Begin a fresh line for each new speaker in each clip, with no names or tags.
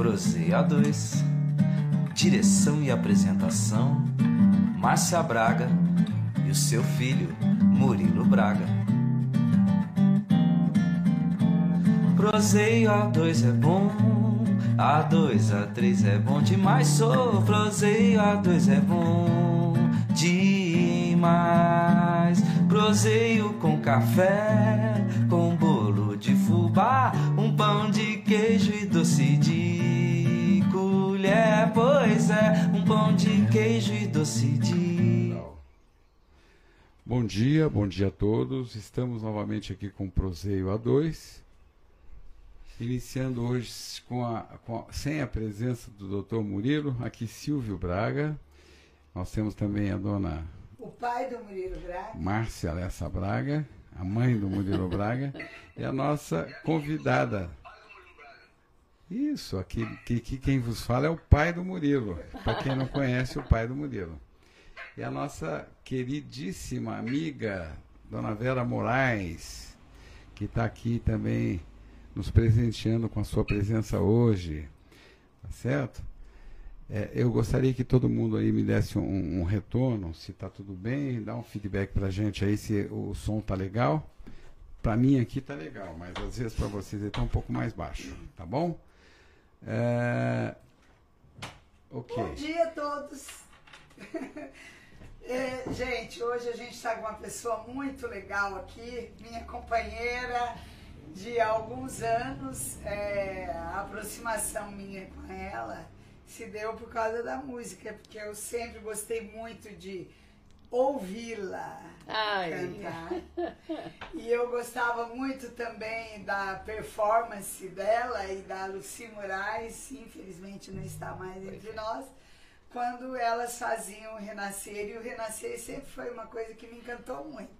Proseio a dois. Direção e apresentação: Márcia Braga e o seu filho, Murilo Braga. Proseio A2 é bom, A2, A3 é bom demais. Sou proseio A2 é bom demais. Proseio com café, com bolo de fubá, um pão de queijo e doce de colher. Pois é, um pão de queijo e doce de.
Bom dia, bom dia a todos. Estamos novamente aqui com o Proseio A2. Iniciando hoje com a, com a- sem a presença do Dr. Murilo, aqui Silvio Braga. Nós temos também a dona
O pai do Murilo Braga.
Márcia Lessa Braga, a mãe do Murilo Braga, e a nossa convidada. Isso, aqui, que, que quem vos fala é o pai do Murilo. Para quem não conhece, o pai do Murilo. E a nossa queridíssima amiga, Dona Vera Moraes, que está aqui também nos presenteando com a sua presença hoje. Tá certo? É, eu gostaria que todo mundo aí me desse um, um retorno, se está tudo bem, dá um feedback para a gente aí se o som tá legal. Para mim aqui tá legal, mas às vezes para vocês ele tá um pouco mais baixo, tá bom? É, Ok.
Bom dia a todos. É, gente, hoje a gente está com uma pessoa muito legal aqui, minha companheira de alguns anos. É, a aproximação minha com ela se deu por causa da música, porque eu sempre gostei muito de ouvi-la cantar. E eu gostava muito também da performance dela e da Lucy Moraes, infelizmente não está mais entre nós, quando elas faziam o Renascer, e o Renascer sempre foi uma coisa que me encantou muito.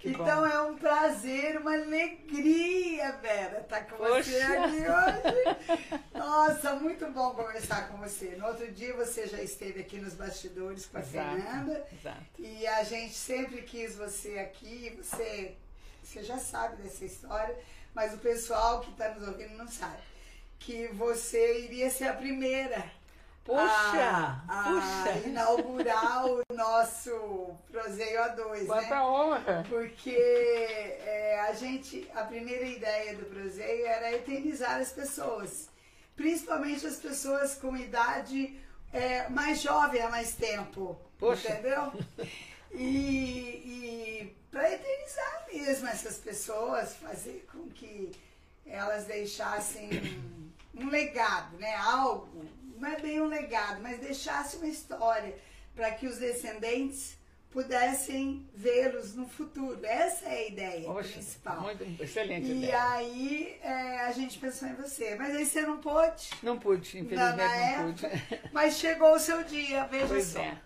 Que
então
bom.
é um prazer, uma alegria, Vera, estar com você
Poxa.
aqui hoje. Nossa, muito bom conversar com você. No outro dia você já esteve aqui nos bastidores com a Fernanda.
Exato.
E a gente sempre quis você aqui, você, você já sabe dessa história, mas o pessoal que está nos ouvindo não sabe. Que você iria ser a primeira
Puxa,
a, a
puxa.
inaugurar o nosso Proseio A2,
Quanta
né?
honra.
Porque é, a gente, a primeira ideia do Proseio era eternizar as pessoas, principalmente as pessoas com idade é, mais jovem há mais tempo,
Poxa.
entendeu? E, e para eternizar mesmo essas pessoas, fazer com que elas deixassem um, um legado, né? Algo, não é bem um legado, mas deixasse uma história para que os descendentes pudessem vê-los no futuro. Essa é a ideia
Poxa,
principal.
muito excelente
E
ideia.
aí é, a gente pensou em você, mas aí você não pôde.
Não pude, infelizmente
na
não pude.
mas chegou o seu dia, veja
Pois
só.
é.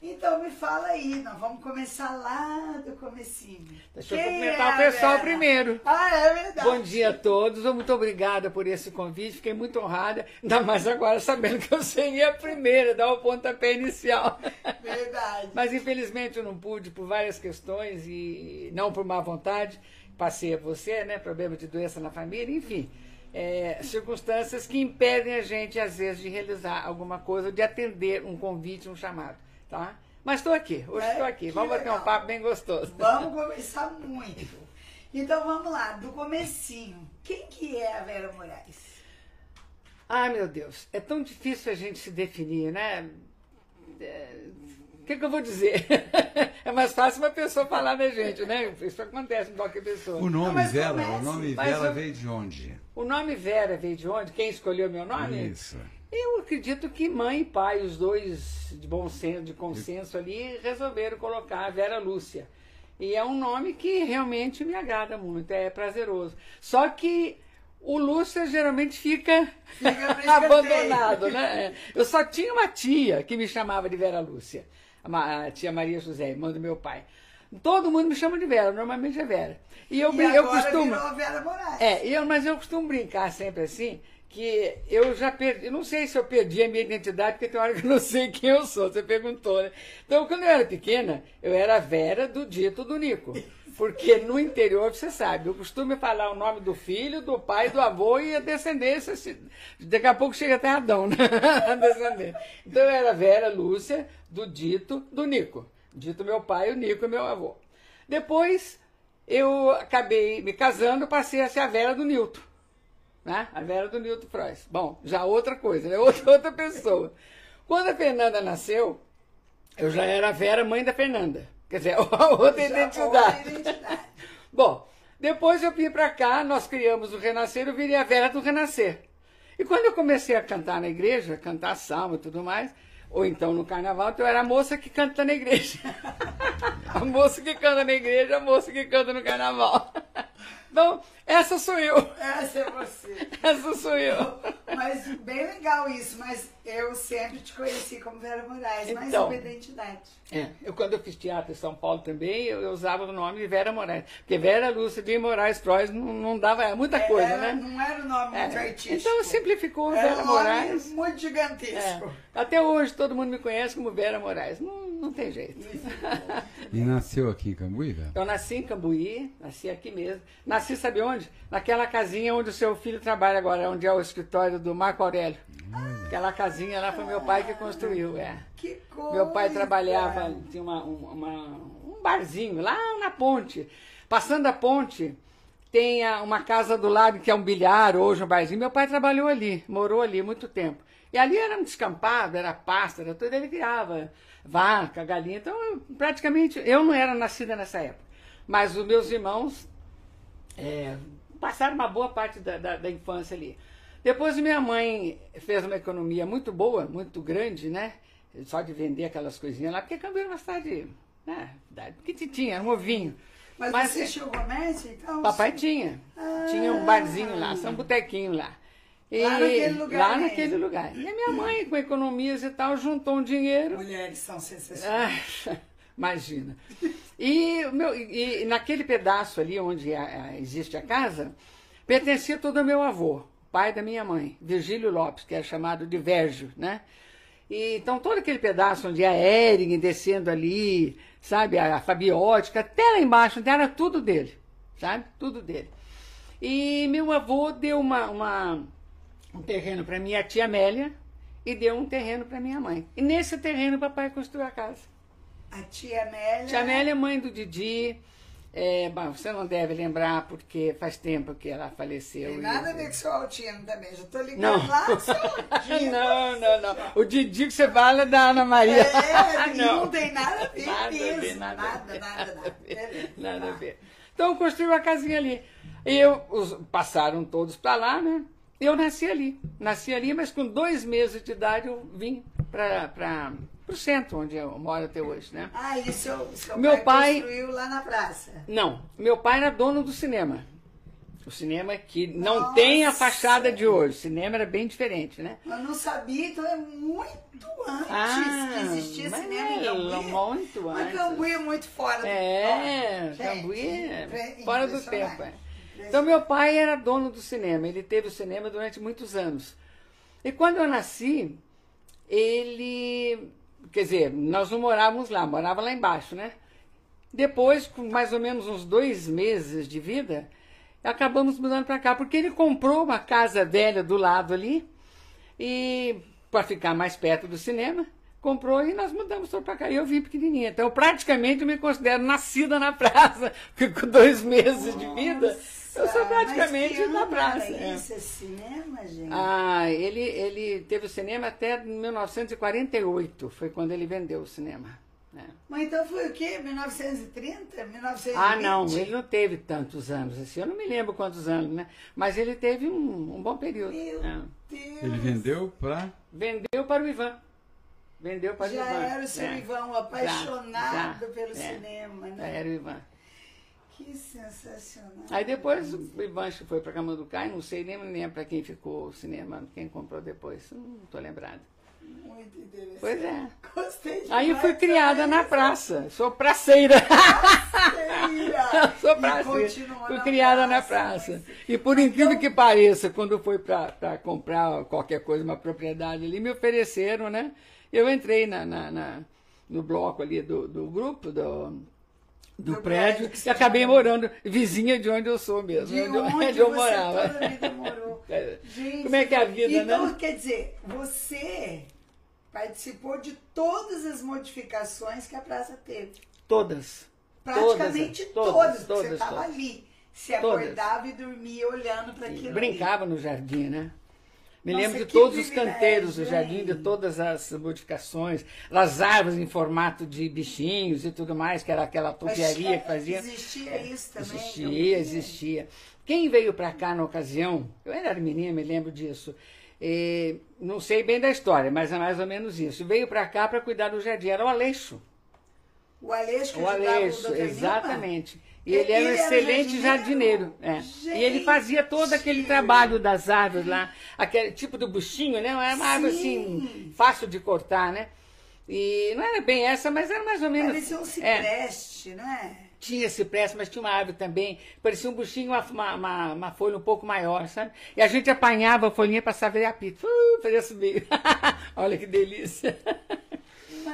Então me fala aí, nós vamos começar lá do comecinho.
Deixa eu
Quem
cumprimentar
é
o pessoal
Vera?
primeiro.
Ah, é verdade.
Bom dia a todos, muito obrigada por esse convite, fiquei muito honrada, ainda mais agora sabendo que eu seria a primeira, dar o pontapé inicial.
Verdade.
Mas infelizmente eu não pude por várias questões e não por má vontade. Passei a você, né? Problema de doença na família, enfim. é, circunstâncias que impedem a gente, às vezes, de realizar alguma coisa, de atender um convite, um chamado. Tá? Mas estou aqui, hoje
É,
estou aqui.
que
Vamos bater um
legal.
papo bem gostoso.
Vamos conversar muito. Então vamos lá, do comecinho. Quem que é a Vera Moraes?
Ai, meu Deus, é tão difícil a gente se definir, né? É, O que, que eu vou dizer? É mais fácil uma pessoa falar da gente, né? Isso acontece com qualquer pessoa.
O nome
mas
Vera,
comece.
o nome Vera
eu-
veio de onde?
O nome Vera veio de onde? Quem escolheu meu nome?
Isso.
Eu acredito que mãe e pai, os dois de bom senso, de consenso ali, resolveram colocar Vera Lúcia. E é um nome que realmente me agrada muito, é prazeroso. Só que o Lúcia geralmente fica,
Fica
abandonado, né? É. Eu só tinha uma tia que me chamava de Vera Lúcia, a a tia Maria José, irmã do meu pai. Todo mundo me chama de Vera, normalmente é Vera. E eu,
E
eu costumo.
virou Vera Moraes.
É, eu, mas eu costumo brincar sempre assim, que eu já perdi, não sei se eu perdi a minha identidade, porque tem hora que eu não sei quem eu sou, você perguntou, né? Então, quando eu era pequena, eu era Vera do dito do Nico. Porque no interior, você sabe, eu costumo falar o nome do filho, do pai, do avô e a descendência. se- Daqui a pouco chega até Adão, né? Então eu era Vera Lúcia, do dito do Nico. Dito meu pai, o Nico é meu avô. Depois eu acabei me casando, passei a ser a Vera do Nilton né? A Vera do Nilton Frois. Bom, já outra coisa, né? Outra, outra pessoa. Quando a Fernanda nasceu, eu já era a Vera, mãe da Fernanda. Quer dizer, outra identidade.
outra identidade.
Bom, depois eu vim pra cá, nós criamos o Renascer, eu virei a Vera do Renascer. E quando eu comecei a cantar na igreja, cantar salmo e tudo mais, ou então no carnaval, então eu era a moça que canta na igreja. a moça que canta na igreja, a moça que canta no carnaval. Então, essa sou eu.
Essa é você.
Essa sou eu.
Mas bem legal isso, mas eu sempre te conheci como Vera Moraes, mais
Então.
uma identidade.
É, eu quando eu fiz teatro em São Paulo também, eu, eu usava o nome de Vera Moraes. Porque Vera Lúcia de Moraes Trois não, não dava é muita coisa,
Era-
né?
Não era o nome
É,
muito artístico.
Então simplificou
era
Vera
um nome
Moraes.
muito gigantesco.
É. Até hoje todo mundo me conhece como Vera Moraes. Não, não tem jeito.
E nasceu aqui em Cambuí, velho?
Eu nasci em Cambuí, nasci aqui mesmo. Nasci, sabe onde? Naquela casinha onde o seu filho trabalha agora, onde é o escritório do Marco Aurélio. Aquela casinha lá foi meu pai que construiu, é.
Que coisa.
Meu pai trabalhava, tinha uma, um- uma- um barzinho lá na ponte. Passando a ponte, tem uma casa do lado que é um bilhar, hoje um barzinho. Meu pai trabalhou ali, morou ali muito tempo. E ali era um descampado, era pasto, era tudo, ele criava vaca, galinha. Então, eu, praticamente, eu não era nascida nessa época. Mas os meus irmãos é, passaram uma boa parte da, da, da infância ali. Depois minha mãe fez uma economia muito boa, muito grande, né? Só de vender aquelas coisinhas lá, porque Cambuí era uma cidade, né? pequititinha, era um ovinho.
Mas,
Mas
você
é-
tinha o comércio, então?
Papai tinha. Tinha um barzinho lá, só um botequinho lá. E,
Lá naquele lugar
Lá
mesmo.
naquele lugar. E a minha mãe, com economias e tal, juntou um dinheiro.
Mulheres são sensacionais.
Ah, imagina. E, meu, e, e naquele pedaço ali onde a- a- existe a casa, pertencia todo ao meu avô, pai da minha mãe, Virgílio Lopes, que era chamado de Vérgio, né? E, então todo aquele pedaço onde a Ering descendo ali, sabe, a, a Fabiótica, até lá embaixo, era tudo dele, sabe? Tudo dele. E meu avô deu uma, uma- um terreno para minha tia Amélia e deu um terreno para minha mãe. E nesse terreno o papai construiu a casa.
A tia Amélia.
Tia Amélia é mãe do Didi. É, bom, você não deve lembrar porque faz tempo que ela faleceu.
Tem nada a ver com seu Altino também. Já tô ligando
Não.
lá seu Altino.
não, não, não. O Didi que você fala é da Ana Maria.
É, e não tem nada a ver
Nada a ver,
mesmo.
nada
Nada, nada, nada. Beleza.
Nada a ver. Então construiu a casinha ali. E eu, os, passaram todos para lá, né? Eu nasci ali. Nasci ali, mas com dois meses de idade eu vim para o centro, onde eu moro até hoje, né?
Ah, e seu, seu
Meu
pai,
pai-
construiu lá na praça.
Não, meu pai era dono do cinema. O cinema que não
Nossa!
tem a fachada de hoje. O cinema era bem diferente, né?
Eu não sabia, então é muito antes
Ah,
que existia
mas
cinema em
é
Cambuí.
muito
Mas
antes.
Cambuí é muito fora do
É,
Gente,
Cambuí é
impre-
fora do tempo. é. Então meu pai era dono do cinema, ele teve o cinema durante muitos anos. E quando eu nasci, ele, quer dizer, nós não morávamos lá, morava lá embaixo, né? Depois, com mais ou menos uns dois meses de vida, acabamos mudando para cá, porque ele comprou uma casa velha do lado ali, e para ficar mais perto do cinema, comprou e nós mudamos para cá. E eu vim pequenininha. Então, praticamente, eu me considero nascida na praça, com dois meses de vida, eu sou praticamente na praça.
era
é.
Isso é cinema, gente?
Ah, ele, ele teve o cinema até 1948, foi quando ele vendeu o cinema. né?
Mas então foi o quê? 1930? 1920?
Ah, não, ele não teve tantos anos assim. Eu não me lembro quantos anos, né? Mas ele teve um, um bom período.
Meu
é.
Deus.
Ele vendeu para.
Vendeu para o Ivan. Vendeu para o
Já
Ivan.
era o seu
é.
Ivão apaixonado
Já,
pelo
já, é.
cinema,
Já
né?
era o Ivan.
Que sensacional.
Aí depois o Ivan foi para Camanducai, não sei nem lembro para quem ficou o cinema, quem comprou depois, não estou lembrada.
Muito interessante.
Pois é.
Gostei
Aí eu
demais
fui criada na praça, sou praceira.
praceira.
Sou
E
praça.
continua
Fui
na
criada na
praça,
praça.
mas-
E por incrível que pareça, quando foi para comprar qualquer coisa, uma propriedade ali, me ofereceram, né? Eu entrei na, na- na- no bloco ali do, do grupo, do, do,
Do
prédio, e acabei morando vizinha de onde eu sou mesmo.
De
onde,
onde
eu morava.
toda a vida morou.
É.
Gente,
Como é que é a vida,
então,
né?
quer dizer, você participou de todas as modificações que a praça teve.
Todas.
Praticamente
Todas,
todas,
todas,
porque você
todas,
estava
todas.
ali. Se
Todas.
acordava e dormia olhando para aquilo. ali.
Brincava no jardim, né? Me
Nossa,
lembro de todos os canteiros do jardim, de todas as modificações, as árvores em formato de bichinhos e tudo mais, que era aquela topiaria que fazia.
Existia isso também.
Existia, existia. Quem veio para cá na ocasião, eu era menina, me lembro disso. eh, não sei bem da história, mas é mais ou menos isso. Veio para cá para cuidar do jardim, era o Aleixo.
O Aleixo que
O Aleixo.
Lima?
exatamente. E
Ele
ele era um
era
excelente
jardineiro?
jardineiro. é. E ele fazia todo aquele trabalho das árvores lá, aquele tipo do buchinho, né? Era uma árvore assim,
Sim.
fácil de cortar, né? E não era bem essa, mas era mais ou menos.
Parecia um
é,
cipreste, né?
tinha cipreste, mas tinha uma árvore também. Parecia um buchinho, uma, uma, uma, uma folha um pouco maior, sabe? E a gente apanhava a folhinha para saber a pita. Uh, fazia subir. Olha que delícia.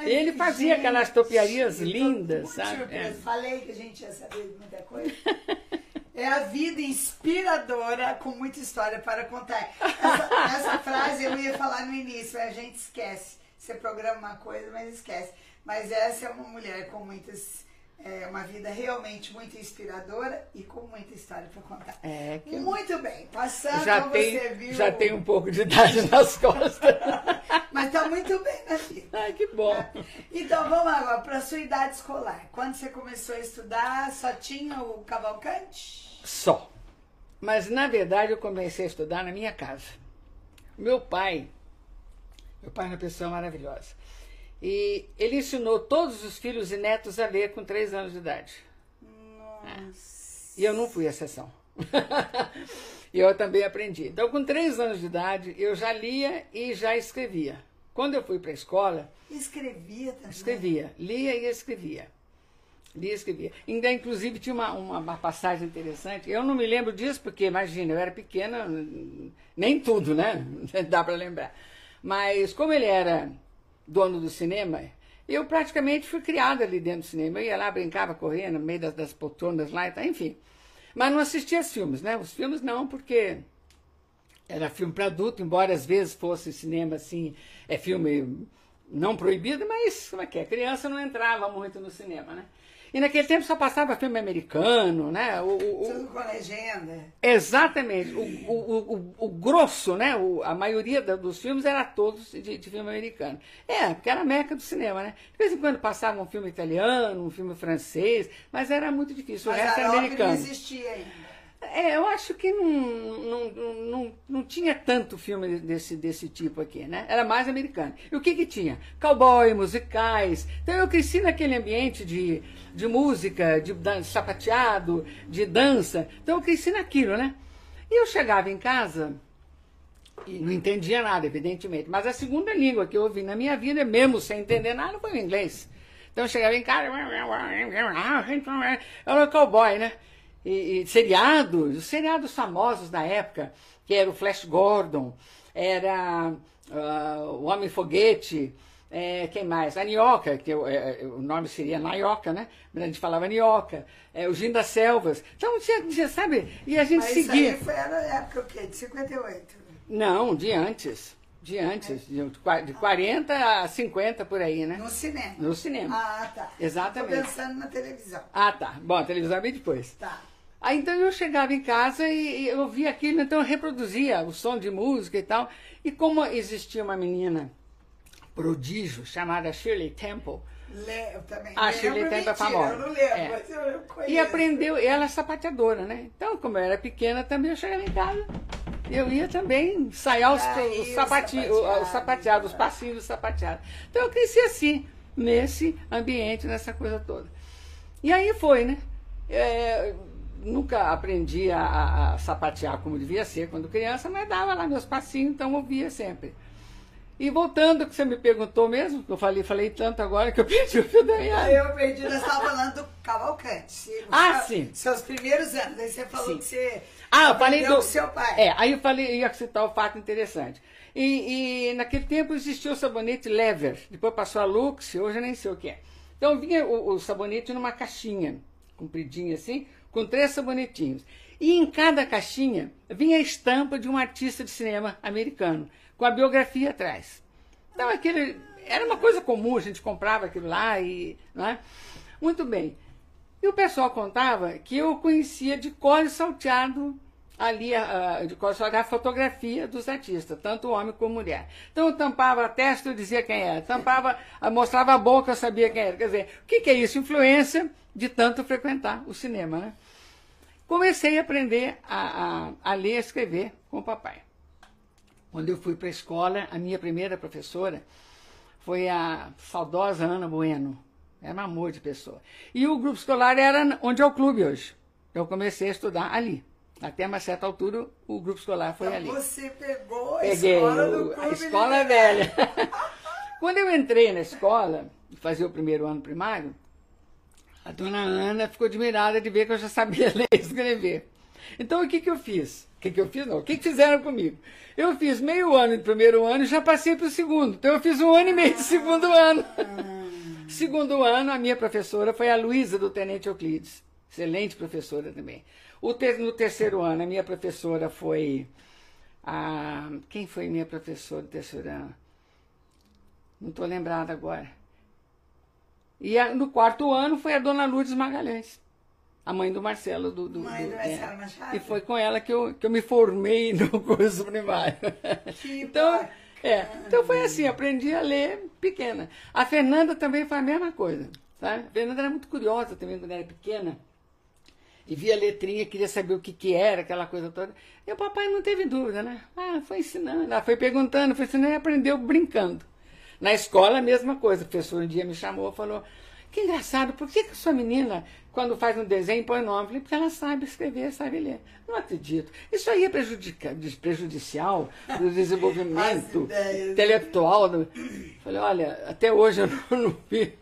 Ele fazia aquelas topiarias lindas,
muito
sabe?
surpresa.
É.
Falei que a gente ia saber de muita coisa. É a vida inspiradora com muita história para contar. Essa, essa frase eu ia falar no início, a gente esquece. Você programa uma coisa, mas esquece. Mas essa é uma mulher com muitas. É uma vida realmente muito inspiradora e com muita história para contar.
É, que
Muito bem, passando
já tem,
você viu.
já tem um pouco de idade nas costas.
Mas tá muito bem na vida.
Ai, que bom.
Então vamos agora para a sua idade escolar. Quando você começou a estudar, só tinha o Cavalcante?
Só. Mas, na verdade, eu comecei a estudar na minha casa. Meu pai, meu pai é uma pessoa maravilhosa. E ele ensinou todos os filhos e netos a ler com três anos de idade.
Nossa.
E eu não fui exceção. e eu também aprendi. Então, com três anos de idade, eu já lia e já escrevia. Quando eu fui para a escola,
Escrevia também.
Escrevia, lia e escrevia. Lia e escrevia. Ainda, inclusive, tinha uma, uma, uma passagem interessante. Eu não me lembro disso, porque, imagina, eu era pequena, nem tudo, né? Dá para lembrar. Mas, como ele era dono do cinema, eu praticamente fui criada ali dentro do cinema. Eu ia lá, brincava, correndo, no meio das, das poltronas lá e tal, enfim. Mas não assistia aos filmes, né? Os filmes não, porque era filme para adulto, embora às vezes fosse cinema assim, é filme não proibido, mas como é que é? Criança não entrava muito no cinema, né? E naquele tempo só passava filme americano, né? O, o-
Tudo com legenda.
exatamente. O, o, o, o grosso, né? A maioria dos filmes era todos de, de filme americano. É, porque era a meca do cinema, né? De vez em quando passava um filme italiano, um filme francês, mas era muito difícil. O
Mas
resto era
não
americano.
existia ainda.
É, eu acho que não, não, não, não, tinha tanto filme desse, desse tipo aqui, né? Era mais americano. E o que que tinha? Cowboy, musicais. Então eu cresci naquele ambiente de, de música, de dan- sapateado, de dança. Então eu cresci naquilo, né? E eu chegava em casa e não entendia nada, evidentemente. Mas a segunda língua que eu ouvi na minha vida, mesmo sem entender nada, foi o inglês. Então eu chegava em casa, eu era cowboy, né? E, e seriados, os seriados famosos da época, que era o Flash Gordon, era ah, o Homem Foguete, é, quem mais? A Nioca, que eu- é, é, o nome seria Naioca, né? Mas a gente falava Nioca, é, o Gin das Selvas. Então, tinha, tinha, sabe? E a gente
Mas isso
seguia.
aí foi era a época o quê? De 58.
Não, de antes. De antes. De, qua- de 40 a 50 por aí, né?
No cinema.
No cinema.
Ah, tá.
Exatamente.
Tô pensando na televisão.
Ah, tá. Bom, a televisão é bem depois.
Tá.
Aí então eu chegava em casa e, e eu via aquilo, então eu reproduzia o som de música e tal. E como existia uma menina prodígio chamada Shirley Temple,
Le... Também
Ah,
lembro,
Shirley Temple é famosa.
Eu não lembro,
É.
mas eu, eu conheço.
E aprendeu, ela é sapateadora, né? Então, como eu era pequena, também eu chegava em casa. Eu ia também ensaiar os,
Aí,
os,
o
sapati, o- os sapateados, os passinhos do sapateado. Então eu cresci assim, nesse ambiente, nessa coisa toda. E aí foi, né? É, nunca aprendi a, a, sapatear como devia ser quando criança, mas dava lá meus passinhos, então ouvia sempre. E voltando, que você me perguntou mesmo, que eu falei, falei tanto agora que eu perdi o fio da meada.
Eu perdi, nós estávamos falando do Cavalcante.
Ah, sim.
Seus primeiros anos, aí você falou sim. que você
ah, eu falei do
seu pai.
É, aí eu falei, ia citar o fato interessante. E, e, naquele tempo existia o sabonete Lever, depois passou a Lux, hoje eu nem sei o que é. Então vinha o, o sabonete numa caixinha, compridinha assim, com três sabonetinhos. E em cada caixinha vinha a estampa de um artista de cinema americano, com a biografia atrás. Então aquele era uma coisa comum, a gente comprava aquilo lá e. Não é? Muito bem. E o pessoal contava que eu conhecia de cor salteado ali uh, de salteado a fotografia dos artistas, tanto homem como mulher. Então eu tampava a testa, eu dizia quem era. Tampava, mostrava a boca, eu sabia quem era. Quer dizer, o que, que é isso? Influência de tanto frequentar o cinema, né? Comecei a aprender a, a, a ler e escrever com o papai. Quando eu fui para a escola, a minha primeira professora foi a saudosa Ana Bueno. Era um amor de pessoa. E o grupo escolar era onde é o clube hoje. Eu comecei a estudar ali. Até uma certa altura, o grupo escolar foi
então
ali.
Você pegou a
Peguei
escola do clube
a escola velha. Quando eu entrei na escola, fazer o primeiro ano primário, a dona Ana ficou admirada de ver que eu já sabia ler e escrever. Então, o que, que eu fiz? O que, que eu fiz? Não, o que, que fizeram comigo? Eu fiz meio ano de primeiro ano e já passei para o segundo. Então, eu fiz um ano e meio de segundo ano. segundo ano, a minha professora foi a Luísa do Tenente Euclides. Excelente professora também. Ter, no terceiro ano, a minha professora foi a. Quem foi minha professora no terceiro ano? Não estou lembrada agora. E a, no quarto ano foi a dona Lourdes Magalhães, a mãe do Marcelo. Do, do,
mãe do,
do
Marcelo é, Machado.
E foi com ela que eu, que eu me formei no curso primário.
Que
então, é, então foi assim, aprendi a ler pequena. A Fernanda também foi a mesma coisa. Sabe? A Fernanda era muito curiosa também quando era pequena. E via a letrinha, queria saber o que, que era, aquela coisa toda. E o papai não teve dúvida, né? Ah, foi ensinando, ela foi perguntando, foi ensinando e aprendeu brincando. Na escola, a mesma coisa. O professor um dia me chamou e falou: Que engraçado, por que, que a sua menina, quando faz um desenho, põe nome? Eu falei, porque ela sabe escrever, sabe ler. Não acredito. Isso aí é prejudicial para o desenvolvimento intelectual. Do... Falei, olha, até hoje eu não, não vi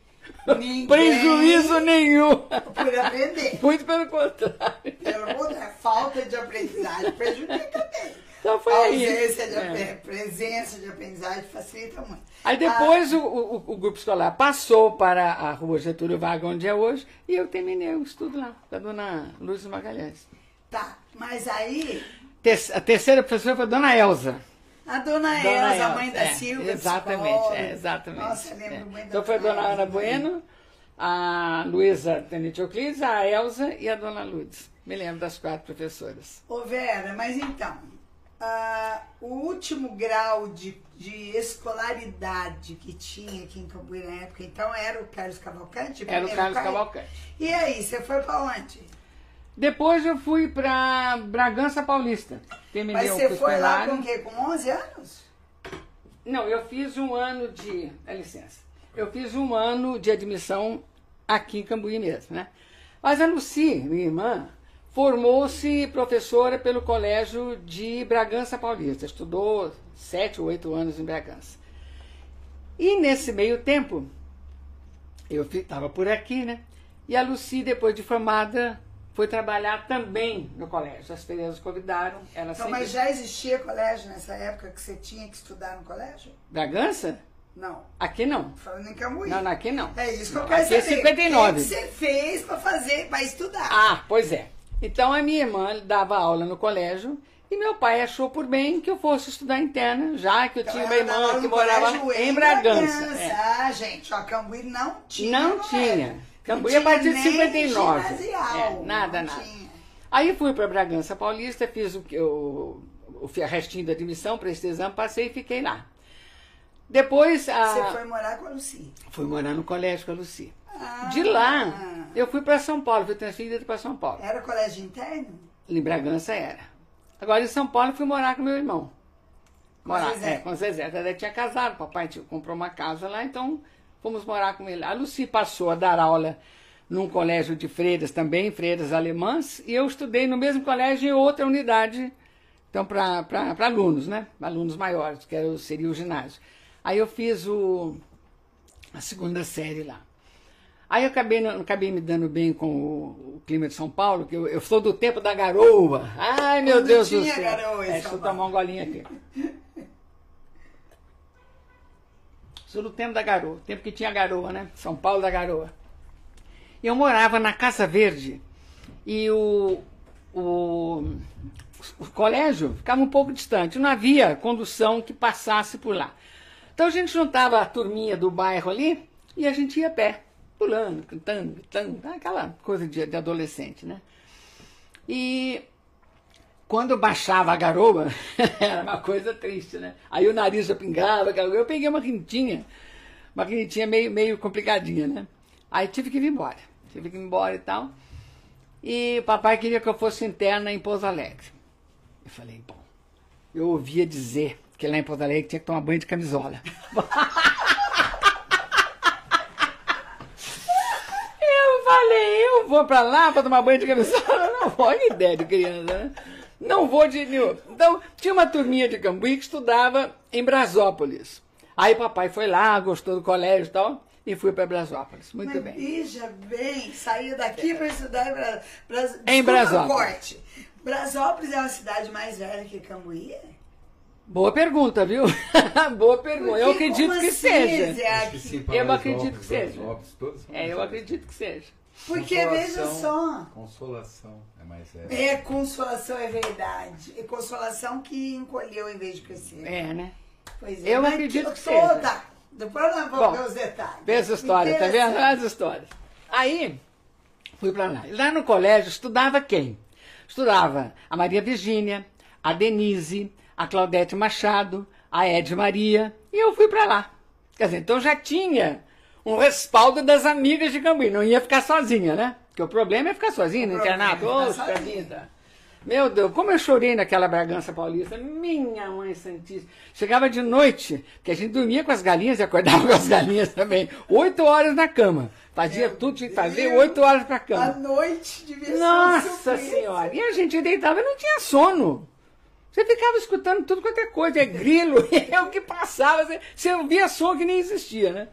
Ninguém prejuízo nenhum.
Por aprender.
Muito pelo contrário.
Pelo contrário, falta de aprendizagem prejudica também.
Então foi
a
aí.
ausência de é. presença de aprendizagem facilita muito.
Aí depois ah, o, o, o, grupo escolar passou para a rua Getúlio Vargas, onde é hoje, e eu terminei o estudo lá, com a dona Lúcia Magalhães.
Tá, mas aí.
A terceira professora foi a dona Elza.
A dona, dona Elza, Elza, a mãe da
é,
Silvia.
Exatamente, é, exatamente.
Nossa, eu lembro
é.
muito
Então foi a dona Ana Bueno, a Luísa Tenente Euclides, a Elza e a dona Lourdes. Me lembro das quatro professoras.
Ô Vera, mas então, uh, o último grau de, de escolaridade que tinha aqui em Cambuí na época, então era o Carlos Cavalcante?
Era o Carlos Cavalcante.
E aí, você foi para onde?
Depois eu fui para Bragança Paulista. Terminei
Mas você foi lá com o quê? Com 11 anos?
Não, eu fiz um ano de. Dá licença. Eu fiz um ano de admissão aqui em Cambuí mesmo, né? Mas a Luci, minha irmã, formou-se professora pelo Colégio de Bragança Paulista. Estudou sete ou oito anos em Bragança. E nesse meio tempo, eu estava por aqui, né? E a Luci, depois de formada, foi trabalhar também no colégio. As freiras convidaram. Ela
então,
sempre...
mas já existia colégio nessa época que você tinha que estudar no colégio?
Bragança?
Não.
Aqui não.
Falando em Cambuí.
Não, aqui não.
É isso que eu quero
aqui
saber.
é 59.
O que você fez para fazer, para estudar?
Ah, pois é. Então a minha irmã dava aula no colégio e meu pai achou por bem que eu fosse estudar interna, já que eu
então,
tinha uma irmã que morava em Bragança.
Bragança. É. Ah, gente, ó, Cambuí não tinha.
Não tinha. Cambuí a partir de 59. É, nada, nada. Tinha. Aí fui para Bragança Paulista, fiz o, o, o, o restinho da admissão para esse exame, passei e fiquei lá. Depois. A...
Você foi morar com a Luci?
Fui morar no colégio com a Luci.
Ah,
de lá, eu fui para São Paulo, fui transferida para São Paulo.
Era colégio interno?
Em Bragança era. Agora em São Paulo fui morar com meu irmão. Morar, com Zezé. É, com Zezé. Zezé tinha casado, papai comprou uma casa lá, então fomos morar com ele. A Luci passou a dar aula num colégio de freiras também, freiras alemãs, e eu estudei no mesmo colégio em outra unidade, então para alunos, né? Alunos maiores, que era, seria o ginásio. Aí eu fiz o, a segunda série lá. Aí eu acabei, acabei me dando bem com o, o clima de São Paulo, que eu, eu, sou do tempo da garoa. Ai, meu
Quando
Deus do céu.
garoa
é, deixa eu tomar um golinho aqui. Sou do tempo da garoa, tempo que tinha garoa, né? São Paulo da garoa. Eu morava na Casa Verde e o, o, o colégio ficava um pouco distante, não havia condução que passasse por lá. Então a gente juntava a turminha do bairro ali e a gente ia a pé, pulando, cantando, gritando, aquela coisa de, de adolescente, né? E quando baixava a garoa, era uma coisa triste, né? Aí o nariz já pingava, eu peguei uma quintinha, uma quintinha meio, meio complicadinha, né? Aí tive que ir embora, tive que ir embora e tal. E o papai queria que eu fosse interna em Pouso Alegre. Eu falei, bom, eu ouvia dizer que lá em Pouso Alegre tinha que tomar banho de camisola. Eu falei, eu vou pra lá pra tomar banho de camisola? Não olha a ideia de criança, né? Não vou de nenhum. Então, tinha uma turminha de Cambuí que estudava em Brasópolis. Aí papai foi lá, gostou do colégio e tal, e fui para Brasópolis. Muito
Mas
bem.
veja bem, saiu daqui para estudar em, Bra... Bras...
Em Brasópolis.
corte. Brasópolis é uma cidade mais velha que Cambuí?
Boa pergunta, viu? Boa pergunta. Eu
Porque
acredito que
assim,
seja.
Zé,
Acho que sim,
Eu acredito que seja. É, eu acredito que seja.
Porque veja
Consolação-
só.
Consolação é mais velho.
É, consolação é verdade. É consolação que encolheu em vez de crescer.
É, né?
Pois
Eu
mas
acredito
to-
que seja.
toda. Depois nós vamos
Bom,
ver os detalhes.
Vê essa história, tá vendo? As histórias. Aí, fui pra lá. Lá no colégio estudava quem? Estudava a Maria Virgínia, a Denise, a Claudete Machado, a Ed Maria, e eu fui pra lá. Quer dizer, então já tinha um respaldo das amigas de Cambuí. Não ia ficar sozinha, né? Porque o problema é ficar sozinha no internato.
é
Poxa
sozinha.
vida. Meu Deus, como eu chorei naquela Bragança Paulista. Minha mãe santíssima. Chegava de noite, porque a gente dormia com as galinhas e acordava com as galinhas também. Oito horas na cama. Fazia tudo, tinha que fazer oito horas pra
A
cama.
noite devia ser um
Nossa. Senhora! E a gente deitava e não tinha sono. Você ficava escutando tudo quanto é coisa, é grilo, é o que passava. Você, você ouvia som que nem existia, né?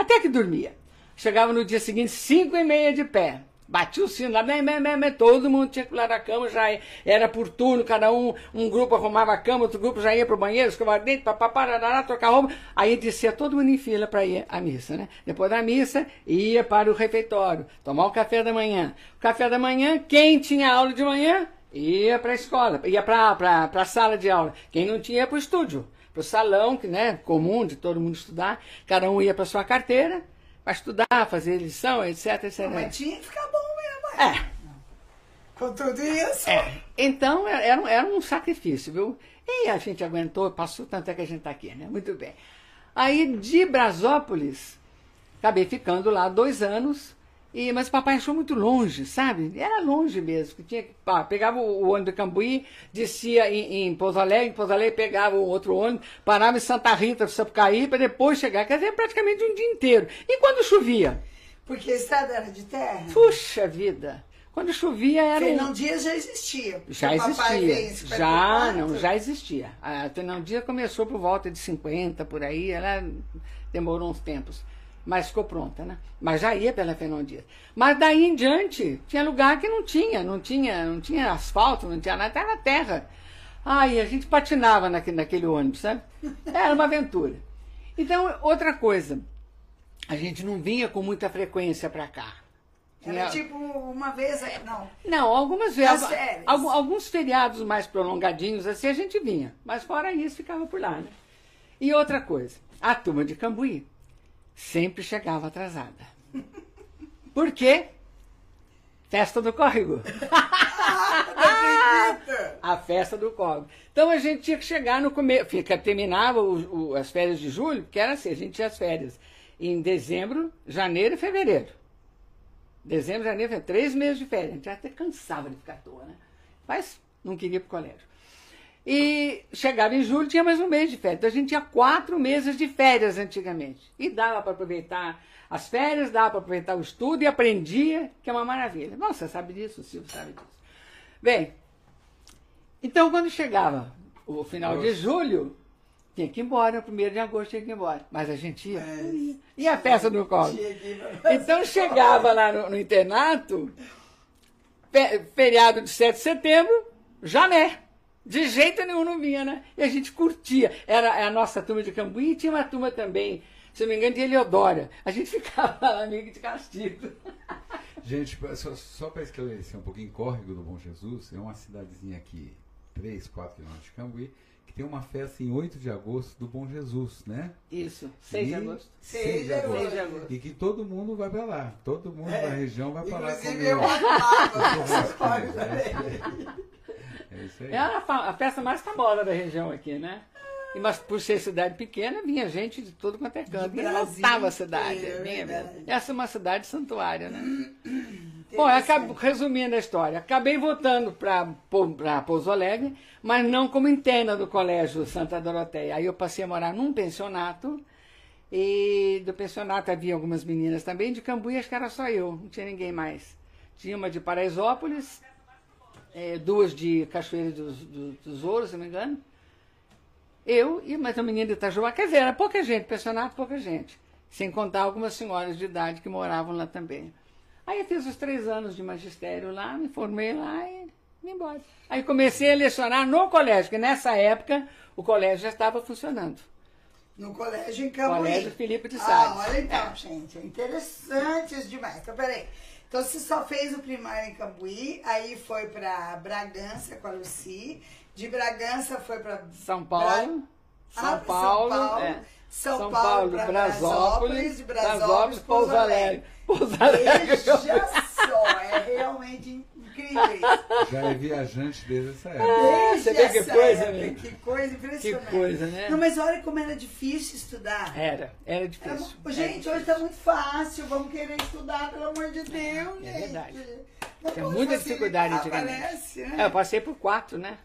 Até que dormia. Chegava no dia seguinte, cinco e meia de pé. Batia o sino lá, mé, mé, mé, todo mundo tinha que pular da cama, já era por turno, cada um, um grupo arrumava a cama, outro grupo já ia pro banheiro, escovava dente, papapá, trocar roupa. Aí descia todo mundo em fila para ir à missa, né? Depois da missa, ia para o refeitório, tomar o café da manhã. O café da manhã, quem tinha aula de manhã, ia para a escola, ia para a sala de aula. Quem não tinha, ia para o estúdio, para o salão, que né, comum de todo mundo estudar. Cada um ia para sua carteira, para estudar, fazer lição, etc, etc.
Mas tinha que ficar bom mesmo.
É,
Com tudo isso.
é. Então era, um- era um sacrifício, viu? E a gente aguentou, passou, tanto é que a gente está aqui, né? Muito bem. Aí de Brasópolis, acabei ficando lá dois anos, e, mas o papai achou muito longe, sabe? Era longe mesmo. Que tinha, que- pá, pegava o, ônibus do Cambuí, descia em, em Pouso Alegre, em Pouso Alegre pegava o outro ônibus, parava em Santa Rita do Sapucaí para depois chegar. Quer dizer, praticamente um dia inteiro. E quando chovia?
Porque a estrada era de terra.
Puxa vida! Quando chovia era um...
Fernão Dias já existia.
Já existia.
54.
Já, não, já existia. A Fernão Dias começou por volta de 50, por aí, ela demorou uns tempos. Mas ficou pronta, né? Mas já ia pela Fernão Dias. Mas daí em diante, tinha lugar que não tinha, não tinha, não tinha asfalto, não tinha nada, era terra. Ai, a gente patinava naquele, naquele ônibus, sabe? Era uma aventura. Então, outra coisa, a gente não vinha com muita frequência para cá.
Era tipo uma vez. Não.
não, algumas vezes.
As férias.
algu- alguns feriados mais prolongadinhos, assim, a gente vinha. Mas fora isso, ficava por lá, né? E outra coisa, a turma de Cambuí sempre chegava atrasada. Por quê? Festa do córrego. A festa do córrego. Então a gente tinha que chegar no começo. Fica, terminava o- o- as férias de julho, que era assim, a gente tinha as férias em dezembro, janeiro e fevereiro. Dezembro, janeiro, fevereiro, três meses de férias. A gente até cansava de ficar à toa, né? Mas não queria ir pro colégio. E chegava em julho, tinha mais um mês de férias. Então a gente tinha quatro meses de férias antigamente. E dava para aproveitar as férias, dava para aproveitar o estudo e aprendia, que é uma maravilha. Você sabe disso, o Silvio sabe disso. Bem, então quando chegava o final Nossa. de julho, tinha que ir embora, no primeiro de agosto tinha que ir embora. Mas a gente ia. É. E a festa do colo? Então chegava lá no, no internato, feriado de 7 de setembro, jané. De jeito nenhum não vinha, né? E a gente curtia. Era a nossa turma de Cambuí e tinha uma turma também, se não me engano, de Eliodora. A gente ficava lá amigo de castigo.
Gente, só, só para esclarecer um pouquinho, Córrego do Bom Jesus é uma cidadezinha aqui, 3, 4 quilômetros de Cambuí, que tem uma festa em 8 de agosto do Bom Jesus, né?
Isso, 6 de agosto.
6 de agosto. 6 de agosto. E que todo mundo vai para lá. Todo mundo é. da região vai para lá.
Inclusive eu lá,
É isso aí. É a, a festa mais famosa da região aqui, né? E, mas por ser cidade pequena, vinha gente de todo quanto é canto. E lotava a cidade. É, Essa é uma cidade santuária, né? Bom, acabo, resumindo a história, acabei voltando para Pouso Alegre, mas não como interna do Colégio Santa Doroteia. Aí eu passei a morar num pensionato, e do pensionato havia algumas meninas também, de Cambuí acho que era só eu, não tinha ninguém mais. Tinha uma de Paraisópolis, é, duas de Cachoeira dos, dos, dos Ouros, se não me engano. Eu e mais uma menina de Itajuá. Quer dizer, era pouca gente, pensionato, pouca gente. Sem contar algumas senhoras de idade que moravam lá também. Aí eu fiz os três anos de magistério lá, me formei lá e me embora. Aí comecei a lecionar no colégio, que nessa época o colégio já estava funcionando.
No colégio em Cambuí.
Colégio Felipe de Sá.
Ah, olha então, é. gente, é interessante demais. Então, peraí. Então você só fez o primário em Cambuí, aí foi para Bragança com a Luci, de Bragança foi para
São Paulo, Bra... São, ah, Paulo, São Paulo, é.
São, São Paulo, Paulo Brasópolis,
de Brasópolis, Pouso Alegre. Alegre.
Veja só, é realmente incrível.
Já é viajante desde essa época.
Desde Você vê que coisa, época, Que coisa impressionante.
Que coisa, né?
Não, mas olha como era difícil estudar.
Era, era difícil.
Era, gente,
difícil.
hoje está muito fácil, vamos querer estudar, pelo amor de Deus,
É verdade. Tinha muita dificuldade antigamente. Parece, né? É, eu passei por quatro, né?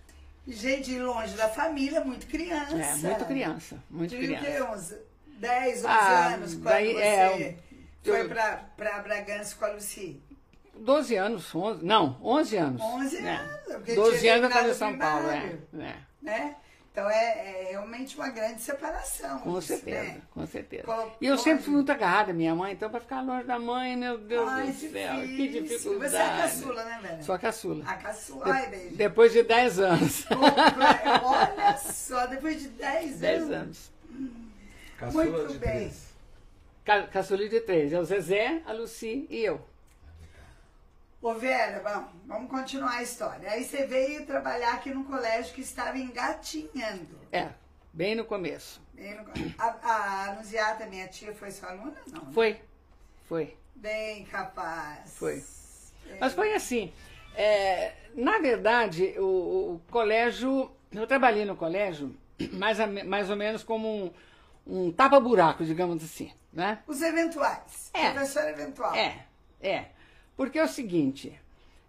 Gente longe da família, muito criança.
É, muito criança, muito Tinha criança.
uns 10, 11 ah, anos, quando daí, você é, foi eu, para Bragança com a Luci?
12 anos, 11, não, 11 anos.
11 né? anos.
12 anos eu estava em São Paulo, é.
é. Né? Então é, é, realmente uma grande separação.
Com isso, certeza, né? com certeza. e eu sempre fui muito agarrada à minha mãe, então para ficar longe da mãe, meu Deus Ai, do céu, que dificuldade.
Você é a caçula, né, velho?
Sou a caçula.
A caçula, ai, beijo.
Depois de 10 anos.
Olha só, depois de 10 anos.
10 anos.
Caçula muito de bem. Três.
Ca caçula de três. É o Zezé, a Luci e eu.
Ô Vera, vamos, vamos continuar a história. Aí você veio trabalhar aqui no colégio que estava engatinhando.
É, bem no começo.
Bem no, a, a Anunciata, minha tia, foi sua aluna? Não. Né?
Foi, foi.
Bem capaz.
Foi. É. Mas foi assim. É, na verdade, o, o, colégio. Eu trabalhei no colégio mais, a, mais ou menos como um, um tapa-buraco, digamos assim. Né?
Os eventuais. É. Professor eventual.
É, é. Porque é o seguinte,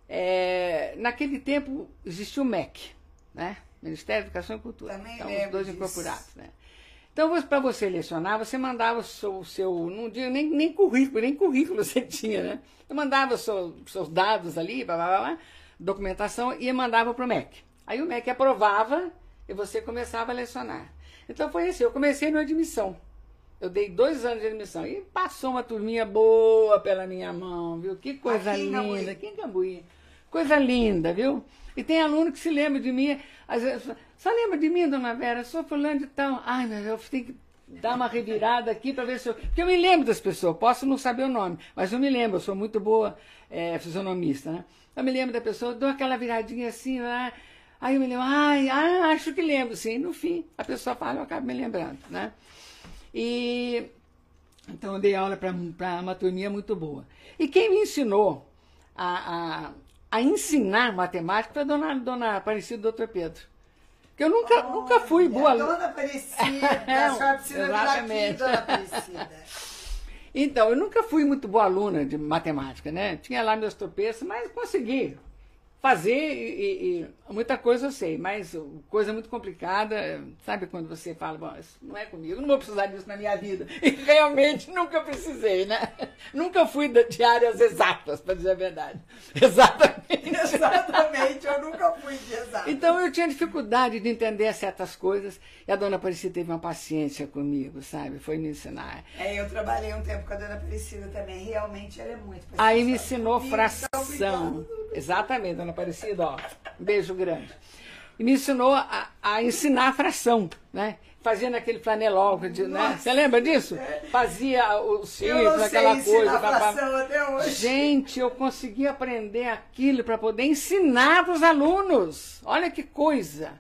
é, naquele tempo existia o MEC, né? Ministério da Educação e Cultura.
Também então, os
dois disso. incorporados, né? Então, para você lecionar, você mandava o seu, seu não digo nem, nem currículo, nem currículo você tinha, né? Você mandava seu, seus dados ali, blá, blá, blá, documentação, e mandava para o MEC. Aí o MEC aprovava e você começava a lecionar. Então foi assim, eu comecei no admissão. Eu dei dois anos de admissão. E passou uma turminha boa pela minha mão, viu? Que coisa Aqui linda. Aqui em Cambuí. Coisa linda, viu? E tem aluno que se lembra de mim. Às vezes, só lembra de mim, dona Vera? Sou fulano de tal. Ai, meu, eu tenho que dar uma revirada aqui para ver se eu. Porque eu me lembro das pessoas, posso não saber o nome, mas eu me lembro, eu sou muito boa é, fisionomista, né? Eu me lembro da pessoa, dou aquela viradinha assim lá. Aí eu me lembro, ai, ah, acho que lembro, sim. No fim, a pessoa fala, eu acabo me lembrando, né? E então eu dei aula para uma turminha muito boa. E quem me ensinou a, a, a ensinar matemática foi a dona, dona Aparecida Doutor Pedro. Que eu nunca, oh, nunca fui boa
aluna. Dona Aparecida, a senhora precisa Exatamente. Aqui, dona Aparecida.
Então, eu nunca fui muito boa aluna de matemática, né? Tinha lá meus tropeços, mas consegui fazer e, e, muita coisa eu sei, mas coisa muito complicada, sabe quando você fala, bom, isso não é comigo, não vou precisar disso na minha vida. E realmente nunca precisei, né? Nunca fui de áreas exatas, para dizer a verdade. Exatamente.
Exatamente, eu nunca fui de exatas.
Então eu tinha dificuldade de entender certas coisas e a dona Aparecida teve uma paciência comigo, sabe? Foi me ensinar.
É, eu trabalhei um tempo com a dona Aparecida também, realmente ela é muito paciente.
Aí me ensinou fração. Exatamente, dona Aparecida, ó. Um beijo grande. E me ensinou a, a ensinar a fração, né? Fazia naquele flanelol, né? Você lembra disso? Fazia o círculo, aquela coisa.
Fração até hoje.
Gente, eu consegui aprender aquilo para poder ensinar para os alunos. Olha que coisa.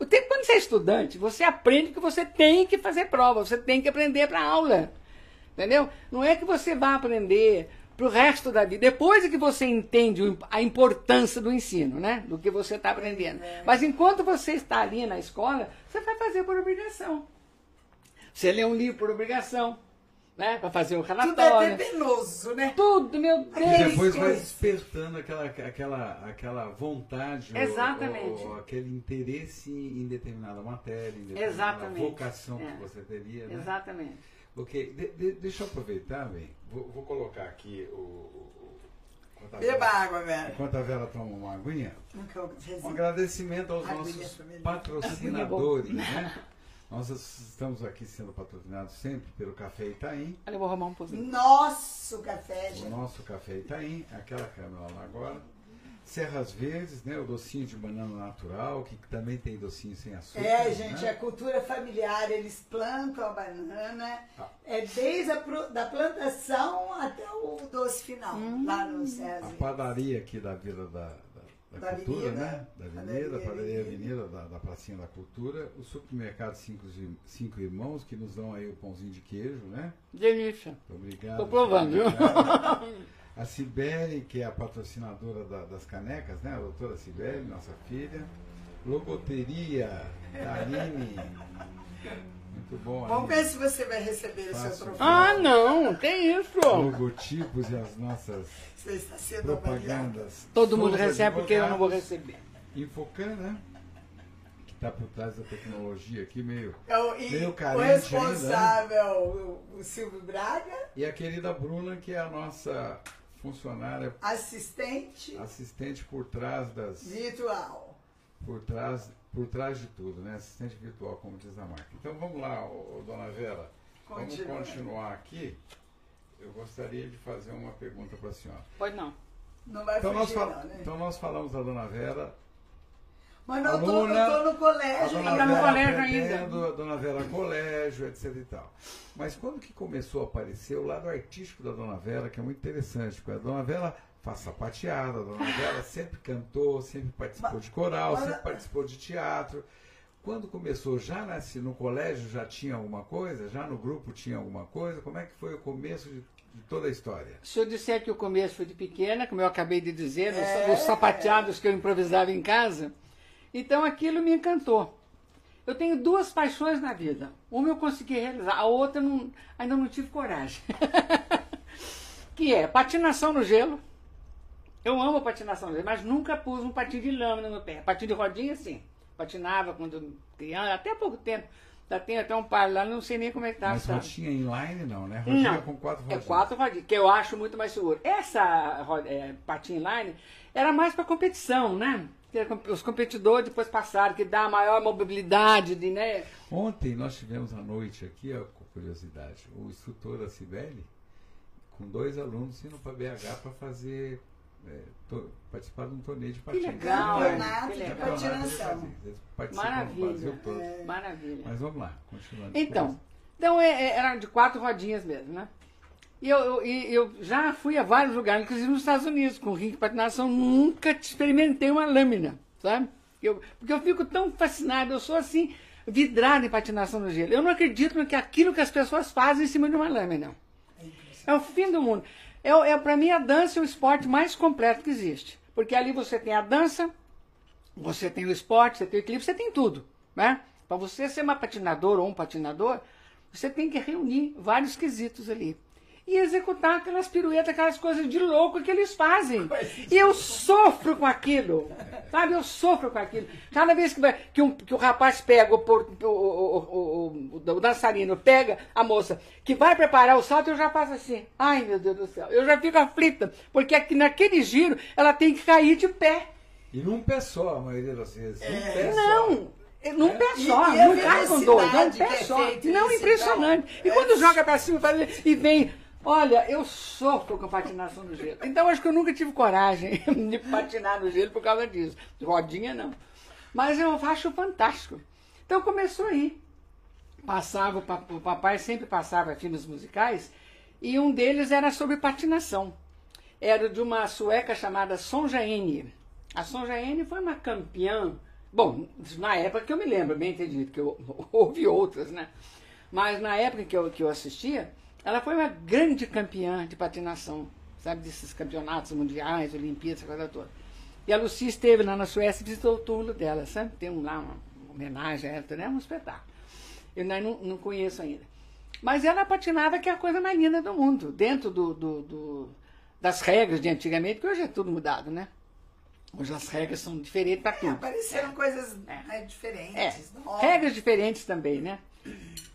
O tempo quando você é estudante, você aprende que você tem que fazer prova, você tem que aprender para aula. Entendeu? Não é que você vai aprender para o resto da vida. Depois é que você entende a importância do ensino, né? Do que você está aprendendo. É. Mas enquanto você está ali na escola, você vai fazer por obrigação. Você lê um livro por obrigação, né? Para fazer o relatório.
Tudo é penoso, né?
Tudo, meu Deus.
E depois vai despertando aquela, aquela, aquela vontade.
Exatamente.
Ou, ou aquele interesse em determinada matéria, em determinada
Exatamente.
vocação é. que você teria, né?
Exatamente.
Ok, de, de, deixa eu aproveitar, bem. Vou, vou, colocar aqui o. o,
o Beba água, velho.
Enquanto a Vera toma uma aguinha. Um agradecimento aos nossos patrocinadores, né? Nós estamos aqui sendo patrocinados sempre pelo Café Itaim.
Olha, eu vou arrumar um pouquinho.
Nosso café, gente.
O nosso Café Itaim, aquela câmera lá agora. Serras Verdes, né? O docinho de banana natural, que também tem docinho sem açúcar.
É, gente, né? é cultura familiar, eles plantam a banana, ah. é desde a da plantação até o doce final, hum. lá no Serras
A padaria aqui da Vila da, da, da, da Cultura, avenida, né? Da Avenida, padaria, padaria Avenida, da, da Pracinha da Cultura, o supermercado Cinco, Cinco Irmãos, que nos dão aí o pãozinho de queijo, né?
Delícia.
Obrigado.
Estou provando, viu?
A Cibele, que é a patrocinadora da, das canecas, né? A doutora Cibele, nossa filha. Logoteria, Karine. Muito bom.
Vamos ver se você vai receber o seu troféu.
Ah, não, tem isso.
Logotipos e as nossas propagandas.
Todo mundo recebe porque eu não vou receber.
Infocan, né? Que está por trás da tecnologia aqui, meio,
eu,
é meio carente
O responsável, ainda, né? o, o Silvio Braga.
E a querida Bruna, que é a nossa funcionária.
Assistente.
Assistente por trás das.
Virtual.
Por trás, por trás de tudo, né? Assistente virtual, como diz a marca. Então vamos lá, ô, dona Vera. Continua. Vamos continuar aqui. Eu gostaria de fazer uma pergunta para a senhora.
Pode não.
Não vai
então,
fugir,
nós
não, né?
então nós falamos da dona Vera.
Mas não estou no colégio
ainda.
Está no colégio ainda.
A dona Vera colégio, etc e tal. Mas quando que começou a aparecer o lado artístico da Dona Vera, que é muito interessante, porque a Dona Vera faz sapateada, a Dona Vera sempre cantou, sempre participou de coral, sempre participou de teatro. Quando começou, já nasci, no colégio já tinha alguma coisa? Já no grupo tinha alguma coisa? Como é que foi o começo de, de toda a história?
Se eu disser que o começo foi de pequena, como eu acabei de dizer, é. os sapateados que eu improvisava em casa, então aquilo me encantou. Eu tenho duas paixões na vida. Uma eu consegui realizar, a outra não, ainda não tive coragem. que é patinação no gelo. Eu amo patinação no gelo, mas nunca pus um patinho de lâmina no pé. Patinho de rodinha, sim. Patinava quando criança, até pouco tempo. Já tem até um par lá, não sei nem como é que tá.
Mas rodinha inline não, né? Rodinha
não,
com quatro
rodinhas. É quatro rodinhas, que eu acho muito mais seguro. Essa é, patinha inline era mais para competição, né? Os competidores depois passaram, que dá maior mobilidade, de, né?
Ontem nós tivemos à noite aqui, ó, com curiosidade, o instrutor da Cibele, com dois alunos indo para BH para fazer é, to, participar de um torneio de patins.
Que legal,
Campeonato de patinação.
Maravilha. É. Maravilha.
Mas vamos lá, continuando.
Então, então é, é, era de quatro rodinhas mesmo, né? E eu, eu, eu, já fui a vários lugares, inclusive nos Estados Unidos, com ringue de patinação, nunca experimentei uma lâmina, sabe? Eu, porque eu fico tão fascinado, eu sou assim, vidrado em patinação no gelo. Eu não acredito no que aquilo que as pessoas fazem em cima de uma lâmina. É o fim do mundo. É, é, Para mim, a dança é o esporte mais completo que existe. Porque ali você tem a dança, você tem o esporte, você tem o equilíbrio, você tem tudo. Né? Para você ser uma patinadora ou um patinador, você tem que reunir vários quesitos ali. E executar aquelas piruetas, aquelas coisas de louco que eles fazem. E eu sofro com aquilo, sabe? Eu sofro com aquilo. Cada vez que, que, um, que o rapaz pega, o, o, o, o, dançarino pega a moça que vai preparar o salto, eu já faço assim, ai meu Deus do céu, eu já fico aflita, porque aqui, naquele giro ela tem que cair de pé.
E num pé só, a maioria das vezes.
É. Pé não. Só. Num é. pé só, e, e não cai com dois, num pé é só. Não, impressionante. E quando é... joga pra cima e vem Olha, eu sofro com patinação no gelo. Então acho que eu nunca tive coragem de patinar no gelo por causa disso. Rodinha não. Mas eu acho fantástico. Então começou aí. Passava, o papai sempre passava filmes musicais e um deles era sobre patinação. Era de uma sueca chamada Sonja Ene. A Sonja Ene foi uma campeã. Bom, na época que eu me lembro, bem entendido, que eu ouvi outras, né? Mas na época que eu, que eu assistia, ela foi uma grande campeã de patinação, sabe, desses campeonatos mundiais, Olimpíadas, essa coisa toda. E a Lucia esteve lá na Suécia e visitou o túmulo dela, sabe? Tem lá uma homenagem a ela, é um espetáculo. Eu não, não conheço ainda. Mas ela patinava que é a coisa mais linda do mundo, dentro do, do, do, das regras de antigamente, que hoje é tudo mudado, né? Hoje as regras são diferentes para é, tudo. É,
apareceram coisas é. diferentes.
É. Regras diferentes também, né?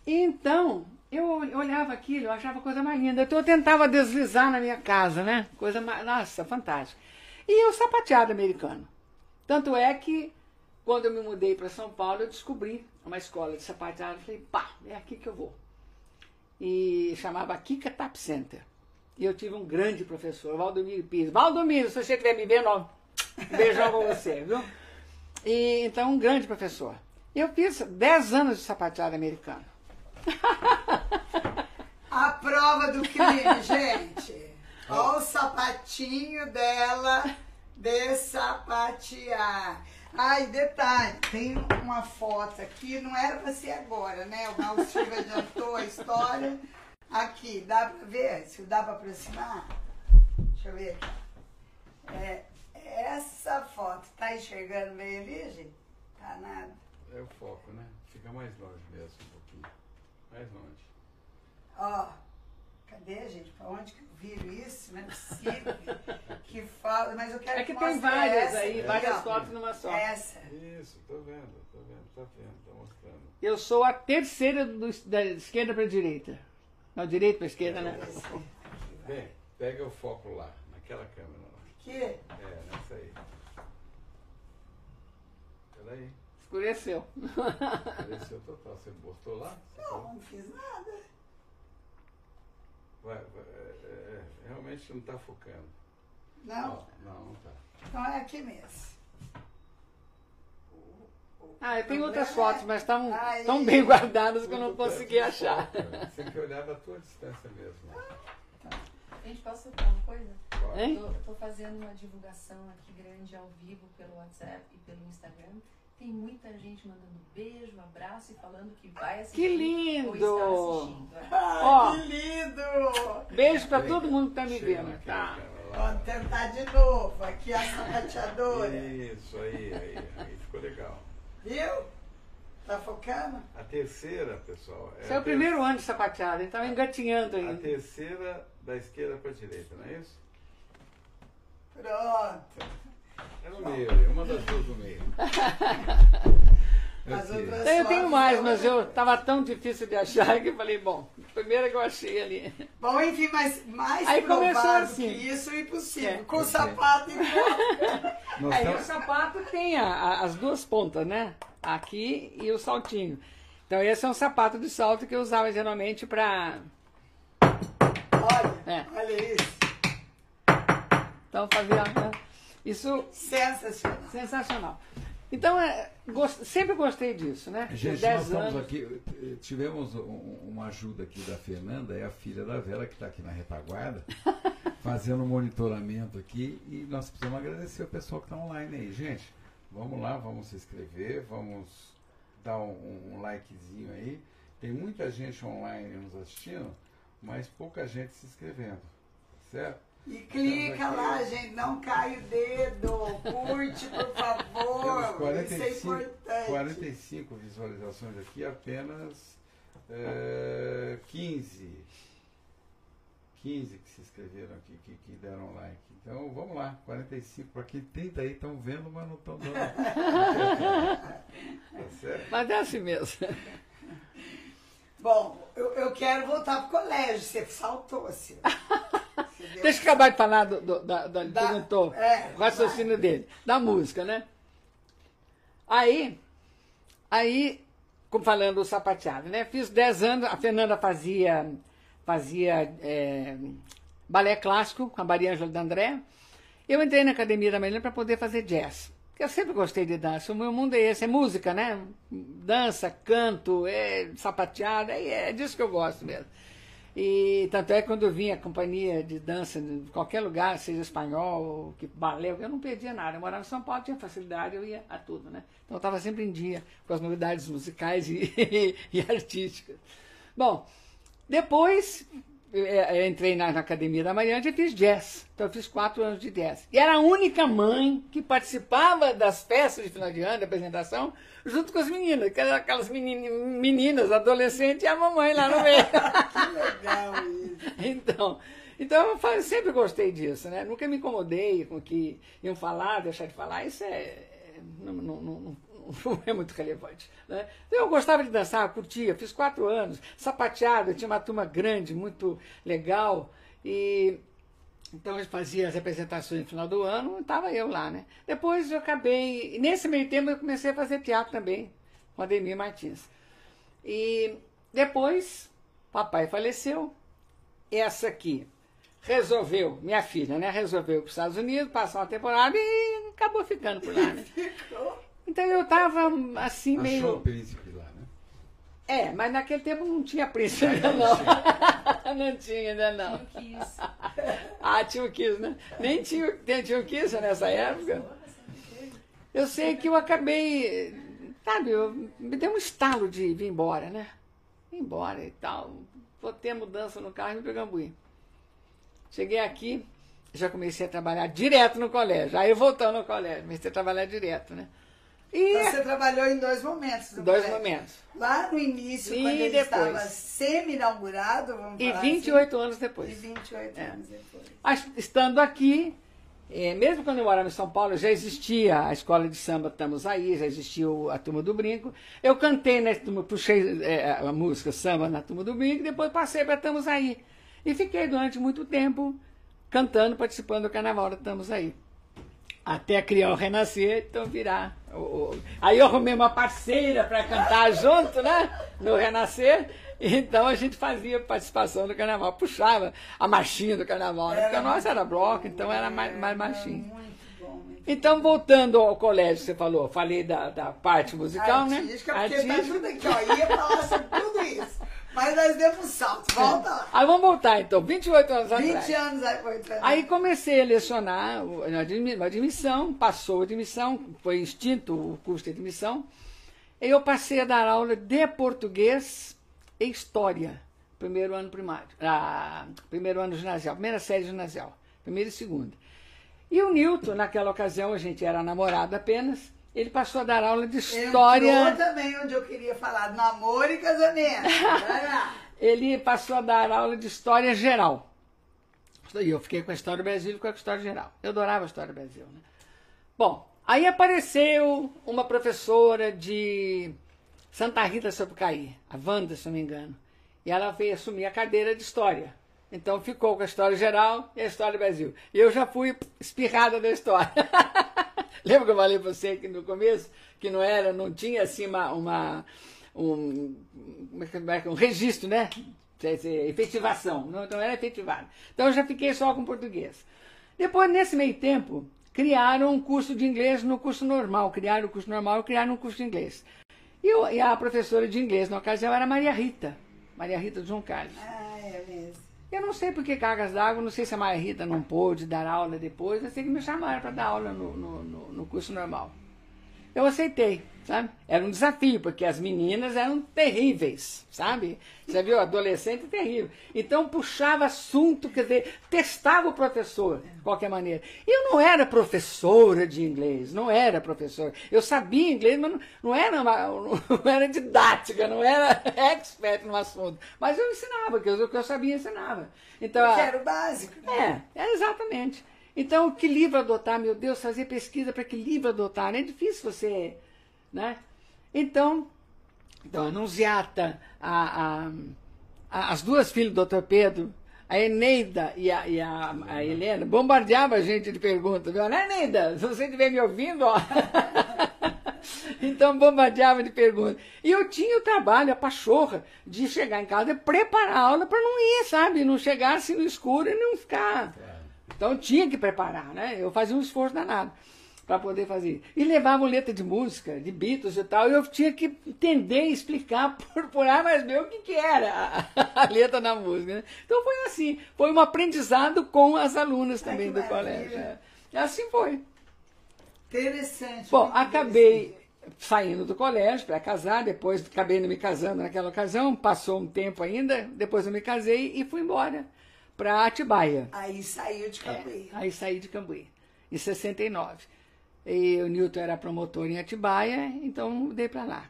Então, eu olhava aquilo, eu achava coisa mais linda. Então eu tentava deslizar na minha casa, né? Coisa mais. Nossa, fantástica. E eu sapateado americano. Tanto é que, quando eu me mudei para São Paulo, eu descobri uma escola de sapateado. Falei, pá, é aqui que eu vou. E chamava Kika Tap Center. E eu tive um grande professor, Valdomiro Pires. Valdomiro, se você estiver me vendo, ó, beijão pra você, viu? E, então, um grande professor. Eu fiz 10 anos de sapateado americano.
A prova do crime, gente. Olha o sapatinho dela de sapatear. Ai, detalhe, tem uma foto aqui, não era para ser agora, né? O Raul adiantou a história. Aqui, dá para ver? Se dá para aproximar? Deixa eu ver aqui. É, essa foto, tá enxergando bem ali, gente? Tá nada.
É o foco, né? Fica mais longe mesmo. Longe.
Ó, cadê, gente? Pra onde que eu viro isso? Não é possível que fala, mas eu quero
É que, que tem várias essa. aí, várias fotos numa só.
Essa.
Isso, tô vendo, tô vendo, tá vendo, tá mostrando.
Eu sou a terceira do, da esquerda pra direita. Não, direita pra esquerda, né?
Bem, pega o foco lá, naquela câmera lá.
Aqui?
É, nessa aí. Peraí.
Escureceu.
Escureceu total. Você postou lá?
Você não, não fiz nada.
Vai, vai, é, é, realmente não está focando.
Não?
Não, não está.
Então é aqui mesmo.
Ah, eu tenho outras fotos, mas estão tão bem guardadas que eu não consegui achar.
Você tem que olhar da tua distância mesmo.
A gente posso falar uma coisa?
Hein?
Estou fazendo uma divulgação aqui grande ao vivo pelo WhatsApp e pelo Instagram. Tem muita gente mandando beijo, abraço e falando que vai assistir.
Que lindo!
Ou está assistindo.
Ah, que lindo!
Beijo para todo mundo que está me vendo. Tá.
Vamos tentar de novo. Aqui a sapateadora.
Isso, aí, aí, aí ficou legal.
Viu? Tá focando?
A terceira, pessoal.
É Esse é o primeiro ano de sapateado, ele estava engatinhando ainda.
A terceira da esquerda para a direita, não é isso?
Pronto.
É no meio, uma das duas no meio.
As outras
eu tenho mais, mas eu estava tão difícil de achar que eu falei, bom, primeira que eu achei ali.
Bom, enfim, mas mais
Aí começou assim.
que isso é impossível. É, com o sapato igual.
Aí o sapato tem a, a, as duas pontas, né? Aqui e o saltinho. Então esse é um sapato de salto que eu usava geralmente para...
Olha, é. olha isso.
Então fazia... Isso.
Sensacional.
Sensacional. Então, é, gost, sempre gostei disso, né?
Gente, nós estamos anos. aqui, tivemos um, uma ajuda aqui da Fernanda, é a filha da Vera, que está aqui na retaguarda, fazendo um monitoramento aqui, e nós precisamos agradecer o pessoal que está online aí. Gente, vamos lá, vamos se inscrever, vamos dar um, um likezinho aí. Tem muita gente online nos assistindo, mas pouca gente se inscrevendo, certo?
E clica lá, gente, não cai o dedo. Curte, por favor. 45, Isso é importante.
45 visualizações aqui, apenas é, 15. 15 que se inscreveram aqui, que, que deram like. Então vamos lá, 45 para aqui, 30 aí estão vendo, mas não estão dando. tá certo?
Mas é assim mesmo.
Bom, eu, eu quero voltar pro colégio, você saltou assim.
Deixa eu acabar de falar do, do, da, da,
Da-
perguntou
é,
o raciocínio dele, da música, né? Aí, aí, como falando do sapateado, né? Fiz 10 anos, a Fernanda fazia, fazia é, balé clássico com a Maria Ângela D'André. Eu entrei na Academia da Marina para poder fazer jazz. Porque eu sempre gostei de dança. O meu mundo é esse, é música, né? Dança, canto, é sapateado, é, é disso que eu gosto mesmo. E tanto é que quando eu vinha a companhia de dança de qualquer lugar, seja espanhol, que balé, eu não perdia nada. Eu morava em São Paulo, tinha facilidade, eu ia a tudo, né? Então eu estava sempre em dia com as novidades musicais e, e artísticas. Bom, depois eu, eu entrei na, na Academia da Mariana e fiz jazz. Então eu fiz quatro anos de jazz. E era a única mãe que participava das festas de final de ano, da apresentação, junto com as meninas, que eram aquelas meninas, meninas adolescentes e a mamãe lá no meio.
Que legal isso.
Então, então eu sempre gostei disso, né? Nunca me incomodei com o que iam falar, deixar de falar. Isso é, é- não, não- não- não- é muito relevante. Né? Então, eu gostava de dançar, curtia, fiz quatro anos, sapateado, tinha uma turma grande, muito legal. E então a gente fazia as representações no final do ano, estava eu lá, né? Depois eu acabei. Nesse meio tempo eu comecei a fazer teatro também, com Ademir Martins. E depois, papai faleceu. Essa aqui resolveu, minha filha, né? Resolveu ir para os Estados Unidos, passar uma temporada e acabou ficando por lá, né?
Ficou.
Então eu estava assim,
Achou
meio.
o príncipe lá, né?
É, mas naquele tempo não tinha príncipe ainda não. não tinha ainda não.
Tinha o Kiss.
Ah, tinha o Kiss, né? Nem tinha, tinha, tinha o Kiss nessa época. Eu sei que eu acabei, sabe, eu, me deu um estalo de vir embora, né? Ir embora e tal. Botei a mudança no carro e para Gambuí. Cheguei aqui, já comecei a trabalhar direto no colégio. Aí eu voltando no colégio, comecei a trabalhar direto, né? E
Então você trabalhou em dois momentos.
dois
colégio.
momentos.
Lá no início,
E
quando ele
depois?
estava semi-inaugurado, vamos
E
falar
28 anos
assim,
depois.
E 28
É.
anos depois.
Estando aqui, eh, mesmo quando eu morava em São Paulo, já existia a escola de samba Estamos Aí, já existia a Turma do Brinco. Eu cantei, na turma, puxei eh, a música samba na Turma do Brinco, depois passei para Estamos Aí. E fiquei durante muito tempo cantando, participando do carnaval da Estamos Aí. Até criar o Renascer, então virar. o- o- Aí eu arrumei uma parceira para cantar junto, né? No Renascer. Então a gente fazia participação do carnaval, puxava a marchinha do carnaval, né? porque a nossa era bloco, então era mais, mais marchinha.
Muito bom. Muito
Então, voltando ao colégio, você falou, falei da, da parte musical,
Artística,
né?
porque tá tudo aqui, ó. Ia falar sobre tudo isso. Mas nós demos um salto. Volta lá.
Aí vamos voltar então, 28 anos
20
atrás.
anos aí foi
Aí comecei a lecionar na admissão, passou a admissão, foi extinto o curso de admissão. E eu passei a dar aula de português e história, primeiro ano primário, ah, primeiro ano ginasial, primeira série ginasial, primeira e segunda. E o Newton, naquela ocasião, a gente era namorado apenas, ele passou a dar aula de história.
Entrou também onde eu queria falar, namoro e casamento.
Ele passou a dar aula de história geral. E eu fiquei com a história do Brasil e com a história geral. Eu adorava a história do Brasil. Né? Bom, aí apareceu uma professora de Santa Rita Sapucaí, a Wanda, se não me engano. E ela veio assumir a cadeira de história. Então ficou com a história geral e a história do Brasil. E eu já fui espirrada da história. Lembra que eu falei para você que no começo que não era, não tinha assim uma, uma um, é é um registro, né? Efetivação, não, não era efetivado. Então eu já fiquei só com português. Depois, nesse meio tempo, criaram um curso de inglês no curso normal. Criaram o curso normal e criaram um curso de inglês. E, eu- e a professora de inglês, na ocasião, era Maria Rita. Maria Rita João Carlos.
Ah, é mesmo.
Eu não sei por que cargas d'água, não sei se a Maria Rita não pôde dar aula depois, eu sei que me chamaram para dar aula no, no, no- curso normal. Eu aceitei, sabe? Era um desafio, porque as meninas eram terríveis, sabe? Você viu, adolescente terrível. Então puxava assunto, quer dizer, testava o professor, de qualquer maneira. Eu não era professora de inglês, não era professora. Eu sabia inglês, mas não, não era, uma, não era didática, não era expert no assunto. Mas eu ensinava, porque o que eu sabia ensinava. Então,
era o básico, né?
é, é exatamente. Então, que livro adotar, meu Deus, fazer pesquisa para que livro adotar? É difícil você, né? Então, então a a, a- as duas filhas do Dr. Pedro, a Eneida e a, e a, a Helena, bombardeava a gente de perguntas. Viu? Né, Eneida? Se você estiver me ouvindo, ó. Então bombardeava de perguntas. E eu tinha o trabalho, a pachorra, de chegar em casa e preparar a aula para não ir, sabe? Não chegar assim no escuro e não ficar. Então tinha que preparar, né? Eu fazia um esforço danado para poder fazer. E levavam letra de música, de Beatles e tal, e eu tinha que entender e explicar por, por A mais B o que, que era a, a letra da música. Né? Então foi assim, foi um aprendizado com as alunas
Ai,
também
que
do colégio. é. Assim foi.
Interessante.
Bom,
muito
acabei saindo do colégio para casar, depois acabei não me casando naquela ocasião, passou um tempo ainda, depois eu me casei e fui embora para Atibaia.
Aí saiu de Cambuí.
É, aí saí de Cambuí, em 69. E o Newton era promotor em Atibaia, então mudei para lá.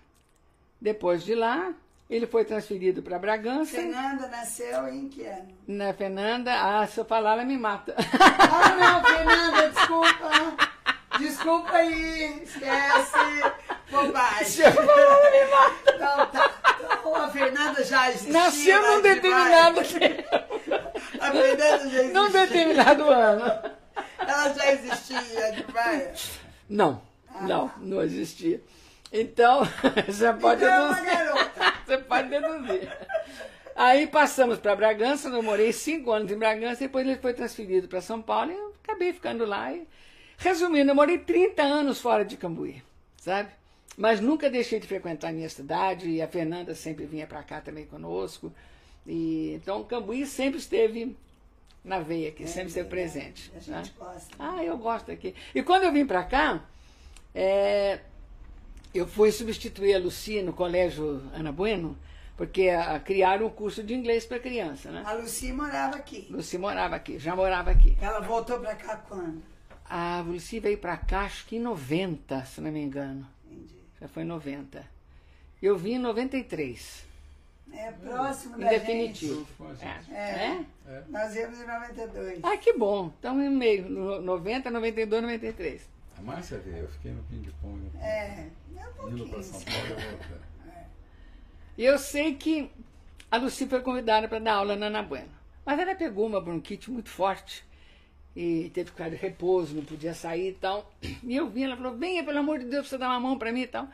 Depois de lá, ele foi transferido para Bragança.
Fernanda nasceu em que ano?
Na Fernanda, ah, se eu falar, ela me mata.
Ah, não, Fernanda, desculpa. Desculpa aí, esquece. Bobagem.
Se eu falar, ela me mata.
Então, tá. Então, a Fernanda já existia.
Nasceu num
de
determinado
baixo. A Fernanda já existia.
num determinado ano.
Ela já existia de baia.
Não, não, não existia. Então, você pode
Então é uma
deduzir.
garota.
Você pode deduzir. Aí passamos para Bragança, eu morei cinco anos em Bragança, depois ele foi transferido para São Paulo e eu acabei ficando lá. E, resumindo, eu morei 30 anos fora de Cambuí, sabe? Mas nunca deixei de frequentar a minha cidade e a Fernanda sempre vinha para cá também conosco. E, então, Cambuí sempre esteve na veia aqui, sempre esteve presente.
A
né?
gente gosta.
Ah, eu gosto aqui. E quando eu vim para cá, é, eu fui substituir a Lucia no colégio Ana Bueno, porque a, criaram um curso de inglês para criança, né?
A Lucy morava aqui.
Lucia morava aqui, já morava aqui.
Ela voltou pra cá quando?
A Lucia veio para cá, acho que em 90, se não me engano.
Entendi.
Já foi em 90. Eu vim em 93,
É próximo
em
da
definitivo.
gente.
É.
É.
É?
Nós viemos em 92.
Ah, que bom. Então, em meio, no 90, 92, 93.
A Márcia veio, eu fiquei no ping-pong.
É, é um
Indo para
pouquinho.
São Paulo e voltando.
E eu sei que a Lucy foi convidada para dar aula na Ana Bueno. Mas ela pegou uma bronquite muito forte e teve que ficar de repouso, não podia sair e tal. E eu vim, ela falou: venha, pelo amor de Deus, você dá uma mão para mim e tal.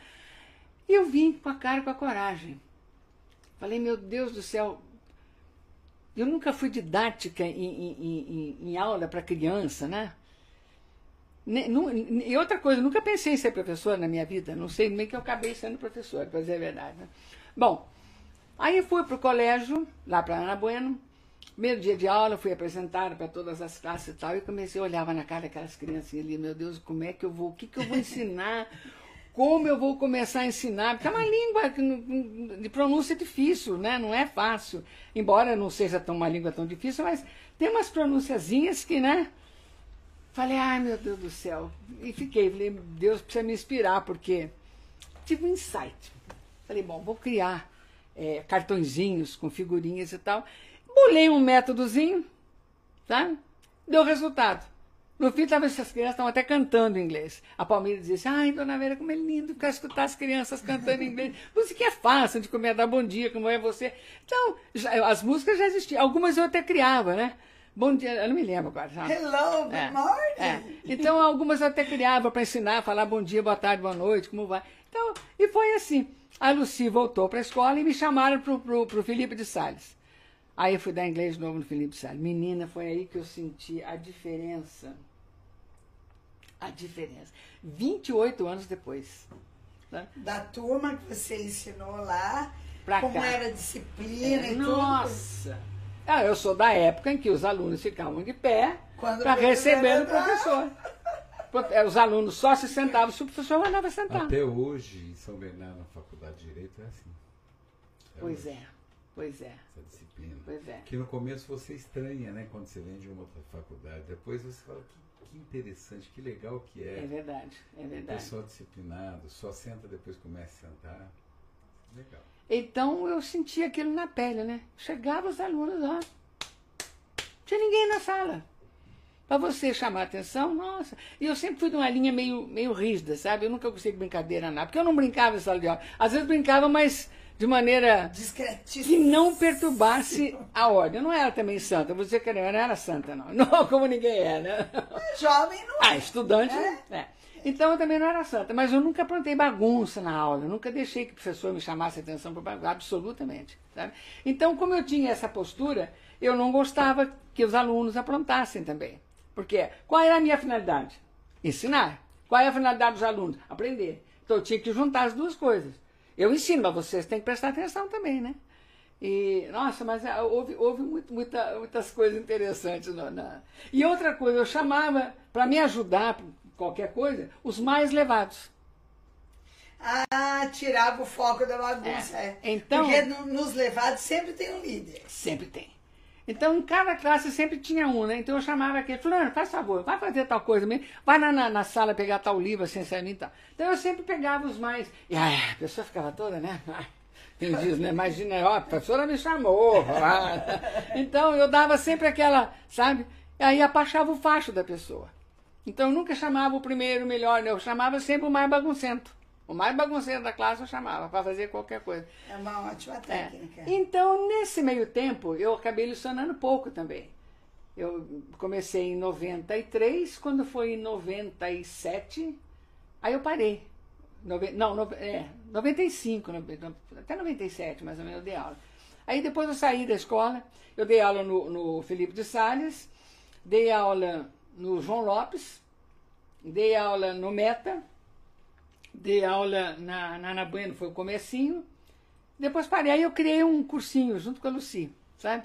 E eu vim com a cara e com a coragem. Falei: meu Deus do céu, eu nunca fui didática em, em- em- em- aula para criança, né? E outra coisa, nunca pensei em ser professora na minha vida. Não sei nem que eu acabei sendo professora, para dizer a verdade. Né? Bom, aí fui para o colégio, lá para Ana Bueno. Primeiro dia de aula, fui apresentada para todas as classes e tal. E comecei a olhar na cara daquelas criancinhas ali. Meu Deus, como é que eu vou? O que, que eu vou ensinar? Como eu vou começar a ensinar? Porque é uma língua de pronúncia difícil, né? Não é fácil. Embora não seja tão uma língua tão difícil, mas tem umas pronunciazinhas que, né? Falei, ai meu Deus do céu. E fiquei, falei, Deus precisa me inspirar, porque tive um insight. Falei, bom, vou criar é, cartõezinhos com figurinhas e tal. Bolei um métodozinho, sabe? Deu resultado. No fim, tava, essas crianças estavam até cantando inglês. A Palmeira dizia assim, ai, dona Vera, como é lindo ficar escutar as crianças cantando inglês. Música é fácil de comer, dar bom dia, como é você. Então, já- as músicas já existiam. Algumas eu até criava, né? Bom dia, eu não me lembro agora. sabe?
Hello, good
É,
morning.
é. Então, algumas eu até criava para ensinar, falar bom dia, boa tarde, boa noite, como vai. Então, e foi assim. A Lucy voltou para a escola e me chamaram para o Felipe de Salles. Aí eu fui dar inglês de novo no Felipe Salles. Menina, foi aí que eu senti a diferença. A diferença. 28 anos depois. né?
Da turma que você ensinou lá,
Pra
como
cá.
era a disciplina e tudo.
Nossa! Ah, eu sou da época em que os alunos ficavam de pé para receber o professor. é, os alunos só se sentavam se o professor mandava sentar.
Até hoje, em São Bernardo, na Faculdade de Direito, é assim. Até
Pois
hoje,
é, pois é,
Essa disciplina.
pois é.
Que no começo você estranha, né? Quando você vem de uma outra faculdade. Depois você fala que, que interessante, que legal que
É
é.
verdade, é verdade.
Pessoal disciplinado, só senta depois começa a sentar. Legal.
Então eu sentia aquilo na pele, né? Chegava os alunos lá, não tinha ninguém na sala. Para você chamar a atenção, nossa. E eu sempre fui de uma linha meio, meio rígida, sabe? Eu nunca gostei de brincadeira nada. Porque eu não brincava em sala de aula. Às vezes brincava, mas de maneira que não perturbasse a ordem. Eu não era também santa. Vou dizer que eu não era santa, não. Não, como ninguém é, né?
Jovem não
Ah, estudante,
É?
é. Então eu também não era santa, mas eu nunca aprontei bagunça na aula, eu nunca deixei que o professor me chamasse atenção para bagunça, absolutamente. Sabe? Então, como eu tinha essa postura, eu não gostava que os alunos aprontassem também. Porque qual era a minha finalidade? Ensinar. Qual é a finalidade dos alunos? Aprender. Então eu tinha que juntar as duas coisas. Eu ensino, mas vocês têm que prestar atenção também, né? E, nossa, mas ah, houve, houve muito- muita- muitas coisas interessantes. na- E outra coisa, eu chamava, para me ajudar, qualquer coisa, os mais levados.
Ah, tirava o foco da bagunça.
É.
É.
Então-
Porque no- nos levados sempre tem um líder.
Sempre tem. Então, em cada classe sempre tinha um, né? Então eu chamava aquele, fulano, faz favor, vai fazer tal coisa mesmo, vai na, na, na sala pegar tal livro, assim, assim, e tal. Então eu sempre pegava os mais. E a pessoa ficava toda, né? Quem diz, né? Imagina, ó, a professora me chamou. Então eu dava sempre aquela, sabe? Aí abaixava o facho da pessoa. Então eu nunca chamava o primeiro, melhor, né? eu chamava sempre o mais baguncento. O mais bagunceiro da classe eu chamava para fazer qualquer coisa.
É uma ótima
É.
técnica.
Então, nesse meio tempo, eu acabei lecionando pouco também. Eu comecei em 93, quando foi em 97, aí eu parei. Nove- não, nove- é, 95, nove- até 97 mais ou menos eu dei aula. Aí depois eu saí da escola, eu dei aula no, no Felipe de Salles, dei aula no João Lopes, dei aula no Meta, dei aula na, na Ana Bueno, foi o comecinho, depois parei, aí eu criei um cursinho junto com a Luci, sabe?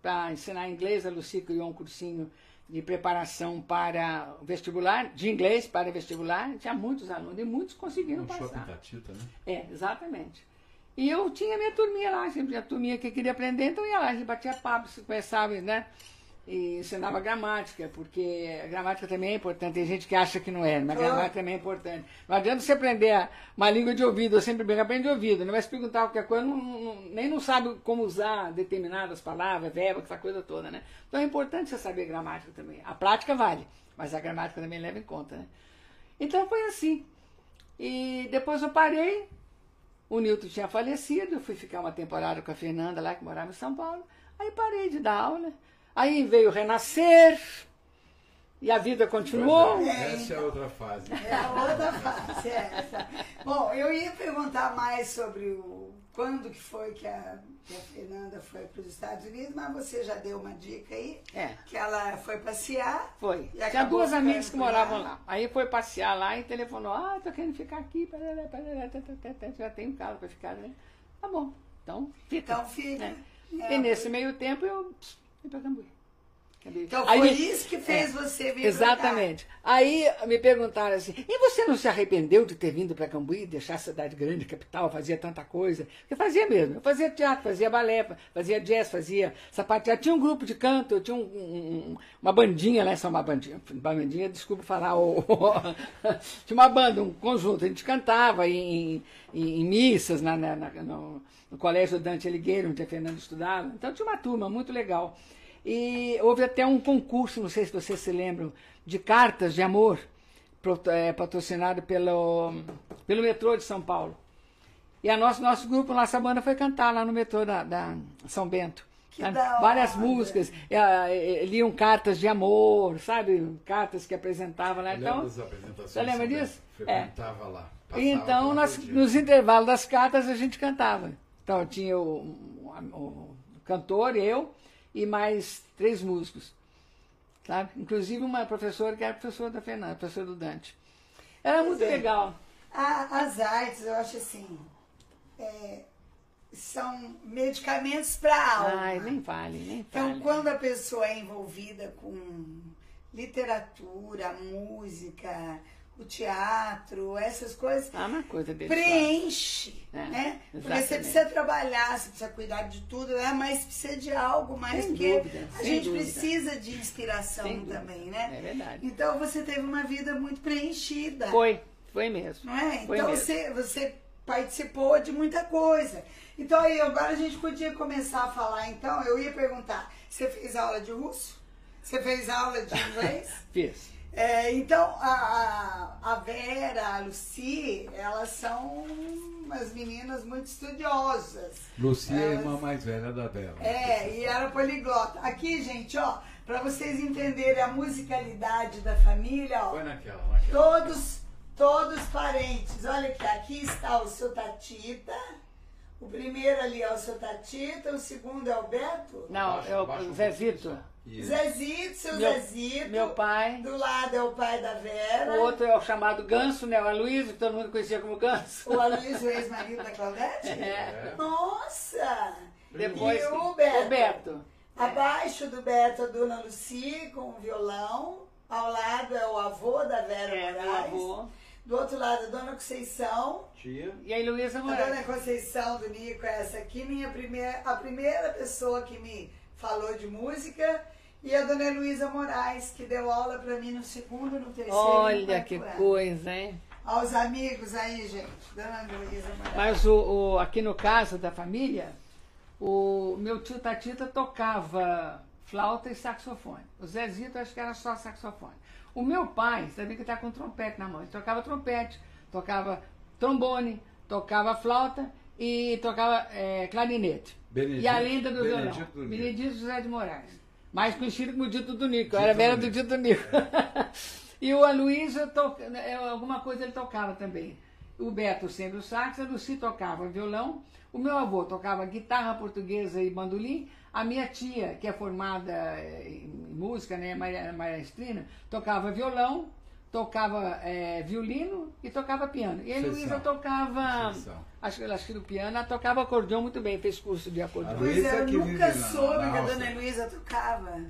Para ensinar inglês, a Luci criou um cursinho de preparação para vestibular, de inglês para vestibular. Tinha muitos alunos e muitos conseguiram
Um shopping
passar.
Tatita, né?
É, exatamente. E eu tinha minha turminha lá, sempre tinha turminha que queria aprender, então ia lá, a gente batia papo, se conversava, né? E ensinava gramática, porque a gramática também é importante. Tem gente que acha que não é, mas a
Claro.
gramática também é importante. Não adianta você aprender uma língua de ouvido, eu sempre brinco, aprende de ouvido, não vai se perguntar qualquer coisa, não- não- nem não sabe como usar determinadas palavras, verbos, essa coisa toda, né? Então é importante você saber gramática também. A prática vale, mas a gramática também leva em conta, né? Então foi assim. E depois eu parei, o Newton tinha falecido, eu fui ficar uma temporada com a Fernanda lá, que morava em São Paulo. Aí parei de dar aula. Aí veio Renascer, e a vida continuou.
É, Essa é outra fase.
É a outra fase, é essa. Bom, eu ia perguntar mais sobre o quando que foi que a, que a Fernanda foi para os Estados Unidos, mas você já deu uma dica aí,
É.
que ela foi passear.
Foi.
E
Tinha duas amigas que moravam
lá.
lá. Aí foi passear lá e telefonou, ah, tô querendo ficar aqui, tá, tá, tá, já tenho casa para ficar, né? Tá bom, então fica.
Então fica.
né?
É,
e nesse meio tempo eu pss, fui para Cambuí. Cambuí.
Então
Aí
foi
me-
isso que fez
é,
você vir
Exatamente. Aí me perguntaram assim: e você não se arrependeu de ter vindo para Cambuí, deixar a cidade grande, capital, fazia tanta coisa? Eu fazia mesmo. Eu fazia teatro, fazia balé, fazia jazz, fazia sapateado. Tinha um grupo de canto, eu tinha um- um- uma bandinha lá, só uma bandinha. Bandinha, desculpa falar. o- tinha uma banda, um conjunto. A gente cantava em, em- em missas na, na- na- no, no Colégio Dante Alighieri, onde a Fernanda estudava. Então tinha uma turma muito legal. E houve até um concurso, não sei se vocês se lembram, de cartas de amor, é, patrocinado pelo, pelo metrô de São Paulo. E a nosso, nosso grupo, nossa banda foi cantar lá no metrô da, da São Bento.
Que da
Várias
hora.
músicas, é, é, liam cartas de amor, sabe? Cartas que apresentavam lá. Então, você lembra disso?
Bento.
É.
Frequentava lá.
então, nós, nos intervalos das cartas, a gente cantava. Então, tinha o, o- o cantor, eu, e mais três músicos. Sabe? Inclusive uma professora que era professora da Fernanda, professora do Dante. Era muito
é.
legal.
A- as artes, eu acho assim, é, são medicamentos para a alma.
Ai, nem vale, nem
Então,
fale.
quando a pessoa é envolvida com literatura, música, o teatro, essas coisas,
Ah, uma coisa dele.
preenche,
É,
né? Porque você
exatamente.
precisa trabalhar, você precisa cuidar de tudo, né? mas precisa de algo mais,
Sem
porque
dúvida,
a gente
dúvida.
precisa de inspiração
Sem dúvida.
também, né?
É verdade.
Então você teve uma vida muito preenchida.
Foi, foi mesmo.
Não é?
Foi
Então
mesmo.
você, você participou de muita coisa. Então aí agora a gente podia começar a falar, então, eu ia perguntar, você fez aula de russo? Você fez aula de inglês?
Fiz.
É, então, a, a Vera, a Lucy, elas são umas meninas muito estudiosas.
Lucia é a
Elas-
irmã mais velha da Bela.
É, e era poliglota. Aqui, gente, ó, para vocês entenderem a musicalidade da família, ó,
Foi naquela, naquela.
todos, todos parentes. Olha aqui, aqui está o seu Tatita. O primeiro ali é o seu Tatita, o segundo é o Beto.
Não, é o
um
Zezito.
Isso.
Zezito, seu
Meu-
Zezito.
Meu pai.
Do lado é o pai da Vera.
O outro é o chamado Ganso, né? O Aloysio, que todo mundo conhecia como Ganso.
O Aloysio, o ex-marido da Claudete?
É.
Nossa!
Depois,
E o Beto?
O Beto.
Abaixo do Beto, a Dona Luci, com o violão. Ao lado é o avô da Vera
É,
Moraes.
avô.
Do outro lado, a Dona Conceição.
Tia.
E a Heloísa
A Dona
Moraes.
Conceição do Nico é essa aqui, minha primeira, a primeira pessoa que me falou de música. E a Dona Heloísa Moraes, que deu aula pra mim no segundo, no terceiro e no
Olha
quarto
que
ano.
coisa, hein?
Aos amigos aí, gente. Dona Heloísa Moraes.
Mas o, o- aqui no caso da família, o meu tio Tatita tocava flauta e saxofone. O Zezito acho que era só saxofone. O meu pai, você sabia que está com trompete na mão. Ele tocava trompete, tocava trombone, tocava flauta e tocava eh, clarinete.
Benedito-
e a lenda do
Benedito
violão. Benedito José de Moraes. Mais conhecido como Dito do Nico.
Dito
era velha do. Dito do Nico. e o Aloysio, toca, é, alguma coisa ele tocava também. O Beto sempre o sax, a Lucy tocava violão, o meu avô tocava guitarra portuguesa e bandolim, a minha tia, que é formada eh, em música, né, Maria- maestrina, tocava violão, tocava eh, violino e tocava piano. E a. Luísa tocava. Acho, que- acho que no piano, ela tocava acordeão muito bem, fez curso de acordeão.
Pois
Luísa
é, eu nunca soube
na
que a. Dona Heloísa tocava.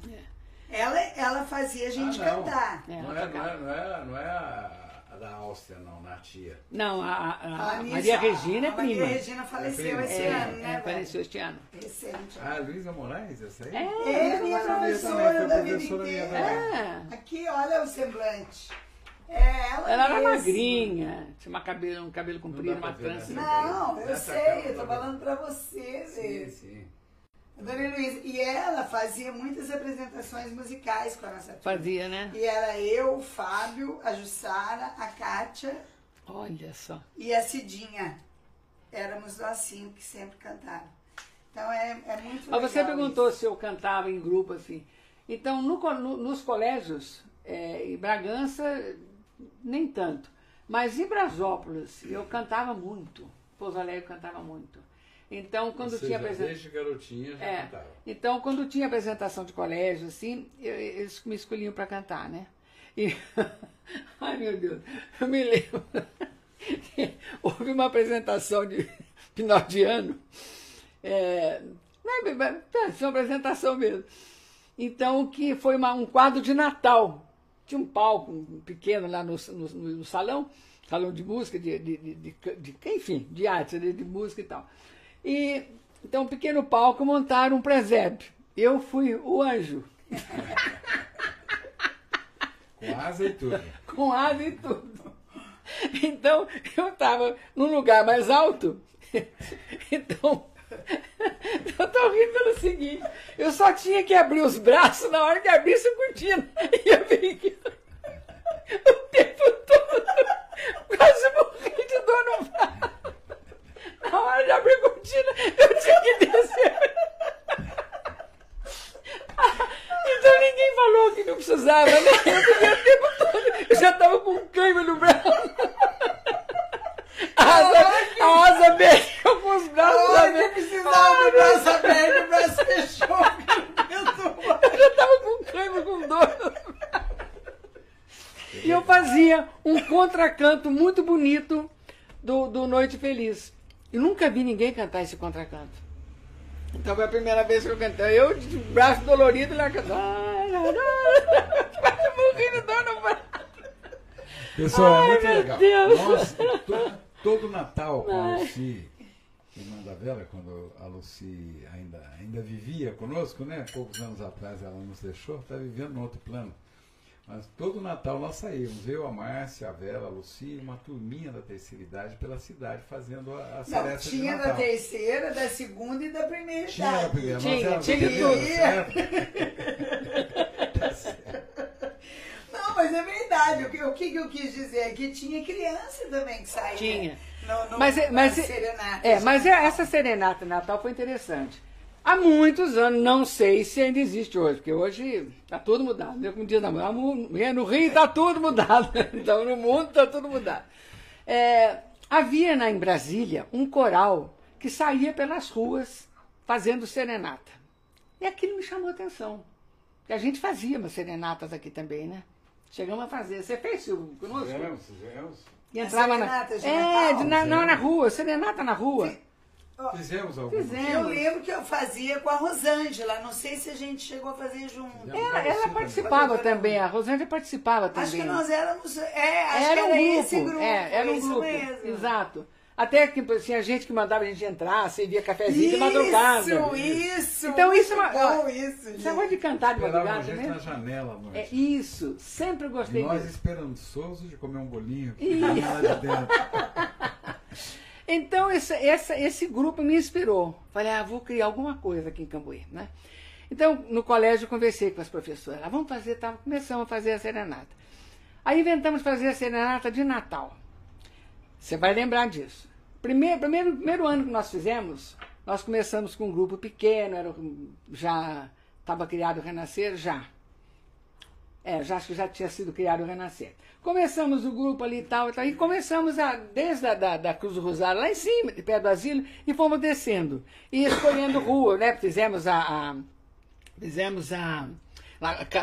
Ela, ela fazia a gente
Ah, não.
cantar.
É,
Não é, não é, não é, não é a, a da Áustria, não, na tia.
Não, a, a- a Maria Regina é
a Maria
prima.
Regina faleceu
prima.
esse
É,
ano, né?
é, faleceu este ano.
Recente.
Ah, Luísa Moraes, essa aí?
É,
É, minha professora
foi
da vida
professora minha
inteira.
É.
Aqui, olha o semblante. É, ela
Ela era magrinha, tinha uma cabelo, um cabelo comprido, uma
ver,
trança.
né?
Não, eu
Essa
sei, eu tô
tá
falando pra você,
Sim,
Zê.
sim.
Dona Heloísa. E ela fazia muitas apresentações musicais com a nossa turma.
Fazia, né?
E era eu, o Fábio, a Jussara, a Kátia
Olha só.
e a Cidinha. Éramos nós cinco que sempre cantaram. Então é, é muito
Mas você perguntou
isso.
se eu cantava em grupo assim. Então, no no- nos colégios, é, em Bragança, nem tanto. Mas em Brasópolis, eu cantava muito. Pouso Alegre cantava muito. Então, quando tinha apresentação.
Desde garotinha já
É.
cantava.
Então, quando tinha apresentação de colégio, assim, eu- eles me escolhiam para cantar, né? E, ai meu Deus, eu me lembro. Houve uma apresentação de final de ano. É, não é, bem- é, uma apresentação mesmo. Então, que foi uma- um quadro de Natal. Tinha um palco pequeno lá no, no- no salão, salão de música, de, de, de, de- enfim, de arte, de, de música e tal. E então, um pequeno palco montaram um presépio. Eu fui o anjo,
Com asa e tudo.
com asa e tudo. Então, eu estava num lugar mais alto. Então, eu estou rindo pelo seguinte: eu só tinha que abrir os braços na hora que abrisse a cortina. E eu fiquei o tempo todo, quase morri de dor no braço. Na hora de abrir a cortina, eu tinha que descer. Então ninguém falou que não precisava, né? Eu o tempo todo, eu já estava com um câmbio no braço. A asa, a asa aberta com os braços abertos.
eu precisava do braço aberto, o braço fechou.
Eu já estava com câmbio, com dor. E eu fazia um contracanto muito bonito do, do Noite Feliz. Eu nunca vi ninguém cantar esse contracanto. Então foi a primeira vez que eu cantei. Eu, de braço dolorido, lá cantando. Quase morri de dor no braço.
Pessoal,
Ai,
é muito
meu
legal.
Deus.
Nós, to- todo Natal com a
Ai.
Luci, irmã da Vera, quando a Luci ainda, ainda vivia conosco, né? Poucos anos atrás ela nos deixou, está vivendo no outro plano. Mas todo Natal nós saímos, eu, a Márcia, a Vera, a Luci, uma turminha da terceira idade pela cidade fazendo a, a
Não, tinha da
Natal.
terceira, da segunda e da primeira
Tinha a
idade.
primeira,
Tinha, tinha
primeira,
tudo.
certo? Tá certo.
Não, mas é verdade. O que, o que eu quis dizer é que tinha criança também que saía.
Tinha.
No, no,
Mas, é- mas, é-
serenata
é, mas é- essa serenata Natal foi interessante. Há muitos anos, não sei se ainda existe hoje, porque hoje está tudo mudado. né? Como diz na mãe, no Rio está tudo mudado. Então no mundo está tudo mudado. É, havia na, em Brasília um coral que saía pelas ruas fazendo serenata. E aquilo me chamou a atenção. E a gente fazia umas serenatas aqui também, né? Chegamos a fazer. Você fez, Silvio, conosco?
Fizemos, fizemos.
E entrava na. É, de na, não, na rua, serenata na rua.
Fizemos algumas.
Fizemos.
Eu lembro que eu fazia com a Rosângela. Não sei se a gente chegou a fazer junto.
Ela, ela participava também, a Rosângela participava também.
Acho que nós éramos. É, acho
era
que
um
era
grupo,
esse grupo.
é, era um
isso
grupo.
mesmo.
Exato. Até que tinha gente que mandava a gente entrar, servia cafezinho de madrugada.
Isso, isso.
Então isso é uma-
bom, isso.
Esse negócio de cantar de madrugada,
gente na
né?
janela à noite.
É isso, sempre
E
gostei
nós
disso.
esperançosos de comer um bolinho lá de dentro.
Então esse, essa- esse grupo me inspirou. Falei, ah, vou criar alguma coisa aqui em Cambuí, né? Então, no colégio, eu conversei com as professoras. Ah, vamos fazer, tá? começamos a fazer a serenata. Aí inventamos fazer a serenata de Natal. Você vai lembrar disso. Primeiro, primeiro, primeiro ano que nós fizemos, nós começamos com um grupo pequeno, era, já estava criado o Renascer, já. É, já acho que já tinha sido criado o Renascer. Começamos o grupo ali e tal, e tal, e começamos a, desde a da, da Cruz do Rosário, lá em cima, de perto do asilo, e fomos descendo. E escolhendo rua, né? Fizemos a. a- fizemos a.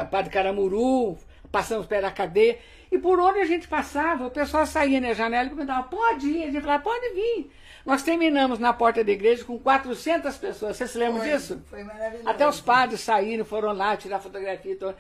Padre Caramuru, passamos da cadeia. E por onde a gente passava, o pessoal saía na janela e perguntava, pode ir? A gente falava, pode vir. Nós terminamos na porta da igreja com 400 pessoas. Você se lembra
Foi,
disso?
Foi maravilhoso.
Até os padres saíram, foram lá tirar fotografia. e tudo.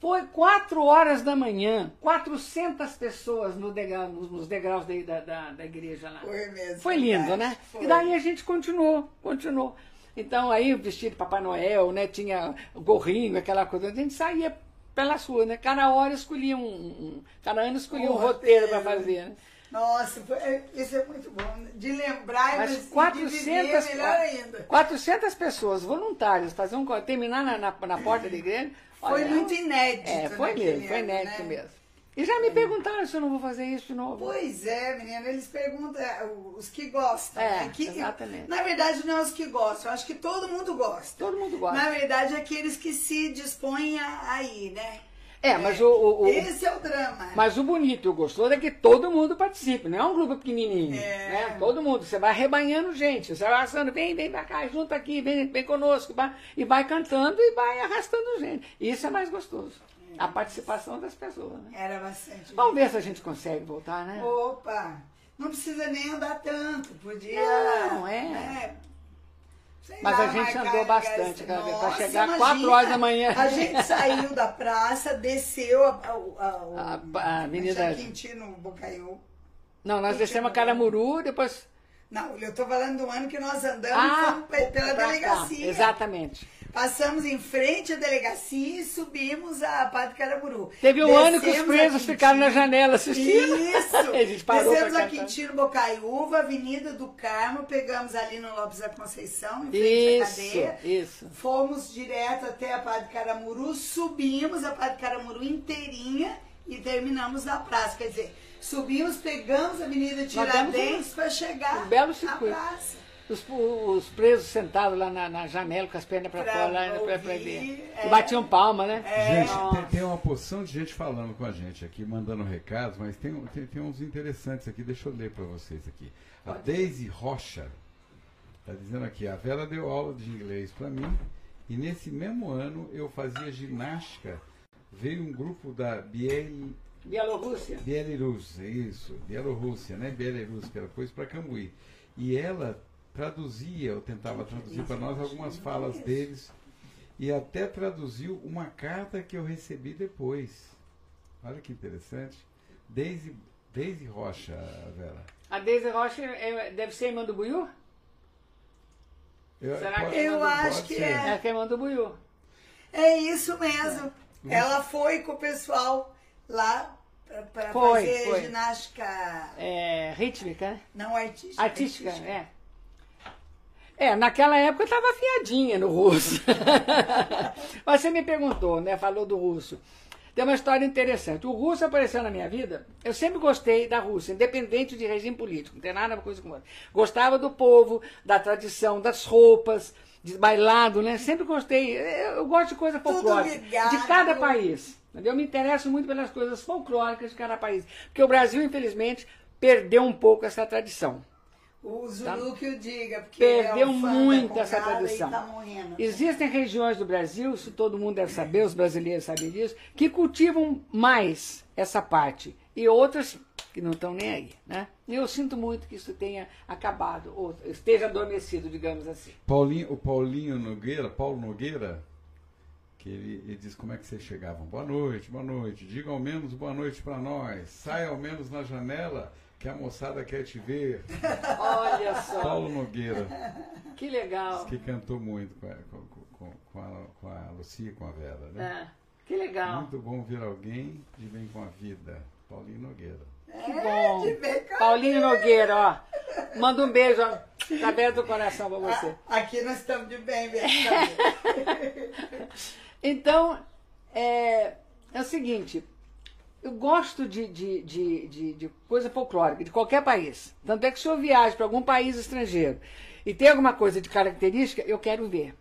Foi quatro horas da manhã, 400 pessoas no degrau- nos degraus da, da, da- igreja lá.
Foi mesmo.
Foi lindo, né?
Foi.
E daí a gente continuou, continuou. Então aí o vestido de Papai Noel, né? Tinha gorrinho, aquela coisa. A gente saía pelas ruas, né? Cada hora escolhia um. um- cada ano escolhia um,
Um
roteiro para
roteiro.
fazer. Né?
Nossa, foi- é- isso é muito bom. De lembrar e
Mas
de- de
400,
viver melhor ainda.
400 pessoas voluntárias fazer um, terminar na, na, na porta da igreja.
Foi
olha,
muito inédito.
É, foi
naquele
mesmo, foi inédito
né?
mesmo. E já me perguntaram se eu não vou fazer isso de novo.
Pois é, menina, eles perguntam é, os que gostam.
É,
né? Que-
exatamente.
Na verdade, não é os que gostam, eu acho que todo mundo gosta.
Todo mundo gosta.
Na verdade, é aqueles que se dispõem a, ir, né?
É, mas o, o- o-
Esse é o drama.
mas o bonito e o gostoso é que todo mundo participe, não é um grupo pequenininho.
É.
Né? Todo mundo, você vai rebanhando gente, você vai arrastando, vem, vem pra cá, junta aqui, vem, vem conosco, vai, e vai cantando e vai arrastando gente. Isso é mais gostoso. A participação das pessoas. Né?
Era bastante.
Vamos ver se a gente consegue voltar, né?
Opa! Não precisa nem andar tanto, podia.
Não, é.
né,
Mas
lá,
a gente andou bastante, cara, pra
Nossa,
chegar
imagina,
quatro horas da manhã.
A gente saiu da praça, desceu a, a, a,
A- Avenida-
Quintino Bocaiú.
Não, nós descemos a Caramuru, depois.
Não, eu tô falando do ano que nós andamos
Ah,
pela
pra cá.
delegacia.
Exatamente.
Passamos em frente à delegacia e subimos a Padre Caramuru.
Teve um ano que os
Descemos
presos ficaram na janela assistindo.
Isso!
parou
Descemos a. Quintino Bocaiúva, Avenida do Carmo, pegamos ali no Lopes da Conceição, em frente à
Isso,
cadeia.
isso.
Fomos direto até a Padre Caramuru, subimos a Padre Caramuru inteirinha e terminamos na praça. Quer dizer, subimos, pegamos a Avenida Tiradentes para chegar
um belo
praça.
Os, os presos sentados lá na, na janela com as pernas pra,
Pra
fora, lá, pra, ver.
é.
E batiam palma, né?
Gente,
Nossa.
tem, tem uma porção de gente falando com a gente aqui, mandando recados, mas tem, tem, tem uns interessantes aqui, deixa eu ler para vocês aqui. A Daisy Rocha está dizendo aqui, a Vera deu aula de inglês para mim e nesse mesmo ano eu fazia ginástica. Veio um grupo da Biel,
Bielorrússia.
Bielorrússia, isso, Bielorrússia, né? Bielorrússia, que era coisa para Cambuí. E ela traduzia, ou tentava traduzir para nós algumas falas deles, e até traduziu uma carta que eu recebi depois. Olha que interessante. Deise, Deise Rocha, Vera.
A Deise Rocha é- deve ser irmã do Buiú?
Eu,
Será
pode-
que
Eu
pode
acho que
ser.
é.
É que é irmã do Buiú.
É isso mesmo. Ela foi com o pessoal lá para fazer
foi.
ginástica
É, rítmica, né?
não artística.
Artística, é. É, naquela época eu estava afiadinha no russo. Mas você me perguntou, né? Falou do russo. Tem uma história interessante. O russo apareceu na minha vida. Eu sempre gostei da Rússia, independente de regime político. Não tem nada a coisa com outra. Gostava do povo, da tradição, das roupas, de bailado, né? Sempre gostei. Eu, gosto de coisa folclórica. De cada país. entendeu? Eu me interesso muito pelas coisas folclóricas de cada país. Porque o Brasil, infelizmente, perdeu um pouco essa tradição.
O Zulu que o diga, porque
Tá. Perdeu
é um
muito essa tradição.
Tá morrendo.
Existem regiões do Brasil, isso todo mundo deve saber, os brasileiros sabem disso, que cultivam mais essa parte e outras que não estão nem aí, né? E eu sinto muito que isso tenha acabado, ou esteja adormecido, digamos assim.
Paulinho, o Paulinho Nogueira, Paulo Nogueira, que ele, ele diz como é que vocês chegavam. Boa noite, boa noite. Diga ao menos boa noite para nós. Saia ao menos na janela que a moçada quer te ver.
Olha só,
Paulo Nogueira,
que legal.
que cantou muito com a, com, com- com a, com a Lucia e com a Vera, né?
É, que legal.
Muito bom ver alguém de bem com a vida. Paulinho Nogueira.
Que bom.
de bem com a
Paulinho Nogueira, ó. Manda um beijo, ó. Tá aberto o coração pra você.
A- Aqui nós estamos de bem, bem.
Então, é, é o seguinte, eu gosto de, de, de, de, de coisa folclórica, de qualquer país. Tanto é que se eu viajo para algum país estrangeiro e tem alguma coisa de característica, eu quero ver.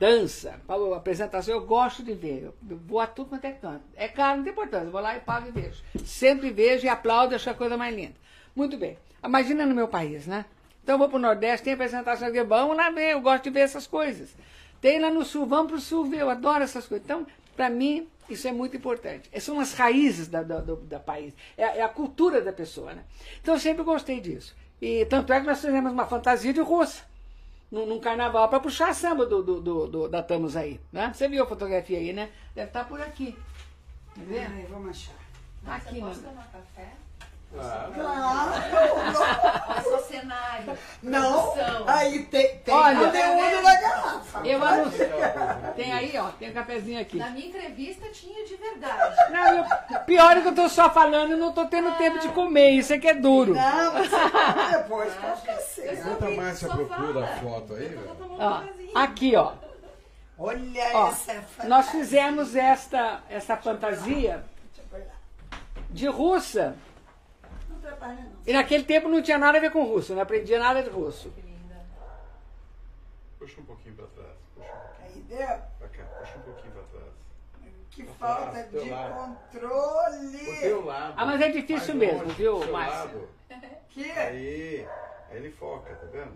Dança, apresentação, eu gosto de ver. Eu, vou a tudo quanto é canto. É caro, não tem importância. Eu vou lá e pago e vejo. Sempre vejo e aplaudo acho a coisa mais linda. Muito bem. Imagina no meu país, né? Então eu vou para o Nordeste, tem apresentação aqui, vamos lá ver, eu gosto de ver essas coisas. Tem lá no Sul, vamos para o Sul ver, eu adoro essas coisas. Então, para mim, isso é muito importante. Essas são as raízes da, da, do, da país, é, a- é a cultura da pessoa, né? Então eu sempre gostei disso. E tanto é que nós fizemos uma fantasia de russa num, num carnaval para puxar a samba do, do, do, do- da Tamos aí, né? Você viu a fotografia aí, né? Deve estar por aqui. Tá vendo?
Ai, vamos achar.
Tá aqui,
Você
né?
posso tomar café?
Claro.
O cenário.
Não,
produção.
aí tem, tem
Olha.
conteúdo na garrafa.
Eu anuncio. Tem aí, ó, tem um cafezinho aqui.
Na minha entrevista tinha de verdade.
Não, eu- pior é que eu tô só falando e não tô tendo tempo de comer. Isso é que é duro.
Não, come depois
Eu
você.
sou
Enquanto a Márcia procura a foto aí,
Ó,
um cafezinho.
aqui, ó.
Olha
Ó,
essa é fantástica.
nós fizemos esta, essa fantasia de russa.
Não.
E naquele tempo não tinha nada a ver com russo, não aprendia nada de russo.
Que linda.
Puxa um pouquinho para trás. Puxa um pouquinho
Aí deu.
pra cá. Puxa um pouquinho para trás.
Que
Pra
falta
trás,
de
lado.
controle.
O teu lado.
Ah, mas é difícil mesmo,
longe,
viu,
lado.
Que
Aí, aí ele foca, tá vendo?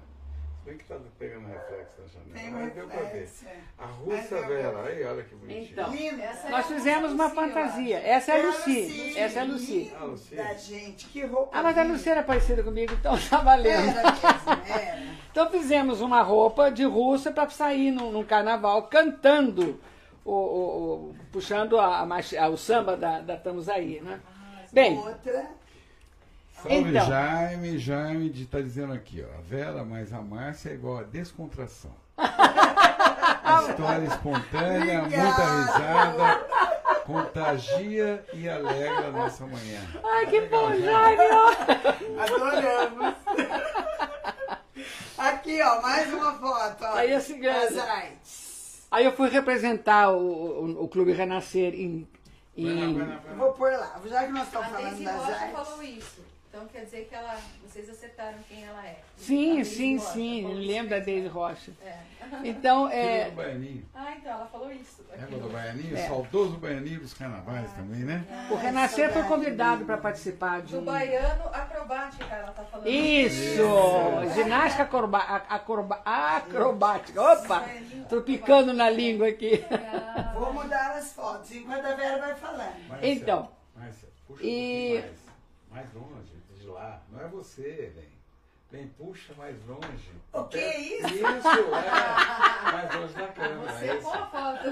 Bem que tá pegando reflexo na janela.
tem
mas
um
deu pra ver.
reflexo. é.
A russa Vera,
ver.
aí olha que bonitinho.
Então.
Linda.
Essa é
Nós fizemos uma
Lucy, eu
fantasia. Essa é a Lucy. Essa é a Lucy.
Ah, Lucy.
gente. Que roupa
Ah, mas a. Lucy era parecida comigo, então tá valendo.
Era mesmo, era.
Então fizemos uma roupa de russa para sair num, num carnaval cantando, o, o- o- puxando a, a o samba da, da Estamos Aí, né? Bem,
Outra.
Salve
Então.
Jaime, Jaime de, tá dizendo aqui, ó. A Vera, mas a Márcia é igual a descontração. História espontânea, muita risada, contagia e alegra a nossa manhã.
ai que bom, Jaime! ó.
Adoramos. Aqui, ó, mais uma foto. Ó,
Aí é esse grande.
As artes.
Aí eu fui representar o, o, o Clube Renascer em...
Vai lá,
em
vai lá, vai lá.
vou pôr lá. Já que nós estamos falando das artes.
falou isso. Então quer dizer que ela, vocês acertaram quem ela é.
Sim, sim,
Rocha
sim,
isso
lembro da. Deise Rocha.
É.
Então,
Filha
é,
do Baianinho.
Ah, então ela falou isso. aqui
Lembra do Baianinho?
É.
Saudoso Baianinho dos carnavais também, né?
o Renascer foi convidado para participar de
Do
um...
baiano acrobática, ela tá falando.
Isso! Ginástica acroba, acrobática. Opa! Tô picando na língua aqui.
Ah,
Vou mudar as fotos enquanto a Vera vai falando.
Márcia,
Então,
Márcia, puxa
e-
um mais. Mais longe, lá. Não é você, velho. Bem, puxa mais longe.
O que é isso?
Isso, é. Mais longe da câmera.
Você
é
é
isso.
foto.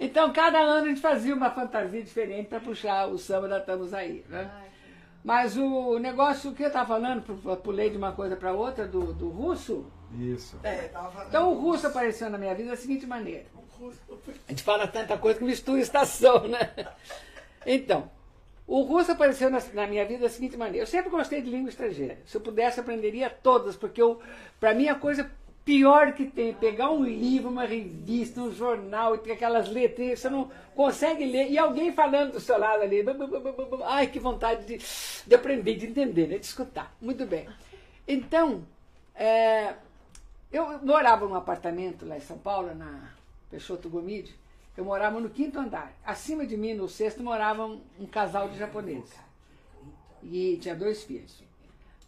Então, cada ano a gente fazia uma fantasia diferente para puxar o samba da Estamos Aí. Né?
Ai,
Mas o negócio que eu estava falando, pu- pulei de uma coisa para outra, do, do russo.
Isso.
É,
Então, o russo apareceu na minha vida da seguinte maneira. A gente fala tanta coisa que mistura estação, né? Então, o russo apareceu na, na minha vida da seguinte maneira. Eu sempre gostei de língua estrangeira. Se eu pudesse, aprenderia todas, porque para mim a coisa pior que tem é pegar um livro, uma revista, um jornal, e ter aquelas letrinhas, você não consegue ler, e alguém falando do seu lado ali. Ai, que vontade de, de aprender, de entender, né? de escutar. Muito bem. Então, é, eu morava num apartamento lá em São Paulo, na Peixoto Gomide. Eu morava no quinto andar. Acima de mim, no sexto, morava um, um casal de japoneses. E tinha dois filhos.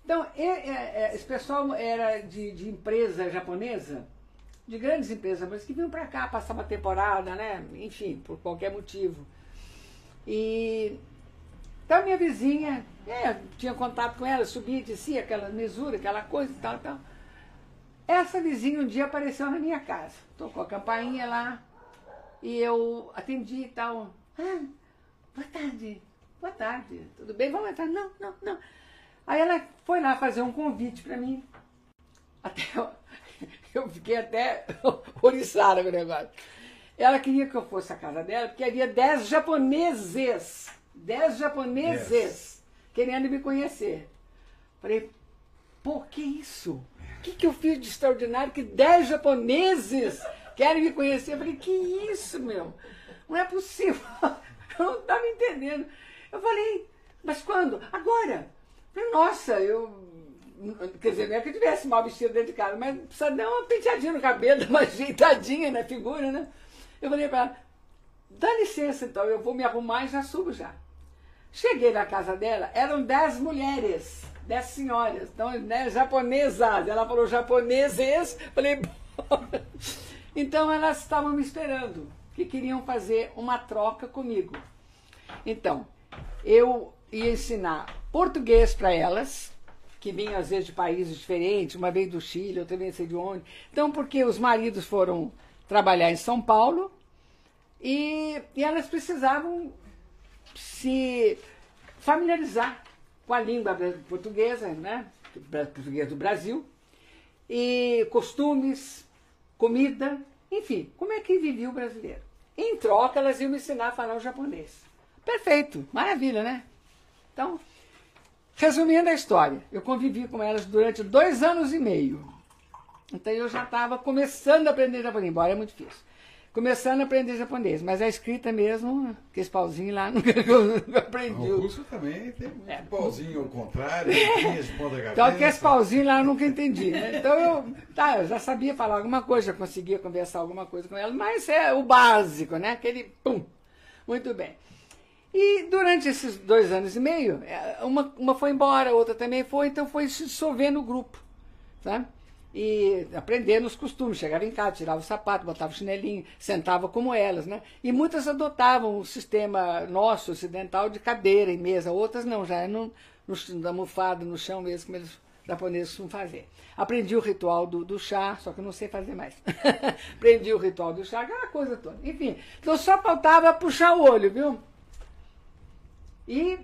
Então, esse pessoal era de, de empresa japonesa, de grandes empresas, mas que vinham para cá passar uma temporada, né? Enfim, por qualquer motivo. E então minha vizinha, é, tinha contato com ela, subia e descia, aquela mesura, aquela coisa e tal, tal. Essa vizinha um dia apareceu na minha casa. Tocou a campainha lá e eu atendi e tal. Ah, boa tarde, boa tarde, tudo bem? Vamos entrar? Não, não, não. Aí ela foi lá fazer um convite para mim. Até eu, eu fiquei até oriçada com o negócio. Ela queria que eu fosse à casa dela, porque havia dez japoneses, dez japoneses
Yes.
querendo me conhecer. Falei, pô, que isso? O que, que eu fiz de extraordinário que dez japoneses querem me conhecer? Eu falei, que isso, meu? Não é possível. Eu não estava entendendo. Eu falei, mas quando? Agora. Eu falei, Nossa, eu. Quer dizer, não é que eu tivesse mal vestido dentro de casa, mas precisa dar uma penteadinha no cabelo, uma ajeitadinha na figura, né? Eu falei para ela, dá licença então, eu vou me arrumar e já subo já. Cheguei na casa dela, eram dez mulheres, dez senhoras, então, né, japonesas. Ela falou japoneses, falei. então elas estavam me esperando, que queriam fazer uma troca comigo. Então, eu ia ensinar português para elas, que vinham às vezes de países diferentes, uma vez do Chile, outra vez sei de onde. Então, porque os maridos foram trabalhar em São Paulo e, e elas precisavam se familiarizar com a língua portuguesa, né? Português do Brasil, e costumes, comida, enfim, como é que vivia o brasileiro. Em troca, elas iam me ensinar a falar o japonês. Perfeito, maravilha, né? Então, resumindo a história, eu convivi com elas durante dois anos e meio. Então eu já estava começando a aprender japonês, embora é muito difícil. Começando a aprender japonês, mas a escrita mesmo, que esse pauzinho lá, nunca, nunca aprendi.
O russo também tem muito
É.
pauzinho ao contrário, de ponta.
Então, que esse pauzinho lá eu nunca entendi. Né? Então, eu, tá, eu já sabia falar alguma coisa, já conseguia conversar alguma coisa com ela, mas é o básico, né? Aquele pum. Muito bem. E durante esses dois anos e meio, é, uma, uma foi embora, a outra também foi, então foi se dissolvendo o grupo. Sabe? E aprendendo os costumes. Chegava em casa, tirava o sapato, botava o chinelinho, sentava como elas, né? E muitas adotavam o sistema nosso, ocidental, de cadeira e mesa. Outras não, já no, no, almofada, no chão mesmo, como eles japoneses costumam fazer. Aprendi o ritual do, do chá, só que eu não sei fazer mais. Aprendi o ritual do chá, aquela coisa toda. Enfim, então só faltava puxar o olho, viu? E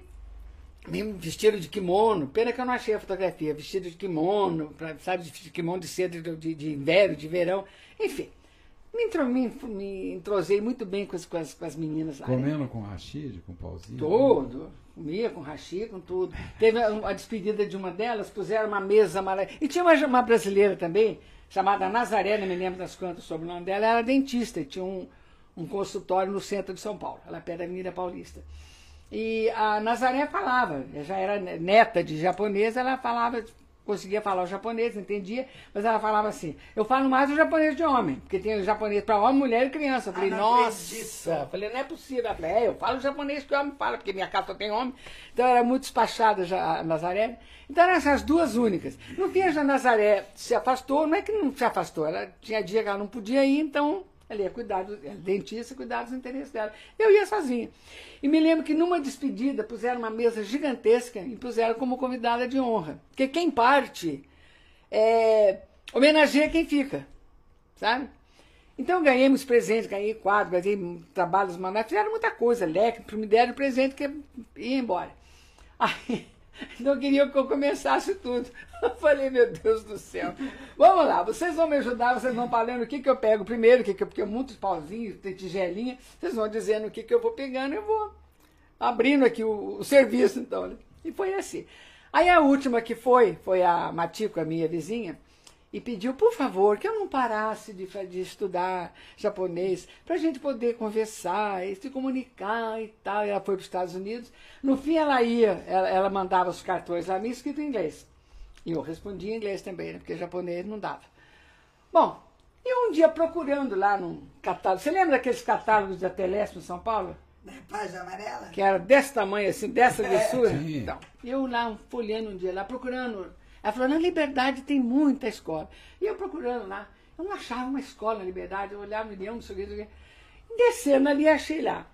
mesmo vestido de kimono, pena que eu não achei a fotografia, vestido de kimono, pra, sabe, de kimono de seda de, de, inverno, de verão, enfim. Me, intro, me, me entrosei muito bem com as, com as, com as meninas lá. né?
Comendo com rachide, com pauzinho.
Tudo. Comia com hashi, com tudo. Teve a, a despedida de uma delas, puseram uma mesa amarela. E tinha uma, uma brasileira também, chamada Nazaré, não me lembro das quantas sobre o nome dela, ela era dentista, e tinha um, um consultório no centro de São Paulo, ela perto da Avenida Paulista. E a Nazaré falava, já era neta de japonês, ela falava, conseguia falar o japonês, entendia, mas ela falava assim, eu falo mais o japonês de homem, porque tem o japonês para homem, mulher e criança. Eu falei,
Ah,
nossa, eu falei, não é possível. Ela falou, é, eu falo japonês que o homem fala, porque minha casa só tem homem. Então era muito despachada já a Nazaré. Então eram essas duas únicas. No fim, a Nazaré se afastou, não é que não se afastou, ela tinha dia que ela não podia ir, então Ela ia cuidar, do, ela, dentista, cuidar dos interesses dela. Eu ia sozinha. E me lembro que numa despedida puseram uma mesa gigantesca e puseram como convidada de honra. Porque quem parte é, homenageia quem fica, sabe? Então ganhei muitos presentes, ganhei quadros, ganhei trabalhos manuais, fizeram muita coisa, leque, me deram presente que ia embora. Aí, não queriam que eu começasse tudo. Eu falei, meu Deus do céu. Vamos lá, vocês vão me ajudar, vocês vão falando o que, que eu pego primeiro, que, que eu, porque muitos pauzinhos, tem tigelinha, vocês vão dizendo o que, que eu vou pegando, eu vou abrindo aqui o, o serviço, então. Né? E foi assim. Aí a última que foi, foi a Matico, a minha vizinha, e pediu, por favor, que eu não parasse de, de estudar japonês, para a gente poder conversar e se comunicar e tal. E ela foi para os Estados Unidos. No fim, ela ia, ela, ela mandava os cartões lá, me escrito em inglês. E eu respondia em inglês também, né, porque japonês não dava. Bom, e um dia procurando lá num catálogo, você lembra daqueles catálogos da Telesp em São Paulo?
Da página amarela?
Que era desse tamanho, assim, dessa grossura.
É,
então, eu lá folheando um dia lá, procurando ela falou, na Liberdade tem muita escola. E eu procurando lá, eu não achava uma escola na Liberdade, eu olhava União, não sei o que, não sei o que. Descendo ali, achei lá.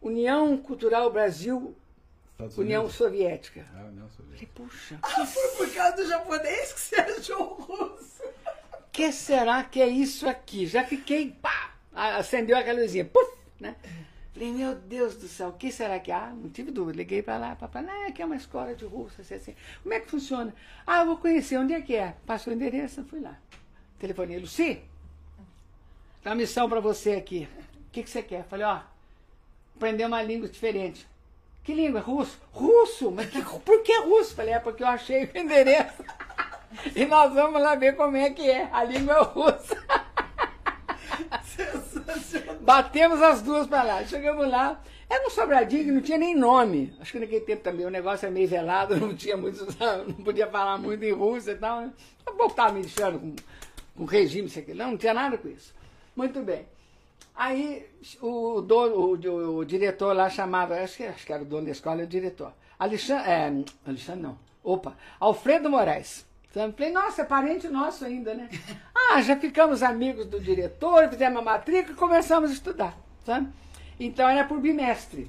União Cultural Brasil, Estados União Unidos. Soviética.
Ah, União Soviética.
Falei, puxa.
Ah, foi por causa do japonês que você achou o russo.
que será que é isso aqui? Já fiquei, pá, acendeu aquela luzinha, puf, né? Falei, meu Deus do céu, o que será que há? Não tive dúvida. Liguei para lá, papai, não, aqui é uma escola de russo, assim, assim. Como é que funciona? Ah, eu vou conhecer, onde é que é? Passou o endereço, fui lá. Telefonei, Luci, tem uma missão para você aqui. O que, que você quer? Falei, ó, aprender uma língua diferente. Que língua? Russo? Russo? Mas que, por que russo? Falei, é porque eu achei o endereço. e nós vamos lá ver como é que é. A língua é russa. Batemos as duas para lá. Chegamos lá. Era um sobradinho que não tinha nem nome. Acho que naquele tempo também o negócio era meio velado, não tinha muito, não podia falar muito em russo e tal. Né? O povo estava me deixando com, com regime, aqui. Não, não tinha nada com isso. Muito bem. Aí o, dono, o, o, diretor lá chamava, acho que, acho que era o dono da escola, o diretor. Alexandre, é, Alexandre não, opa, Alfredo Moraes. Falei, nossa, é parente nosso ainda, né? Ah, já ficamos amigos do diretor, fizemos a matrícula e começamos a estudar, sabe? Então era por bimestre.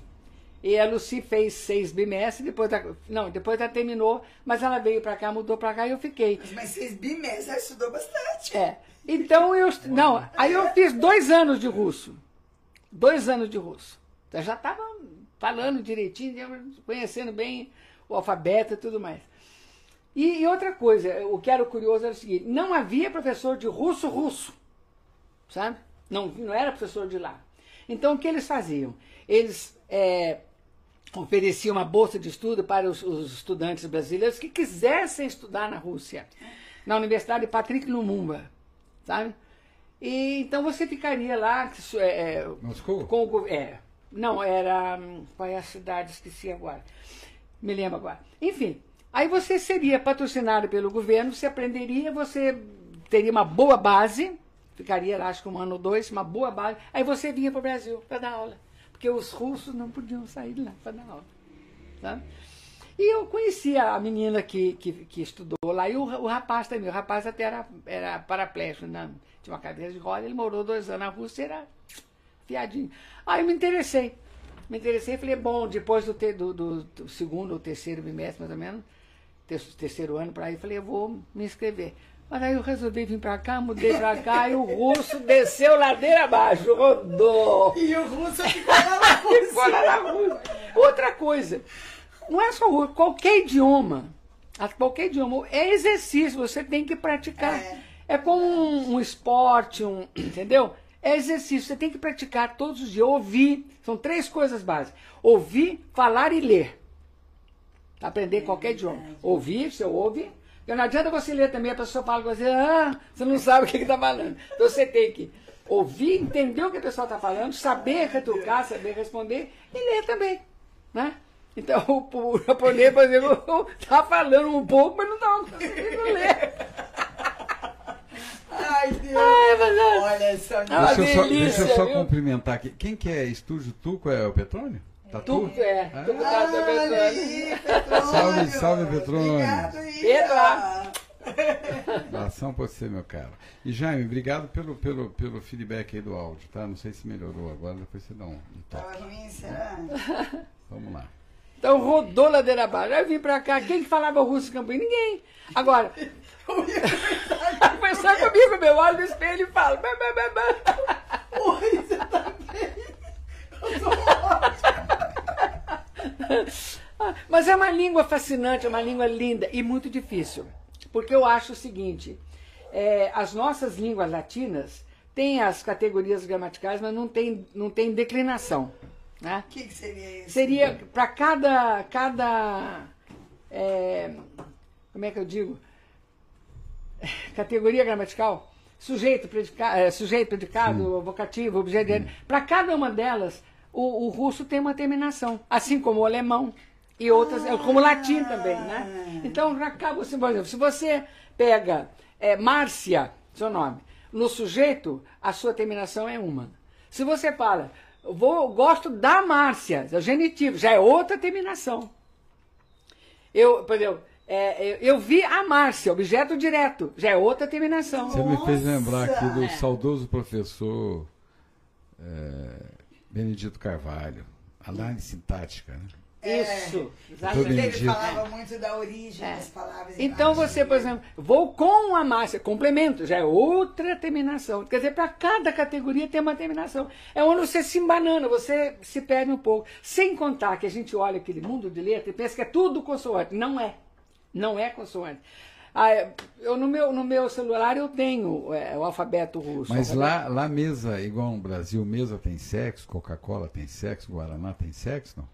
E a Lucy fez seis bimestres, depois da, não, depois ela terminou, mas ela veio para cá, mudou para cá e eu fiquei.
Mas seis bimestres, ela estudou bastante.
É. Então eu, não, aí eu fiz dois anos de russo. Dois anos de russo. Eu já estava falando direitinho, conhecendo bem o alfabeto e tudo mais. E, e, outra coisa, o que era curioso era o seguinte: não havia professor de russo russo, sabe? Não, não era professor de lá. Então o que eles faziam? Eles é, ofereciam uma bolsa de estudo para os, os, estudantes brasileiros que quisessem estudar na Rússia, na Universidade Patrick Lumumba, sabe? E então você ficaria lá. É,
é, Moscou?
Com o, é, não, era. Hum, qual é a cidade? Esqueci agora. Me lembro agora. Enfim, Aí você seria patrocinado pelo governo, você aprenderia, você teria uma boa base, ficaria acho que um ano ou dois, uma boa base, aí você vinha para o Brasil para dar aula. Porque os russos não podiam sair de lá para dar aula. Tá? E eu conhecia a menina que, que, que estudou lá, e o, o, rapaz também. O rapaz até era, era paraplégico, né? tinha uma cadeira de roda, ele morou dois anos na Rússia, era fiadinho. Aí eu me interessei. Me interessei e falei, bom, depois do, ter, do, do, do segundo ou terceiro bimestre, mais ou menos, terceiro ano para ir, falei, eu vou me inscrever. Mas aí eu resolvi vir para cá, mudei para cá e o russo desceu ladeira abaixo, rodou.
E o russo ficou lá na Rússia. ficou lá na Rússia.
Outra coisa, não é só russo, qualquer idioma, qualquer idioma, é exercício, você tem que praticar. É, é como um, um esporte, um, entendeu? É exercício, você tem que praticar todos os dias, ouvir. São três coisas básicas: ouvir, falar e ler aprender é qualquer idioma. Ouvir, você ouve. Porque não adianta você ler também, a pessoa fala com você, ah, você não sabe o que está falando. Então você tem que ouvir, entender o que a pessoa está falando, saber retrucar, saber responder e ler também. Né? Então o, o japonês, por exemplo, está falando um pouco, mas não estava conseguindo ler.
Ai, Deus. Ai,
mas,
Olha, essa
é deixa, eu só, deixa eu só cumprimentar aqui. Quem que é Estúdio Tuco? É o Petrônio?
Tatu? Tu, é, ah,
Aí, Petrônio.
Salve, salve, Petrônio.
Obrigado,
Pedro.
Abração pra você, meu caro. E Jaime, obrigado pelo, pelo, pelo feedback aí do áudio, tá? Não sei se melhorou agora, depois você dá um, um
Tava
toque.
ruim, será?
Vamos lá.
Então rodou ladeira abaixo. Aí eu vim pra cá, quem que falava russo em Campinas? Ninguém. Agora, conversar comigo, meu olho no espelho e fala. "Bá, bá, bá, bá."
Oi, você tá bem? Eu tô ótimo.
Ah, Mas é uma língua fascinante, é uma língua linda e muito difícil. Porque eu acho o seguinte: é, as nossas línguas latinas têm as categorias gramaticais, mas não tem, não tem declinação. Né?
O que, que seria isso?
Seria para cada. cada é, como é que eu digo? Categoria gramatical. Sujeito, predica, é, sujeito predicado, vocativo, objeto. Para cada uma delas, o, o russo tem uma terminação. Assim como o alemão e outras, é, como o latim também, né? Então, acaba, assim, por exemplo, se você pega é, Márcia, seu nome, no sujeito, a sua terminação é uma. Se você fala, vou, gosto da Márcia, é o genitivo, já é outra terminação. Eu, por exemplo, é, eu, eu vi a Márcia, objeto direto, já é outra terminação.
Você me fez
Nossa!
lembrar aqui do
É.
saudoso professor é, Benedito Carvalho, análise sintática, né?
Isso,
Tudo
exatamente.
Ele falava muito da origem
É.
das palavras.
Então você, por exemplo, vou com a Márcia, complemento, já é outra terminação. Quer dizer, para cada categoria tem uma terminação. É onde você se embanana, você se perde um pouco. Sem contar que a gente olha aquele mundo de letra e pensa que é tudo consoante. Não é. Não é consoante. Ah, eu, no, meu, no meu celular eu tenho é, o alfabeto russo.
Mas
alfabeto-
lá, lá mesa, igual no Brasil, mesa tem sexo, Coca-Cola tem sexo, Guaraná tem sexo, não?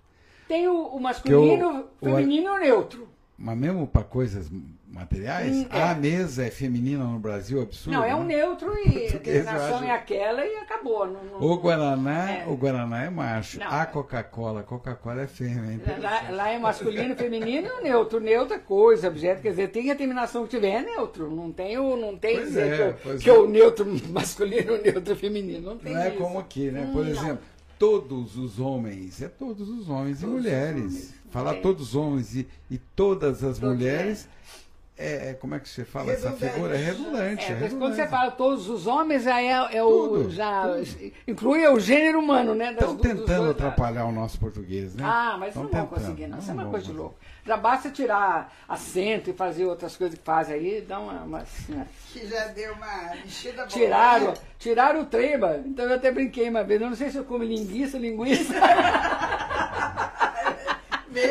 Tem o, o masculino,
o- o-
feminino e o neutro.
Mas mesmo para coisas materiais,
Hum, é.
a mesa é feminina no Brasil, absurdo.
Não, é um
né?
neutro e a
acho.
é aquela e acabou. Não, não-
O Guaraná,
É.
o Guaraná é macho.
Não.
A Coca-Cola, Coca-Cola é fêmea. hein?
Lá, lá é masculino, feminino e neutro. Neutro é coisa, objeto. Quer dizer, tem a terminação que tiver, é neutro. Não tem o, não tem
Pois
dizer
é,
que, o- que
é.
o neutro masculino o neutro feminino. Não tem
Não é
isso.
como aqui, né? Por
Hum,
exemplo, todos os homens, é todos os homens e mulheres. Falar
É.
todos os homens e, e todas as
Todos,
mulheres, é, é- como é que você fala essa
Redundante.
figura? É redundante.
É,
É,
mas quando você
redundante.
fala todos os homens, já é, é o.
Tudo,
já
tudo.
inclui o gênero humano, né?
Estão tentando
dois lados.
atrapalhar o nosso português, né?
Ah, mas
Tão
não vão
tentando,
conseguir, não. Isso é uma
vão
coisa de louco. Já basta tirar acento e fazer outras coisas que fazem aí, dá uma. uma né?
Que já deu uma mexida boa.
Tiraram,
né?
tiraram o trema. Então eu até brinquei uma vez. Eu não sei se eu como linguiça, linguiça.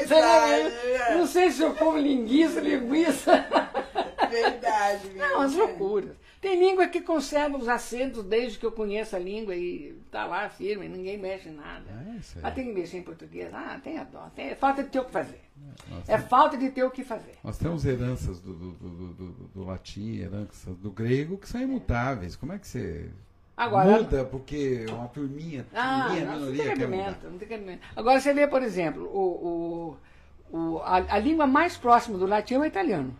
Verdade,
não sei se eu como linguiça, linguiça.
verdade.
Não, as
verdade.
loucuras. Tem língua que conserva os acentos desde que eu conheço a língua e tá lá firme, ninguém mexe em nada.
É isso aí.
Ah, tem que mexer em português? Ah, tem a dó. Tem, é falta de ter o que fazer. É falta de ter o que fazer.
nós temos heranças do, do, do, do- do- do latim, heranças do grego, que são imutáveis. Como é que você
Agora-
muda porque uma turminha,
Ah,
turminha,
não, não tem
minoria quer mudar?
cabimento, não tem cabimento. Agora você vê, por exemplo, o, o, o- a, a língua mais próxima do latim é o italiano,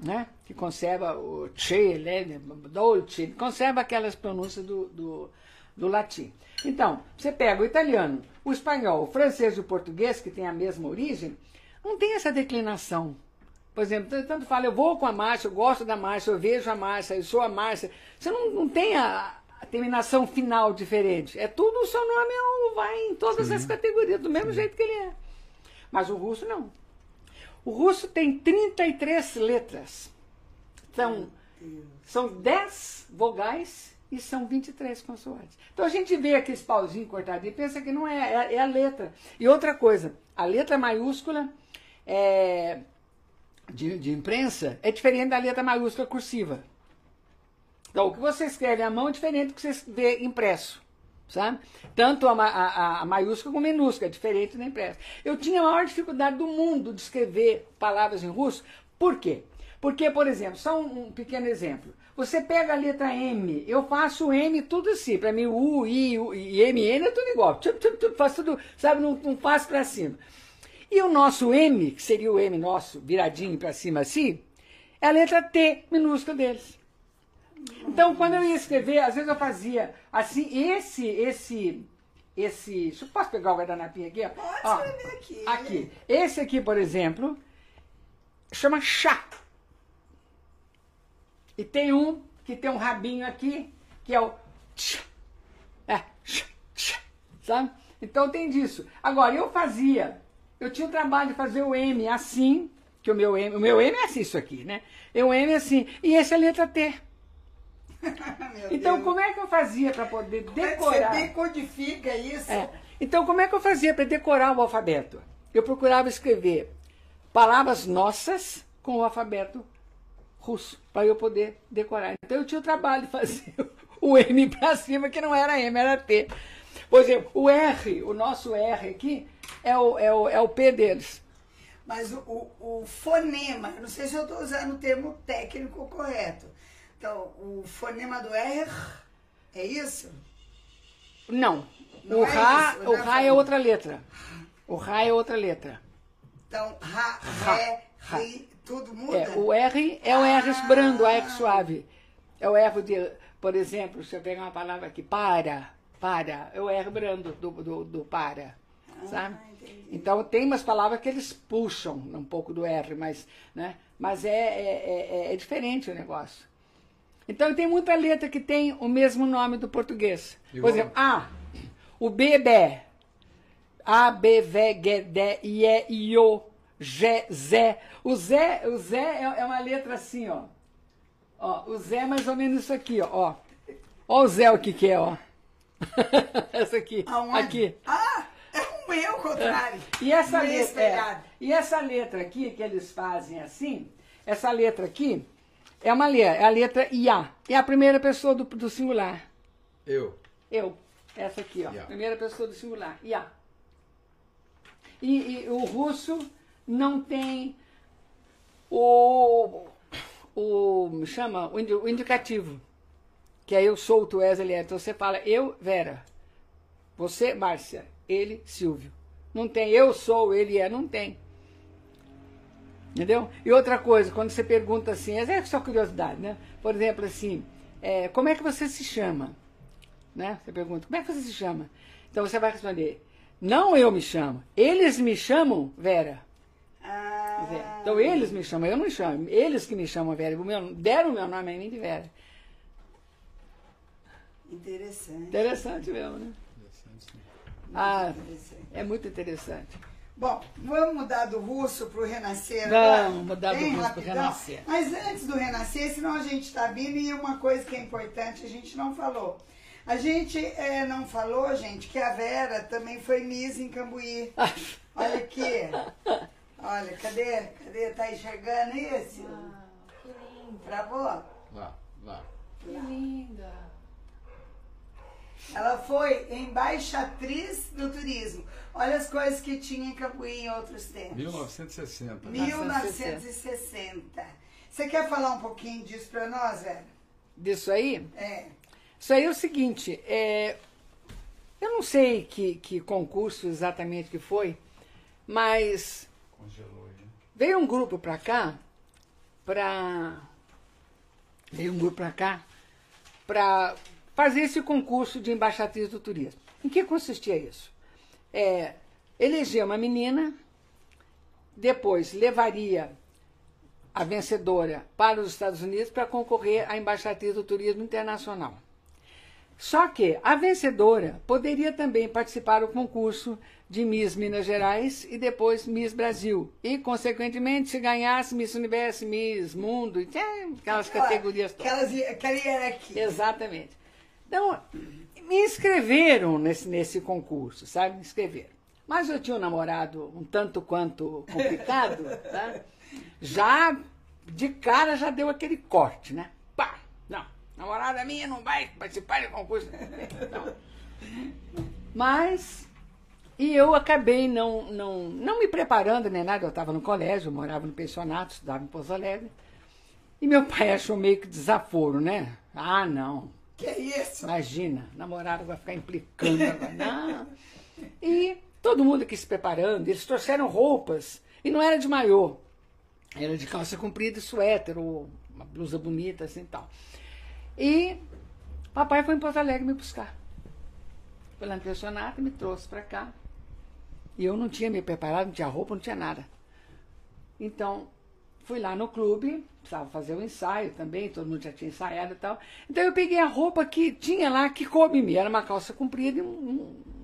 né? Que conserva o che, né? dolce, conserva aquelas pronúncias do, do, do latim. Então, você pega o italiano, o espanhol, o francês e o português, que têm a mesma origem, não tem essa declinação. Por exemplo, tanto- fala, eu vou com a Márcia, eu gosto da Márcia, eu vejo a Márcia, eu sou a Márcia. Você não, não tem a terminação final diferente. É tudo o seu nome é um- vai em todas as categorias, do mesmo jeito que ele é. Mas o russo não. O russo tem 33 letras. São, são 10 vogais e são 23 consoantes. Então a gente vê aqueles pauzinhos cortadinhos e pensa que não é, é, é a letra. E outra coisa, a letra maiúscula é, de, de imprensa é diferente da letra maiúscula cursiva. Então, o que você escreve à mão é diferente do que você vê impresso. Sabe? Tanto a, a- a maiúscula como a minúscula, é diferente da impressa. Eu tinha a maior dificuldade do mundo de escrever palavras em russo. Por quê? Porque, por exemplo, só um, um pequeno exemplo. Você pega a letra M, eu faço M tudo assim. Para mim, U, I, U, M, N é tudo igual. Tchup, tchup, tchup, faço tudo, sabe? Não, não faço para cima. E o nosso M, que seria o M nosso, viradinho para cima assim, é a letra T minúscula deles. Então, quando eu ia escrever, às vezes eu fazia assim, esse, esse, esse. Deixa eu posso pegar o guardanapinho aqui? Ó.
Pode
Ó,
escrever aqui.
Aqui. Esse aqui, por exemplo, chama chá. E tem um que tem um rabinho aqui, que é o tch, é, tch, tch, sabe? Então tem disso. Agora, eu fazia, eu tinha o trabalho de fazer o M assim, que o meu M, o meu M é assim, isso aqui, né? Eu M assim, e essa é a letra T. Então,
Deus.
como é que eu fazia para poder
Como é que
decorar?
você decodifica isso?
É. Então, como é que eu fazia para decorar o alfabeto? Eu procurava escrever palavras nossas com o alfabeto russo, para eu poder decorar. Então, eu tinha o trabalho de fazer o M para cima, que não era M, era T. Por exemplo, o R, o nosso R aqui, é o, é o, é o P deles.
Mas o, o, o fonema, não sei se eu estou usando o termo técnico correto. Então, o fonema do R é isso?
Não.
Não
o
é
Rá,
isso,
o
né,
Rá é outra letra. O Rá é outra letra.
Então, Rá, Ré,
Rá.
Ri, tudo muda?
É, o R é o R
Ah.
brando, o R suave. É o R de, por exemplo, se eu pegar uma palavra aqui, para, para, é o R brando do, do, do para, sabe?
Ah, entendi.
Então tem umas palavras que eles puxam um pouco do R, mas, né? mas é, é, é, é diferente o negócio. Então tem muita letra que tem o mesmo nome do português. Por
Igual.
exemplo, A, o B é. A, B, V, G, D, I, E, I, O, G, Zé. O Zé, o Zé é, é uma letra assim, ó. ó. O Zé é mais ou menos isso aqui, ó. Ó, ó o Zé o que que é, ó. Essa aqui.
Aonde?
Aqui.
Ah, é um E ao contrário.
E essa
E
letra, é, e essa letra aqui que eles fazem assim, essa letra aqui é uma letra, é a letra IA. É a primeira pessoa do, do singular.
Eu.
Eu. Essa aqui, ó.
Ia.
Primeira pessoa do singular. IA. E, e o russo não tem o, o me chama o indicativo, que é eu sou, tu és, ele é. Então você fala eu, Vera. Você, Márcia. Ele, Silvio. Não tem eu sou, ele é. Não tem. Entendeu? E outra coisa, quando você pergunta assim, é só curiosidade, né? Por exemplo, assim, é, como é que você se chama? Né? Você pergunta, como é que você se chama? Então você vai responder, não eu me chamo, eles me chamam Vera.
Ah,
Então eles me chamam, eu não me chamo, eles que me chamam Vera. O meu- deram o meu nome a mim de Vera.
interessante.
Interessante mesmo, né? Ah,
interessante.
é muito interessante.
Bom, vamos mudar do russo para o renascer
Vamos
agora?
mudar do
Bem
russo pro
rapidão.
renascer.
Mas antes do renascer, senão a gente está vindo e uma coisa que é importante a gente não falou. A gente eh, não falou, gente, que a Vera também foi Miss em Cambuí. Olha aqui. Olha, cadê? Cadê? Tá enxergando isso?
Ah, que linda.
Travou?
Lá, lá.
Que linda.
Ela foi embaixatriz do turismo. Olha as coisas que tinha em Cambuí em outros tempos.
1960.
1960. Você quer falar um pouquinho disso para nós, velho?
Disso aí,
É.
Isso aí é o seguinte, é, eu não sei que, que concurso exatamente que foi, mas
Congelou aí.
veio um grupo para cá, para veio um grupo para cá para fazer esse concurso de embaixatriz do turismo. Em que consistia isso? É, eleger uma menina, depois levaria a vencedora para os Estados Unidos para concorrer à embaixatriz do turismo internacional. Só que a vencedora poderia também participar do concurso de Miss Minas Gerais e depois Miss Brasil. E, consequentemente, se ganhasse Miss Universo, Miss Mundo, aquelas categorias todas.
Aquelas, aquela hierarquia.
Exatamente. Então, me inscreveram nesse, nesse concurso, sabe? Me inscreveram. Mas eu tinha um namorado um tanto quanto complicado, tá? Já, de cara, já deu aquele corte, né? Pá! Não, namorada minha não vai participar do concurso. Não. Mas, e eu acabei não, não, não me preparando nem nada. Eu estava no colégio, morava no pensionato, estudava em Pouso Alegre. E meu pai achou meio que desaforo, né? Ah, não.
Que é isso?
Imagina, namorado vai ficar implicando. Não. E todo mundo aqui se preparando, eles trouxeram roupas. E não era de maiô. Era de calça comprida e suéter, ou uma blusa bonita, assim e tal. E papai foi em Porto Alegre me buscar. Foi lá no pensionato e me trouxe para cá. E eu não tinha me preparado, não tinha roupa, não tinha nada. Então, fui lá no clube, precisava fazer o um ensaio também, todo mundo já tinha ensaiado e tal. Então eu peguei a roupa que tinha lá, que coube em mim. Era uma calça comprida e um,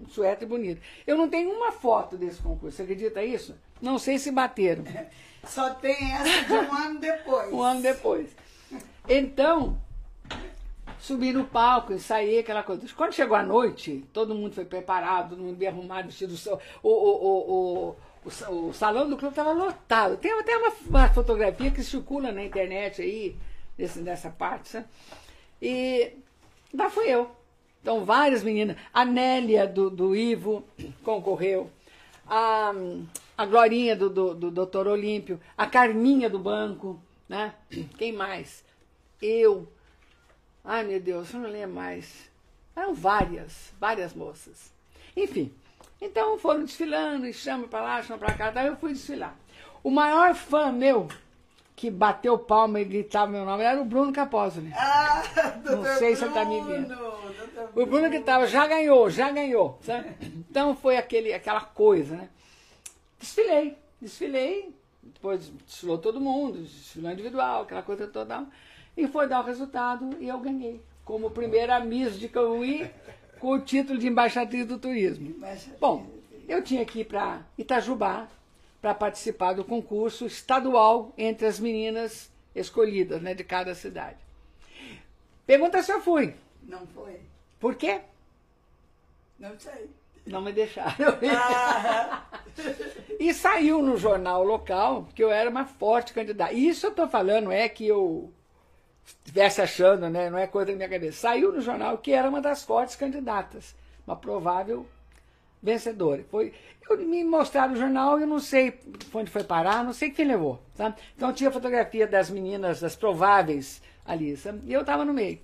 um suéter bonito. Eu não tenho uma foto desse concurso, você acredita isso? Não sei se bateram.
Só tem essa de um ano depois.
um ano depois. Então, subi no palco, ensaiei aquela coisa. Quando chegou a noite, todo mundo foi preparado, todo mundo bem arrumado, vestido. O, o, o, o, o, salão do clube estava lotado. Tem até uma, uma, fotografia que circula na internet aí, desse, dessa parte, sabe? E lá fui eu. Então, várias meninas. A Nélia do, do Ivo concorreu. A, a Glorinha do, do, do Doutor Olímpio. A Carminha do banco. Né? Quem mais? Eu. Ai, meu Deus, eu não lembro mais. Eram várias, várias moças. Enfim, então foram desfilando, e chama para lá, chama para cá, daí eu fui desfilar. O maior fã meu, que bateu palma e gritava meu nome, era o Bruno Capozzi.
Ah,
Não sei se você está me vendo. O Bruno que estava, já ganhou, já ganhou. Sabe? Então foi aquele, aquela coisa, né? Desfilei, desfilei, depois desfilou todo mundo, desfilou individual, aquela coisa toda. E foi dar o resultado e eu ganhei. Como primeira Miss de Cauí, com o título de embaixatriz do turismo. Bom, eu tinha que ir para Itajubá para participar do concurso estadual entre as meninas escolhidas né, de cada cidade. Pergunta se eu fui.
Não foi.
Por quê?
Não sei.
Não me deixaram. Ah. e saiu no jornal local que eu era uma forte candidata. Isso eu estou falando é que eu estivesse achando, né, não é coisa da minha cabeça. Saiu no jornal que era uma das fortes candidatas, uma provável vencedora. Foi, eu, me mostraram o jornal, eu não sei onde foi parar, não sei quem levou. Sabe? Então tinha fotografia das meninas, das prováveis ali, sabe? e eu estava no meio.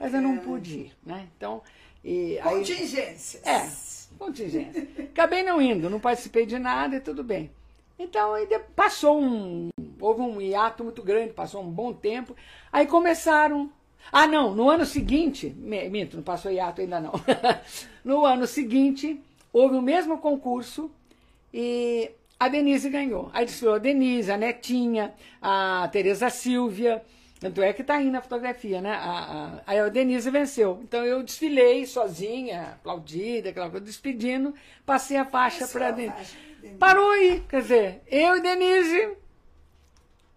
Mas eu não pude ir. Né? Então,
e, Contingências.
Aí, é, contingência. Acabei não indo, não participei de nada e tudo bem. Então, aí passou um. Houve um hiato muito grande, passou um bom tempo. Aí começaram. Ah, não, no ano seguinte. Minto, não passou hiato ainda não. no ano seguinte, houve o mesmo concurso e a Denise ganhou. Aí desfilou a Denise, a Netinha, a Tereza Silvia. Tanto é que está aí na fotografia, né? A, a, a Denise venceu. Então eu desfilei sozinha, aplaudida, aquela coisa, despedindo, passei a faixa para Denise. Parou aí, quer dizer, eu e Denise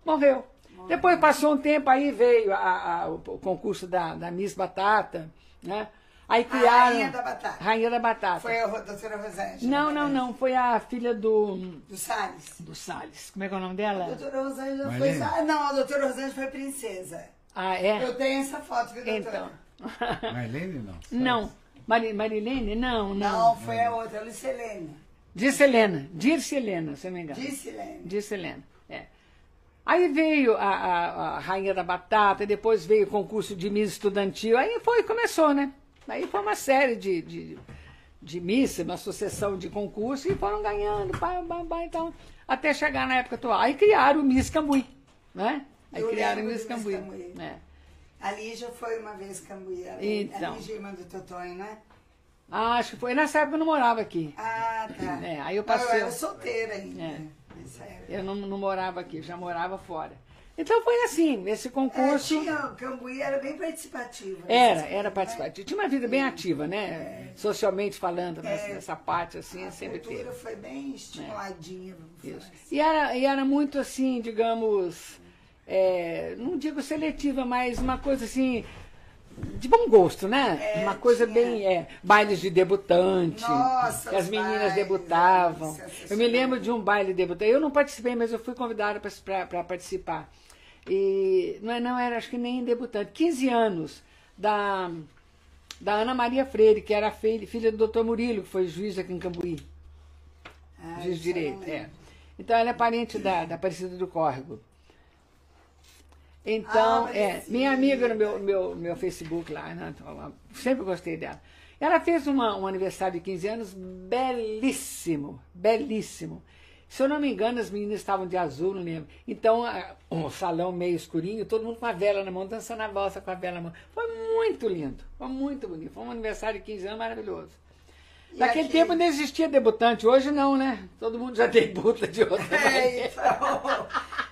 morreu. morreu. Depois passou um tempo, aí veio a, a, o concurso da, da Miss Batata, né? Aí criaram. A
Rainha da Batata.
Rainha da Batata.
Foi a doutora Rosângela.
Não, não, não. Foi a filha do.
Do Salles.
Do Salles. Como é que é o nome dela?
A doutora Rosângela foi. Não, a doutora Rosângela foi princesa.
Ah, é?
Eu tenho essa foto, viu,
doutora?
Então. Marlene, não?
Não. Mari, Marilene? Não, não.
Não, foi a outra, a Lucelena.
Disse Helena, disse Helena, se não me engano.
Disse Helena.
Disse Helena, é. Aí veio a, a, a, Rainha da Batata, depois veio o concurso de Miss Estudantil, aí foi, começou, né? Aí foi uma série de, de, de Miss, uma sucessão de concursos, e foram ganhando, pá, pá, pá, então, até chegar na época atual. Aí criaram o Miss Cambuí, né? Aí
Eu
criaram o Miss Cambuí.
Miss Cambuí.
É.
A Lígia foi uma vez Cambuí, a
Então.
a Lígia irmã do Totonho, né?
Ah, acho que foi. Nessa época eu não morava aqui.
Ah, tá.
É, aí eu
Não,
passei-
eu era solteira ainda.
É.
Nessa época.
Eu não, não morava aqui, eu já morava fora. Então foi assim, esse
É,
concurso.
tinha, o Cambuí era bem participativo.
Era,
nessas
era
coisas,
participativo. Tinha uma vida bem ativa, né? Socialmente falando, nessa,
É.
nessa parte assim,
A
sempre
cultura
teve.
foi bem estimuladinha, vamos falar
Isso.
assim.
E era, e era muito assim, digamos, é, não digo seletiva, mas uma coisa assim, de bom gosto, né?
É,
uma coisa
tinha.
bem. É, bailes de debutante.
Nossa,
que as meninas
bailes,
debutavam. Eu me lembro de um baile debutante. Eu não participei, mas eu fui convidada para participar. E não, é- não era, acho que nem debutante. 15 anos da, da Ana Maria Freire, que era filha, filha do Dr. Murilo, que foi juiz aqui em Cambuí.
Ah,
Juiz de direito, é. Então ela é parente da, da Aparecida do Córrego. Então,
Ah,
é, minha amiga no meu, meu, meu Facebook lá, né, então, sempre gostei dela. Ela fez uma, um aniversário de 15 anos belíssimo, belíssimo. Se eu não me engano, as meninas estavam de azul, não lembro. Então, a- um salão meio escurinho, todo mundo com a vela na mão, dançando a valsa com a vela na mão. Foi muito lindo, foi muito bonito. Foi um aniversário de 15 anos maravilhoso. Naquele
aqui-
tempo não existia debutante, hoje não, né? Todo mundo já debuta de outra
É, então,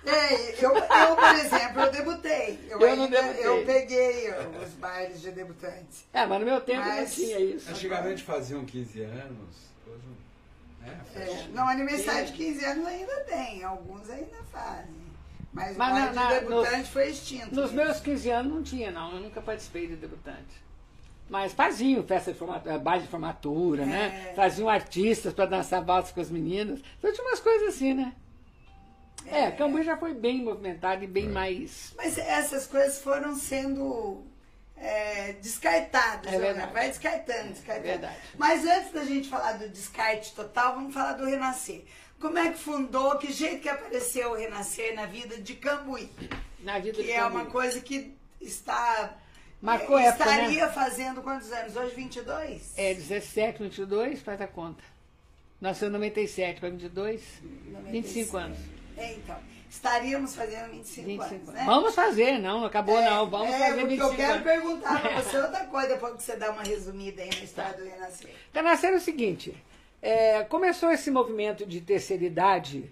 Ei, eu, eu, por exemplo, eu debutei. Eu,
Eu não
ainda-
debutei.
Eu peguei os bailes de debutantes.
É, mas no meu tempo
Mas-
não tinha isso.
Antigamente faziam 15 anos. Hoje, né,
É, não, aniversário de 15 anos ainda tem, alguns ainda fazem. Mas,
Mas
o baile
na- na-
de debutante foi extinto.
Nos
né?
meus 15 anos não tinha, não. Eu nunca participei de debutante. Mas faziam festa de formatura, baile de formatura, né?
É.
Faziam artistas para dançar valsa com as meninas. Então tinha umas coisas assim, né? É, Cambuí já foi bem movimentado e bem mais.
Mas essas coisas foram sendo é, descartadas.
É
né? Vai descartando, descartando.
Verdade.
Mas antes da gente falar do descarte total, vamos falar do Renascer. Como é que fundou, que jeito que apareceu o Renascer na vida de Cambuí?
Na vida
Que
de
é
Cambuí.
uma coisa que está...
Marcou
é,
época, né?
Estaria fazendo quantos anos? Hoje 22?
É 17, 22, faz a conta. Nasceu em 97 para 22, 25 anos.
É, então. Estaríamos fazendo 25,
25
anos, né?
Vamos fazer, não, acabou
É,
não. Vamos
é,
fazer
porque
25
eu quero
anos.
perguntar pra você outra coisa, depois que você dá uma resumida aí na história do Renascer.
Renascer é o seguinte, é, começou esse movimento de terceira idade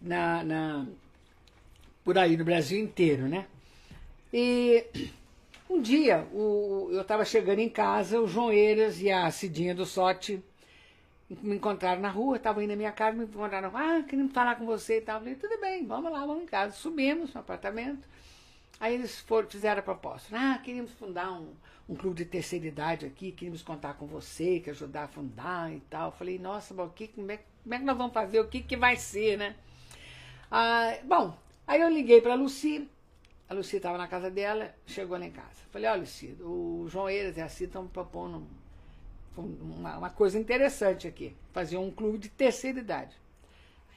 na, na- por aí no Brasil inteiro, né? E um dia o- eu estava chegando em casa, o João Eiras e a Cidinha do Sote me encontraram na rua, estavam indo na minha casa, me encontraram, ah, queremos falar com você e tal. Eu falei, tudo bem, vamos lá, vamos em casa. Subimos no apartamento, Aí eles foram, fizeram a proposta. Ah, queríamos fundar um, um clube de terceira idade aqui, queríamos contar com você, que ajudar a fundar e tal. Eu falei, nossa, o que, como, é, como é que nós vamos fazer? O que, que vai ser, né? Ah, bom, aí eu liguei para a Luci, a Luci estava na casa dela, chegou lá em casa. Falei, olha, Luci, o João Eiras e a Cida estão propondo um- uma, uma coisa interessante aqui, fazer um clube de terceira idade.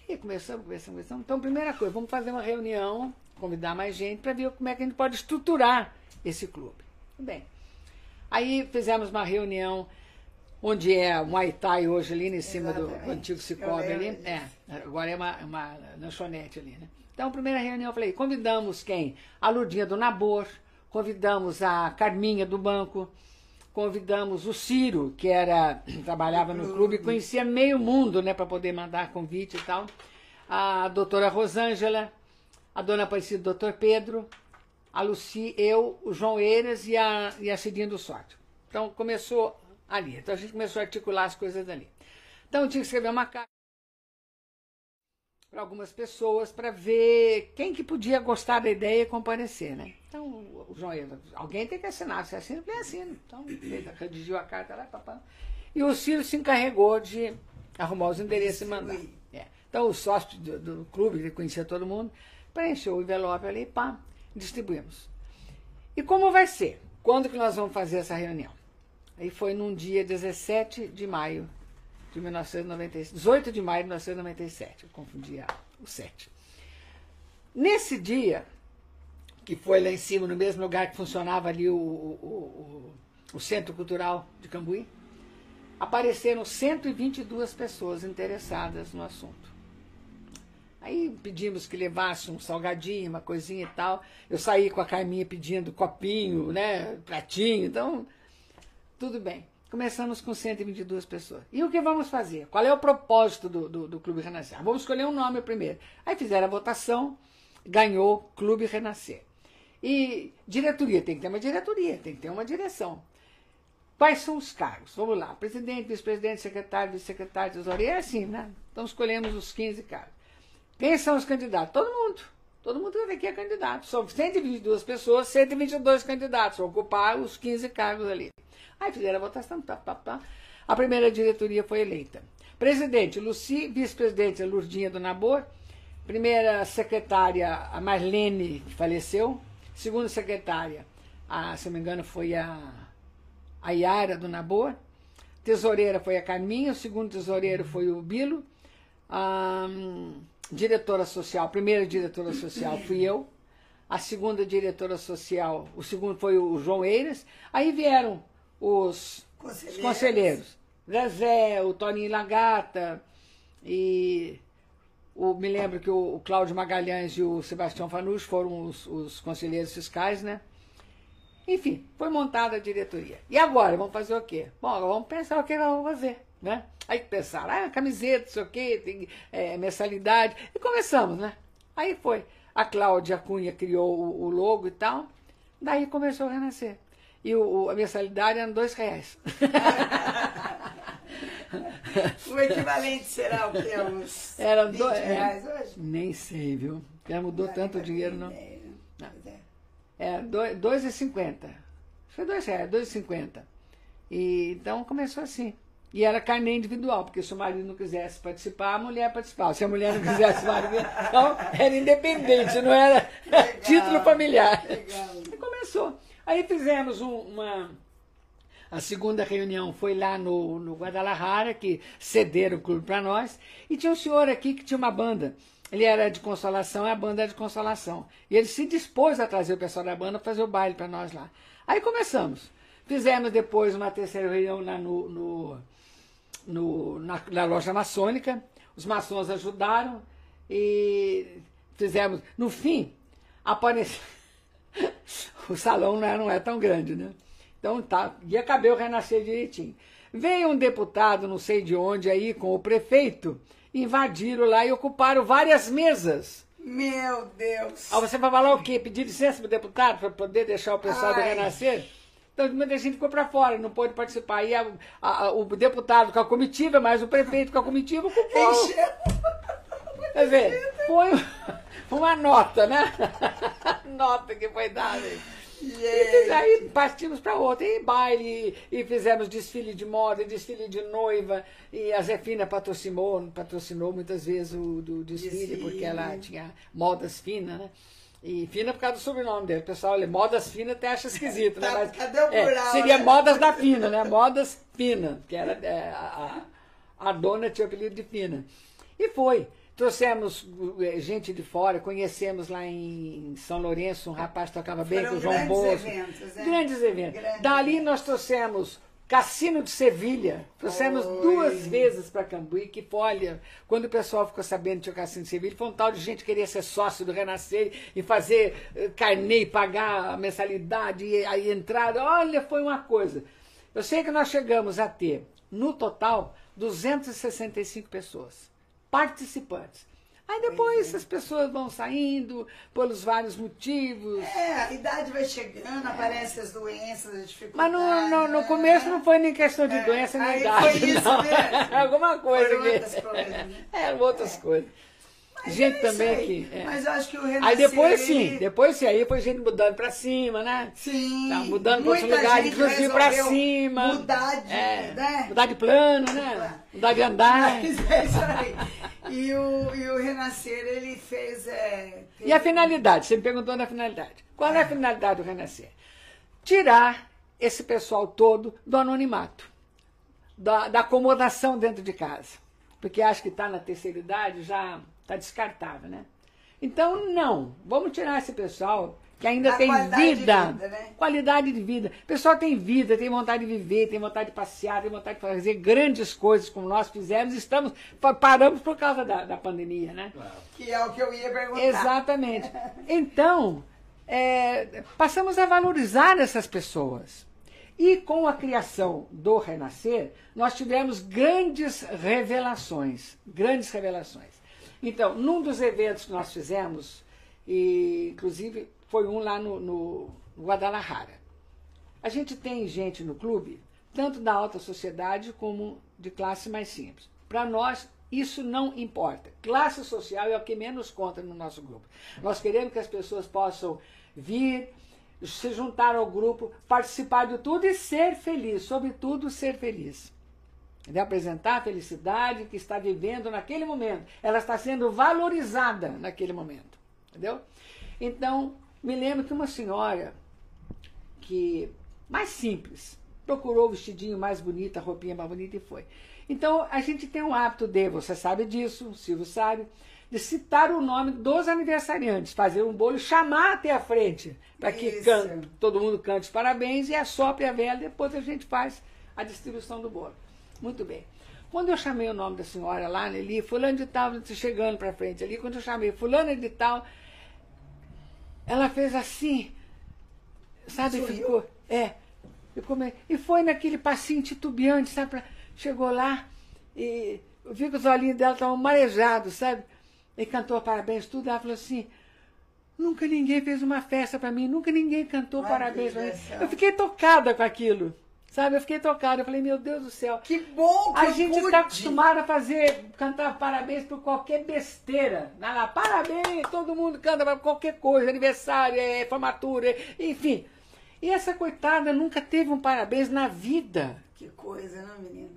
Aí começamos, começamos, começamos. Então, primeira coisa, vamos fazer uma reunião, convidar mais gente para ver como é que a gente pode estruturar esse clube. Tudo bem. Aí fizemos uma reunião onde é o Muay Thai hoje ali em cima do, do
Exatamente.
antigo Cicobi ali. É, agora é uma, uma lanchonete ali, né? Então, primeira reunião, eu falei, convidamos quem? A Lurdinha do Nabor, convidamos a Carminha do banco, convidamos o Ciro, que era trabalhava no clube, conhecia meio mundo, né, para poder mandar convite e tal. A doutora Rosângela, a dona Aparecida, o doutor Pedro, a Luci, eu, o João Eiras e a, e a Cidinha do Sorte. Então começou ali. Então a gente começou a articular as coisas ali. Então eu tinha que escrever uma carta para algumas pessoas para ver quem que podia gostar da ideia e comparecer, né? Então, o João Eiras, alguém tem que assinar, você assina, eu assino. Então, ele redigiu a carta lá, papá. E o Ciro se encarregou de arrumar os endereços e mandar. É. Então, o sócio do, do clube, que conhecia todo mundo, preencheu o envelope ali, pá, distribuímos. E como vai ser? Quando que nós vamos fazer essa reunião? Aí foi num dia 17 de maio de 1997, 18 de maio de 1997, eu confundi a- o 7. Nesse dia, que foi lá em cima, no mesmo lugar que funcionava ali o, o, o- o Centro Cultural de Cambuí, apareceram 122 pessoas interessadas no assunto. Aí pedimos que levasse um salgadinho, uma coisinha e tal. Eu saí com a Carminha pedindo copinho, né, pratinho, então tudo bem. Começamos com 122 pessoas. E o que vamos fazer? Qual é o propósito do, do, do Clube Renascer? Vamos escolher um nome primeiro. Aí fizeram a votação, ganhou Clube Renascer. E diretoria, tem que ter uma diretoria, tem que ter uma direção. Quais são os cargos? Vamos lá. Presidente, vice-presidente, secretário, vice-secretário, tesoureiro. É assim, né? Então escolhemos os 15 cargos. Quem são os candidatos? Todo mundo. Todo mundo aqui é candidato. São 122 pessoas, 122 candidatos. Vão ocupar os 15 cargos ali. Aí fizeram a votação, pá, pá. A primeira diretoria foi eleita. Presidente, Luci, vice-presidente, Lurdinha do Nabor. Primeira secretária, a Marlene, que faleceu. Segunda secretária, a, se não me engano, foi a, a Yara do Nabor. Tesoureira foi a Carminha. O segundo tesoureiro foi o Bilo. Diretora social, a primeira diretora social fui eu. A segunda diretora social, o segundo foi o João Eiras. Aí vieram os
Conselheiros.
os conselheiros. Zezé, o Toninho Lagata e o, me lembro que o, o Cláudio Magalhães e o Sebastião Fanucci foram os, os conselheiros fiscais, né? Enfim, foi montada a diretoria. E agora, vamos fazer o quê? Bom, agora vamos pensar o que nós vamos fazer, né? Aí pensaram, ah, camiseta, não sei o quê, tem é, mensalidade. E começamos, né? Aí foi. A Cláudia Cunha criou o, o logo e tal. Daí começou a renascer. E o, o- a mensalidade era dois reais.
O equivalente será o quê? Uns
Era
20
do- é.
reais hoje?
Nem sei, viu? Já mudou tanto o dinheiro, não.
É,
Não.
pois é.
É, do- dois e cinquenta. Foi dois reais, dois e cinquenta. E então começou assim. E era carnê individual, porque se o marido não quisesse participar, a mulher participava. Se a mulher não quisesse, o marido. Então, era independente, não era título familiar.
Legal.
E começou. Aí fizemos um- uma. A segunda reunião foi lá no, no Guadalajara, que cederam o clube para nós. E tinha um senhor aqui que tinha uma banda. Ele era de consolação, a banda era de consolação. E ele se dispôs a trazer o pessoal da banda para fazer o baile para nós lá. Aí começamos. Fizemos depois uma terceira reunião lá no, no, no- na, na loja maçônica. Os maçons ajudaram e fizemos. No fim, apareceu. o salão não é, não é tão grande, né? Então tá, ia caber o renascer direitinho. Veio um deputado, não sei de onde, aí, com o prefeito, invadiram lá e ocuparam várias mesas.
Meu Deus.
Aí você vai falar o quê? Pedir licença para o deputado para poder deixar o pessoal do
Ai.
renascer? Então, muita gente ficou para fora, não pôde participar. E a- a- o deputado com a comitiva, mas o prefeito com a comitiva ocupou.
Encheu.
Quer dizer, foi uma nota, né? nota que foi dada. E
Gente.
aí partimos para outra, e baile, e fizemos desfile de moda, e desfile de noiva, e a Zefina patrocinou, patrocinou muitas vezes o do desfile,
Desfile.
porque ela tinha modas finas, né? E fina por causa do sobrenome dele. O pessoal olha, modas finas até acha esquisito, né?
Tá-
Mas,
cadê o
é, seria modas da fina, né? Modas fina, que era é, a, a dona tinha o apelido de fina. E foi. Trouxemos eh, gente de fora, conhecemos lá em São Lourenço um rapaz que tocava bem, com o João
grandes
Bolso.
eventos, né?
Grandes eventos.
Grandes
Dali nós trouxemos Cassino de Sevilha. Trouxemos
Oi.
duas vezes para Cambuí, que olha, quando o pessoal ficou sabendo que tinha o Cassino de Sevilha, foi um tal de gente que queria ser sócio do Renascer e fazer eh, carnê, e pagar a mensalidade e a entrada. Olha, foi uma coisa. Eu sei que nós chegamos a ter, no total, 265 pessoas participantes. Aí depois as pessoas vão saindo pelos vários motivos.
É, a idade vai chegando, aparecem as doenças, as
Mas
dificuldades.
no, no, no
né?
começo não foi nem questão de
É,
doença nem
aí
idade.
foi isso
não.
mesmo.
Alguma coisa
Foram outras coisas, né?
Eram outras coisas. Gente
é
também
aí.
que. é.
Mas eu acho que o
Aí
Renascer,
depois sim, depois sim, aí foi gente mudando pra cima, né?
Sim.
Tá mudando pra outro lugar, inclusive pra cima.
Mudar de,
É,
né?
Mudar de plano, né? Mudar de andar.
Mas é isso aí. E o, e o Renascer, ele fez. É,
E a finalidade? Você me perguntou da finalidade. Qual é a finalidade do Renascer? Tirar esse pessoal todo do anonimato, da, da acomodação dentro de casa. Porque acha que está na terceira idade, já está descartável, né? Então, não. Vamos tirar esse pessoal que ainda
A
tem
qualidade de
vida.
vida, né?
Qualidade de vida. O pessoal tem vida, tem vontade de viver, tem vontade de passear, tem vontade de fazer grandes coisas como nós fizemos. Estamos, pa- paramos por causa da, da pandemia, né?
Que é o que eu ia perguntar.
Exatamente. Então, é, passamos a valorizar essas pessoas. E com a criação do Renascer, nós tivemos grandes revelações. Grandes revelações. Então, num dos eventos que nós fizemos, e inclusive foi um lá no, no Guadalajara. A gente tem gente no clube, tanto da alta sociedade como de classe mais simples. Para nós, isso não importa. Classe social é o que menos conta no nosso grupo. Nós queremos que as pessoas possam vir, se juntar ao grupo, participar de tudo e ser feliz, sobretudo ser feliz. De apresentar a felicidade que está vivendo naquele momento. Ela está sendo valorizada naquele momento. Entendeu? Então, me lembro que uma senhora que mais simples, procurou o vestidinho mais bonito, a roupinha mais bonita e foi. Então, a gente tem um hábito de, você sabe disso, o Silvio sabe, de citar o nome dos aniversariantes, fazer um bolo, chamar até a frente, para que todo mundo cante os parabéns e assopre a vela, depois a gente faz a distribuição do bolo. Muito bem. Quando eu chamei o nome da senhora lá, ali, fulano de tal, chegando para frente ali, quando eu chamei fulano de tal, ela fez assim, sabe,
Sorriu?
ficou, é, ficou e foi naquele passinho titubeante, sabe, pra- chegou lá e eu vi que os olhinhos dela estavam marejados, sabe, e cantou parabéns, tudo, ela falou assim, Nunca ninguém fez uma festa para mim, nunca ninguém cantou parabéns para mim. Eu fiquei tocada com aquilo. Sabe, eu fiquei tocada. Eu falei, meu Deus do céu.
Que bom que
A
eu
gente
pude.
está acostumado a fazer, cantar parabéns por qualquer besteira. Vai lá, parabéns, todo mundo canta para qualquer coisa, aniversário, é, formatura, é, enfim. E essa coitada nunca teve um parabéns na vida.
Que coisa, não, menina?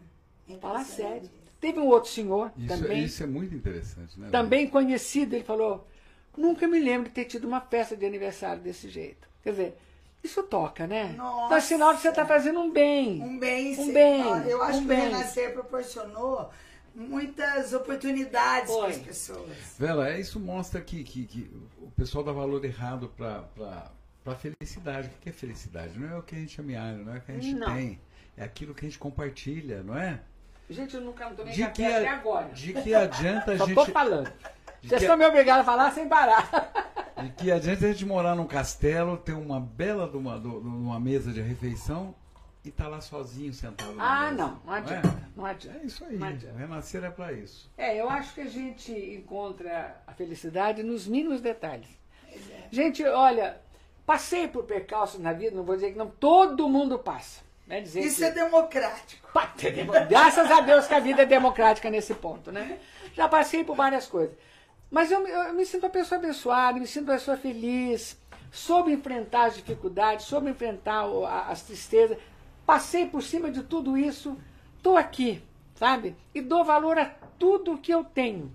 É
Fala sério. Teve um outro senhor
Isso,
também,
isso é muito interessante, né?
também conhecido, ele falou, nunca me lembro de ter tido uma festa de aniversário desse jeito. Quer dizer, isso toca, né?
Nossa.
Então é sinal de você estar fazendo um bem.
Um bem,
Um
sim.
bem,
Eu acho
um
que
bem.
o Renascer proporcionou muitas oportunidades para as pessoas.
Vera, isso mostra que, que, que o pessoal dá valor errado para a felicidade. O que é felicidade? Não é o que a gente amealha, não é o que a gente
Não.
tem. É aquilo que a gente compartilha, não é?
Gente, eu nunca não tomei
De
café
que,
até agora.
de que adianta a
Só
gente.
tô falando. Vocês
que-
estão me obrigados a falar sem parar.
De que adianta a gente morar num castelo, ter uma bela de uma, de uma mesa de refeição e estar lá sozinho sentado
Ah,
mesa,
não, não
é?
adianta. Não adianta.
É isso aí.
Não.
Renascer é para isso.
É, eu acho que a gente encontra a felicidade nos mínimos detalhes. Gente, olha, passei por percalços na vida, não vou dizer que não, todo mundo passa. Né? Dizer
Isso
que-
é democrático.
É Graças a Deus que a vida é democrática nesse ponto, né? Já passei por várias coisas. Mas eu, me- eu me sinto uma pessoa abençoada, me sinto uma pessoa feliz, soube enfrentar as dificuldades, soube enfrentar as tristezas. Passei por cima de tudo isso, estou aqui, sabe? E dou valor a tudo que eu tenho.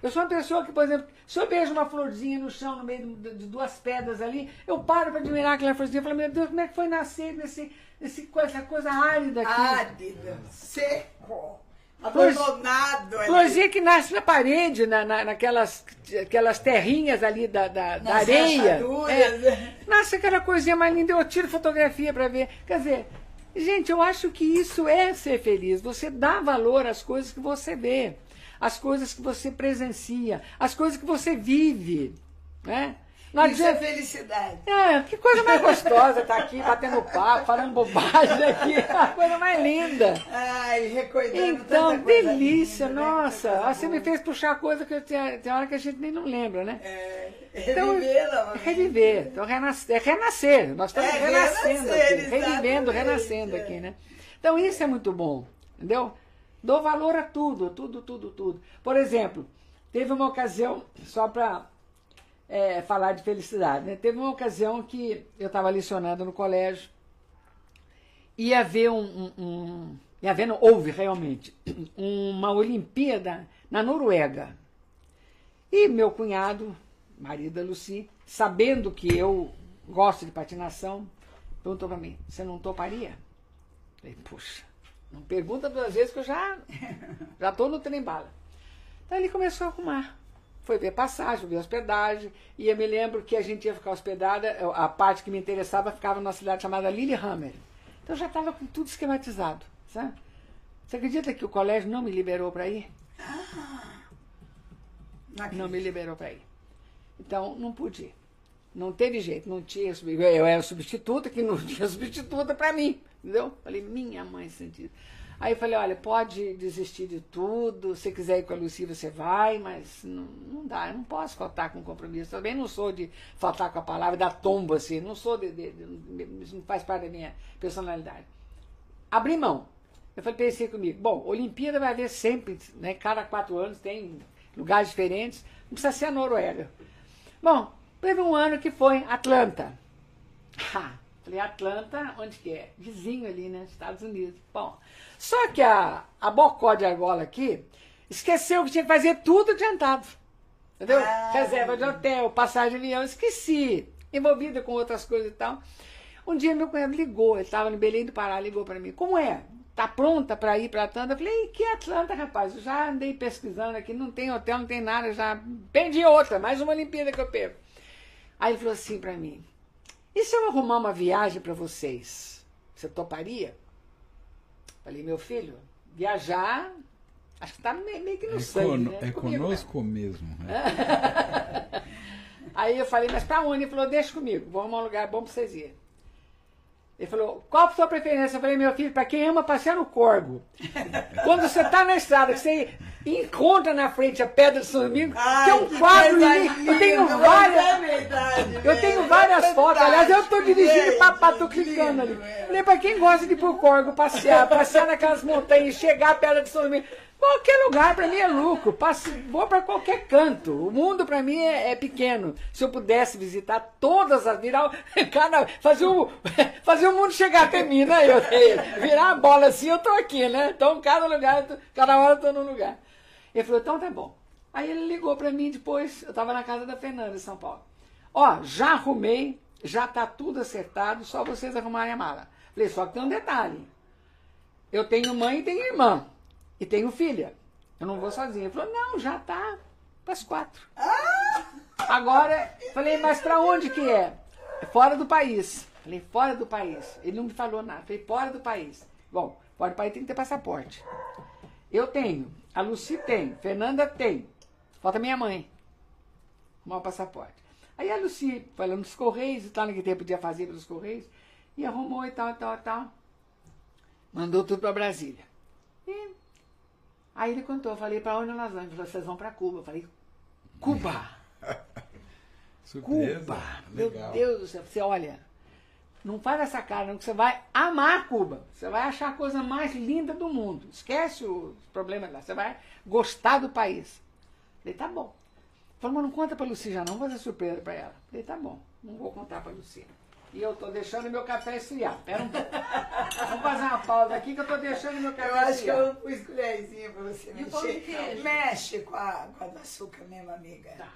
Eu sou uma pessoa que, por exemplo, se eu vejo uma florzinha no chão, no meio de duas pedras ali, eu paro para admirar aquela florzinha e falo, meu Deus, como é que foi nascer nesse, nesse, coisa, coisa árida aqui?
Árido, seco, abandonado. ali.
Florzinha que nasce na parede, na, na- naquelas aquelas terrinhas ali da, da, da areia. É, nasce aquela coisinha mais linda, eu tiro fotografia para ver. Quer dizer, gente, eu acho que isso é ser feliz. Você dá valor às coisas que você vê, às coisas que você presencia, às coisas que você vive. Né? Não
Isso é felicidade.
É, que coisa mais gostosa estar aqui batendo papo, falando bobagem aqui. A coisa mais linda.
Ai, recordando
Então, delícia,
linda, né?
nossa. Ah, Você me fez puxar coisa que eu tinha, tem hora que a gente nem não lembra, né?
É,
Então,
reviver novamente.
reviver. Então, renascer, é renascer. Nós estamos
É,
renascendo
renascer,
aqui, revivendo, renascendo
é.
aqui, né? Então, isso é muito bom, entendeu? Dou valor a tudo, tudo, tudo, tudo. Por exemplo, teve uma ocasião, só para falar de felicidade, né? Teve uma ocasião que eu estava licionando no colégio, ia haver um, um, um ia haver, não, houve realmente uma Olimpíada na Noruega. E meu cunhado, marido da Lucy, sabendo que eu gosto de patinação, perguntou para mim: Você não toparia? Falei: Puxa, não pergunta duas vezes que eu já já estou no trem bala. Então ele começou a arrumar. Foi ver passagem, ver hospedagem. E eu me lembro que a gente ia ficar hospedada, a parte que me interessava ficava numa cidade chamada Lillehammer. Então eu já estava com tudo esquematizado. Sabe? Você acredita que o colégio não me liberou para ir?
Não
Não me liberou para ir. Então, não pude ir. Não teve jeito, não tinha. Eu era substituta, que não tinha substituta para mim. Entendeu? Falei, minha mãe sentida. Aí eu falei, olha, pode desistir de tudo. Se quiser ir com a Lucy, você vai, mas não, não dá, eu não posso faltar com compromisso. Também não sou de faltar com a palavra, dar tombo assim. Não sou de, de- de- Isso não faz parte da minha personalidade. Abri mão. Eu falei, pensei comigo, bom, Olimpíada vai haver sempre, né? Cada quatro anos tem lugares diferentes, não precisa ser a Noruega. Bom, teve um ano que foi Atlanta. Ha, falei, Atlanta, onde que é? Vizinho ali, né? Estados Unidos. Bom, só que a, a Bocó de Argola aqui esqueceu que tinha que fazer tudo adiantado. Entendeu?
Ah.
Reserva de hotel, passagem de avião, esqueci. Envolvida com outras coisas e tal. Um dia meu cunhado ligou, ele estava no Belém do Pará, ligou para mim. Como é? Tá pronta para ir para Atlanta? Eu falei, que Atlanta, rapaz? Eu já andei pesquisando aqui, não tem hotel, não tem nada, já perdi outra, mais uma Olimpíada que eu perco. Aí ele falou assim para mim: e se eu arrumar uma viagem para vocês? Você toparia? Falei, meu filho, viajar, acho que tá meio, meio que no
É,
sangue. né?
é
Comigo
conosco mesmo. né?
Aí eu falei, mas pra onde? Ele falou, deixa comigo, vou arrumar um lugar bom pra vocês irem. Ele falou, qual a sua preferência? Eu falei, meu filho, para quem ama passear no corgo. Quando você está na estrada, que você encontra na frente a Pedra de São Domingos, que é um
que
quadro lindo. Eu tenho várias.
É verdade,
Eu
velho,
tenho
é
várias fotos, aliás, eu estou
fantástico,
dirigindo para pra, tô clicando ali.
é.
Falei, para quem gosta de ir pro corgo passear, passear naquelas montanhas, chegar à Pedra de São Domingos, qualquer lugar para mim é lucro. Passe, vou para qualquer canto. O mundo para mim é, é pequeno. Se eu pudesse visitar todas as, virar, cada, fazer o, fazer o mundo chegar até mim, né? Eu, virar a bola assim, eu tô aqui, né? Então, cada lugar, cada hora eu tô num lugar. Ele falou, então tá bom. Aí ele ligou para mim depois, eu estava na casa da Fernanda em São Paulo. Ó, já arrumei, já tá tudo acertado, só vocês arrumarem a mala. Falei, só que tem um detalhe. Eu tenho mãe e tenho irmã. E tenho filha. Eu não vou sozinha. Ele falou, não, já tá para as quatro. Agora, falei, mas para onde que é? É Fora do país. Falei, fora do país. Ele não me falou nada. Falei, fora do país. Bom, fora do país tem que ter passaporte. Eu tenho, a Luci tem, Fernanda tem. Falta minha mãe. Arrumar o passaporte. Aí a Luci lá nos Correios e tal, naquele tempo podia fazer pelos Correios, e arrumou e tal, e tal, e tal. Mandou tudo para Brasília. E aí ele contou, eu falei, para onde nós vamos? Ele falou, vocês vão para Cuba. Eu falei, Cuba!
Surpresa.
Cuba!
Legal.
Meu Deus do céu, você olha, não faz essa cara, não, que você vai amar Cuba. Você vai achar a coisa mais linda do mundo. Esquece os problemas lá, você vai gostar do país. Falei, tá bom. Falei, mas não conta pra Luci já não, vou fazer surpresa pra ela. Falei, tá bom, não vou contar pra Luci. E eu tô deixando meu café esfriar. Pera um pouco. Vamos fazer uma pausa aqui que eu tô deixando meu café
Eu acho que
esfriar.
eu pus colherzinha pra você
E
mexer. Mexe com a, com a do açúcar mesmo, amiga.
Tá.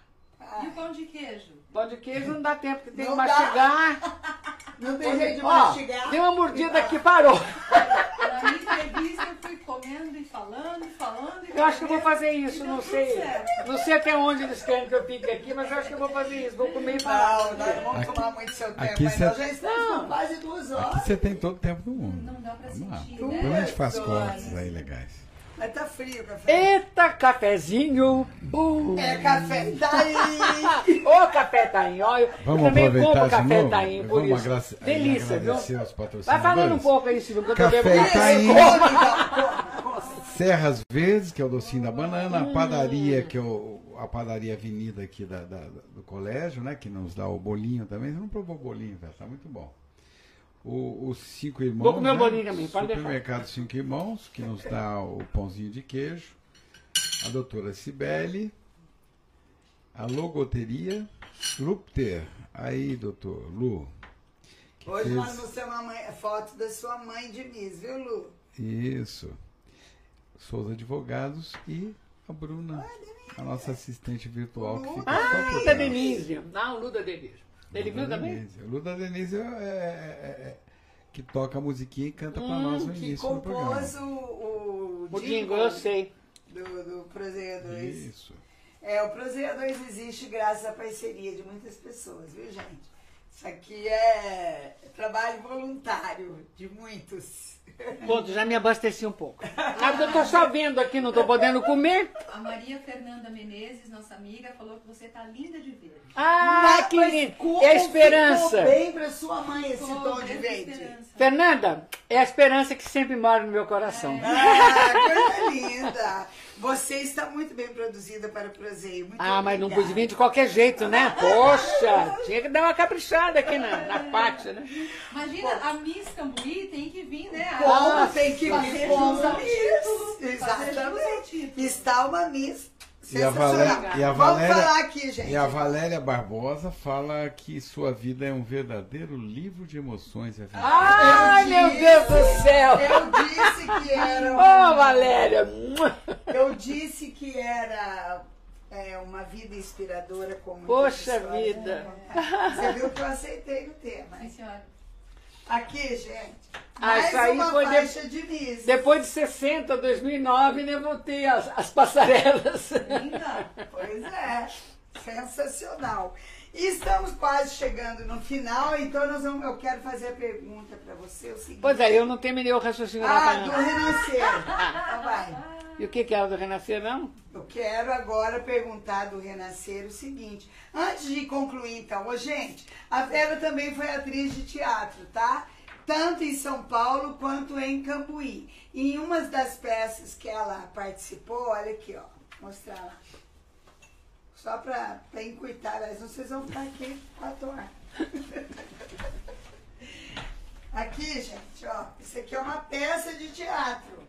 E o pão de queijo?
Pão de queijo não dá tempo, porque tem que
Não dá.
mastigar.
não tem jeito de
Ó,
mastigar.
deu uma mordida aqui, parou.
Na minha entrevista eu fui comendo e falando, e falando. E
Eu acho que eu vou fazer isso, não sei.
certo.
Não sei até onde eles querem que eu fique aqui, mas eu acho que eu vou fazer isso. Vou comer e falar.
Não, nós não vamos tomar muito seu tempo,
aqui
mas
cê-
nós já estamos
Não.
com quase duas
Aqui
horas.
você tem todo o tempo do mundo.
Não dá pra
Vamos lá.
sentir,
Depois
né?
a gente faz cortes aí legais.
Mas tá frio o café.
Eita, cafezinho. bom.
É café daí.
Ô, café Taim, ó, eu
Vamos
eu também
aproveitar
como café? Taim, por
Vamos
isso.
agrace-
Delícia, viu?
agradecer aos
Vai falando um pouco aí, Silvio, que eu tô
Café.
Come,
Serras Verdes, que é o docinho da banana, a padaria, que é o, a padaria Avenida aqui da, da- do colégio, né? Que nos dá o bolinho também. Você não provou o bolinho, velho? Tá muito bom. O- Os cinco irmãos.
Vou comer
né?
bolinho também, pode deixar.
Supermercado Cinco Irmãos, que nos dá o pãozinho de queijo. A doutora Cibele. A logoteria Lupter. Aí, doutor Lu.
Hoje
fez-
nós mostramos a mãe- foto da sua mãe de Miss, viu, Lu?
Isso. Souza Advogados e a Bruna, a nossa assistente virtual que fica só
Ah,
por trás.
Denise. Não, Lu da Denise. Ele viu também?
Denise. Luda Denise é, é- é- é- que toca a musiquinha e canta pra
Hum,
nós no
Que
início do programa.
compôs o, o,
O jingle, eu sei.
do, do Prozeia 2.
Isso.
É, o Prozeia 2 existe graças à parceria de muitas pessoas, viu, gente? Isso aqui é trabalho voluntário de muitos.
Pronto, já me abasteci um pouco. Ah, eu tô só vendo aqui, não tô podendo comer.
A Maria Fernanda Menezes, nossa amiga, falou que você tá linda de verde.
Ah, que
Mas
lindo.
como
É a esperança.
Ficou bem pra sua mãe esse
Ficou
tom de
bem
verde.
esperança.
Fernanda, é a esperança que sempre mora no meu coração.
Ah, coisa linda! Você está muito bem produzida para o Prozeio. Muito
Ah, mas não
obrigada.
pude vir de qualquer jeito, né? Poxa, tinha que dar uma caprichada aqui na, na Pátia, né?
Imagina, a Miss Cambuí tem que vir, né?
Como
Ah,
tem que vir como Miss. Exatamente. Está uma Miss
E a. Valéria, e a
Vamos
Valéria,
falar aqui, gente.
e a Valéria Barbosa fala que sua vida é um verdadeiro livro de emoções. e aventuras.
Ai,
Eu
meu Deus do céu!
Eu disse que era.
Ô,
um-
Valéria!
Eu disse que era é, uma vida inspiradora como
Poxa vida.
né? Você viu que eu aceitei o tema.
Sim, senhora.
Aqui, gente.
Ah,
Mais uma
foi de-
faixa de Miss.
Depois de 60, 2009, né, voltei as, as passarelas.
Linda.
Pois é, sensacional. E estamos quase chegando no final, então nós vamos, eu quero fazer a pergunta para você. O seguinte.
Pois é, eu não terminei o raciocínio da
Ah, do. Renascer. Então vai.
E o que, que era do Renascer, não?
Eu quero agora perguntar do Renascer o seguinte. Antes de concluir, então, ô, gente, a Vera também foi atriz de teatro, tá? tanto em São Paulo quanto em Cambuí. E em uma das peças que ela participou, olha aqui, ó, mostrar lá. Só para encurtar, mas vocês vão ficar aqui quatro horas. aqui, gente, ó, isso aqui é uma peça de teatro.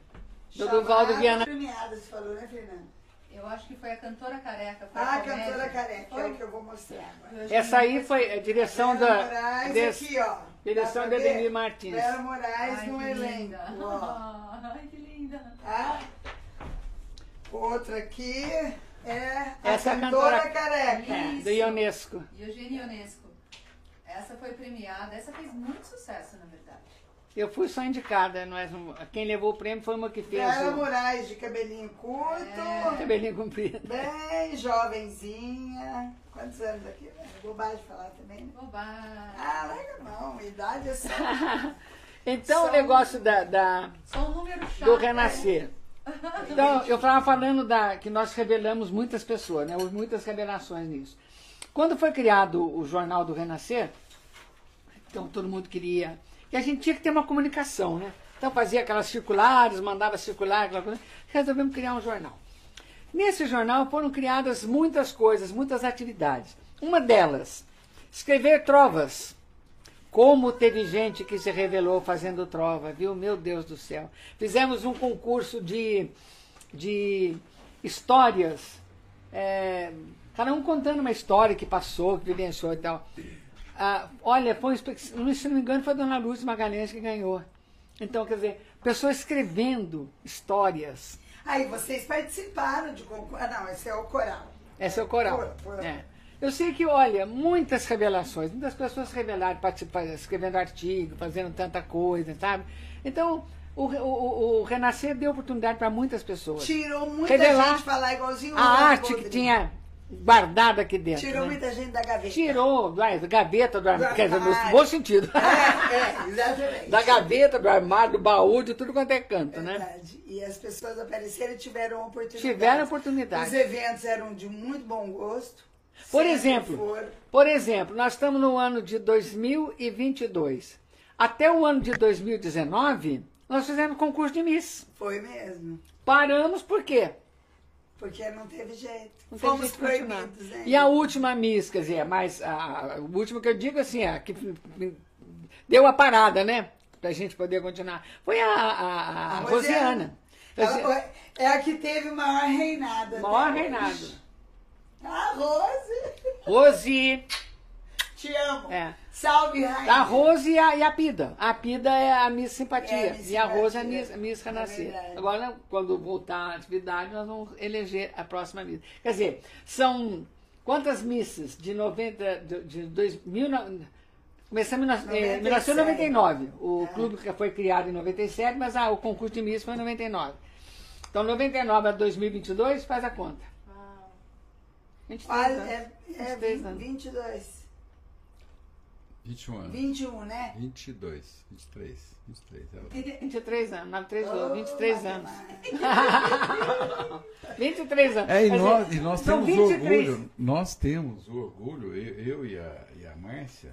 Do Duvaldo Viana.
Premiada, você falou, né, Fernanda?
Eu acho que foi a cantora careca. Foi
Ah,
a
a
comédia.
cantora careca, é
Foi.
o que eu vou mostrar agora.
Essa aí foi a direção
Vera
da.
Moraes aqui, ó.
direção
Dá
de
pra ver?
Ademir Martins.
Vera Moraes
Ai,
no
que
elenco.
Ai, que linda.
Tá? Outra aqui é a
Essa é a
cantora,
cantora-
careca.
É, do Ionesco.
Eugênia Ionesco. Essa foi premiada. Essa fez muito sucesso, na verdade.
Eu fui só indicada. Nós, não- quem levou o prêmio foi uma que fez
Vera
o
Moraes de cabelinho curto,
É.
cabelinho comprido.
bem jovenzinha. Quantos anos aqui? né? Bobagem falar também, né?
Bobagem.
Ah, larga não, idade é só.
Então
Só
o negócio da, da-
Só um número chato.
do renascer. Então, eu estava falando da, que nós revelamos muitas pessoas, né? Houve muitas revelações nisso. Quando foi criado o Jornal do Renascer, então todo mundo queria. E a gente tinha que ter uma comunicação, né? Então fazia aquelas circulares, mandava circular, aquela coisa. Resolvemos criar um jornal. Nesse jornal foram criadas muitas coisas, muitas atividades. Uma delas, escrever trovas. Como teve gente que se revelou fazendo trova, viu? Meu Deus do céu. Fizemos um concurso de, de histórias, é, cada um contando uma história que passou, que vivenciou e tal. Ah, olha, foi, se não me engano, foi a dona Lúcia Magalhães que ganhou. Então, quer dizer, pessoas escrevendo histórias.
Aí vocês participaram de concurso. Ah, não, esse é o coral.
Esse é o coral.
Coral, coral.
É. Eu sei que, olha, muitas revelações, muitas pessoas revelaram, participando, escrevendo artigo, fazendo tanta coisa, sabe? Então, o, o, o- Renascer deu oportunidade para muitas pessoas.
Tirou muita
Revelar
gente falar igualzinho o
A arte que
Rodrigues.
tinha guardado aqui dentro.
Tirou
né?
muita gente da gaveta.
Tirou da gaveta do armário, quer dizer, no bom sentido.
É, é, exatamente.
da gaveta, do armário, do baú, de tudo quanto é canto, né?
Verdade. E as pessoas apareceram e tiveram oportunidade.
Tiveram oportunidade.
Os eventos eram de muito bom gosto.
Por exemplo,
foram.
por exemplo, nós estamos no ano de 2022. Até o ano de 2019, nós fizemos concurso de Miss.
Foi mesmo.
Paramos por quê?
Porque não teve jeito.
Não
Fomos proibidos, né?
E a última Miss, quer dizer, mas a, a- o último que eu digo assim, a que deu a parada, né? Pra gente poder continuar. Foi a, a, a Rosiana.
Foi- é a que teve maior reinado.
Maior reinado.
A Rose.
Rose,
Te amo.
é.
Salve, Rainha.
A Rose e a, e a Pida. A Pida é a Miss Simpatia.
É a Miss
e a Rose é a. Miss, Miss
É
Renascer.
verdade.
Agora, quando voltar à atividade, nós vamos eleger a próxima Miss. Quer dizer, são quantas missas de 90. de, de dois, mil, no- Começamos em eh,
97.
1999. O
É.
clube que foi criado em 97, mas ah, o concurso de Miss foi em 99. Então, 99 a 2022, faz a conta.
Uau.
23
Olha,
anos.
é, é
23 anos.
22.
21 anos.
21, né?
22, 23, 23. Ela...
23 anos, 93
Oh,
23 anos.
matemática.
23 anos.
É, e nós,
dizer,
e nós temos
23.
orgulho, nós temos o orgulho, eu, eu e, a, e a Márcia,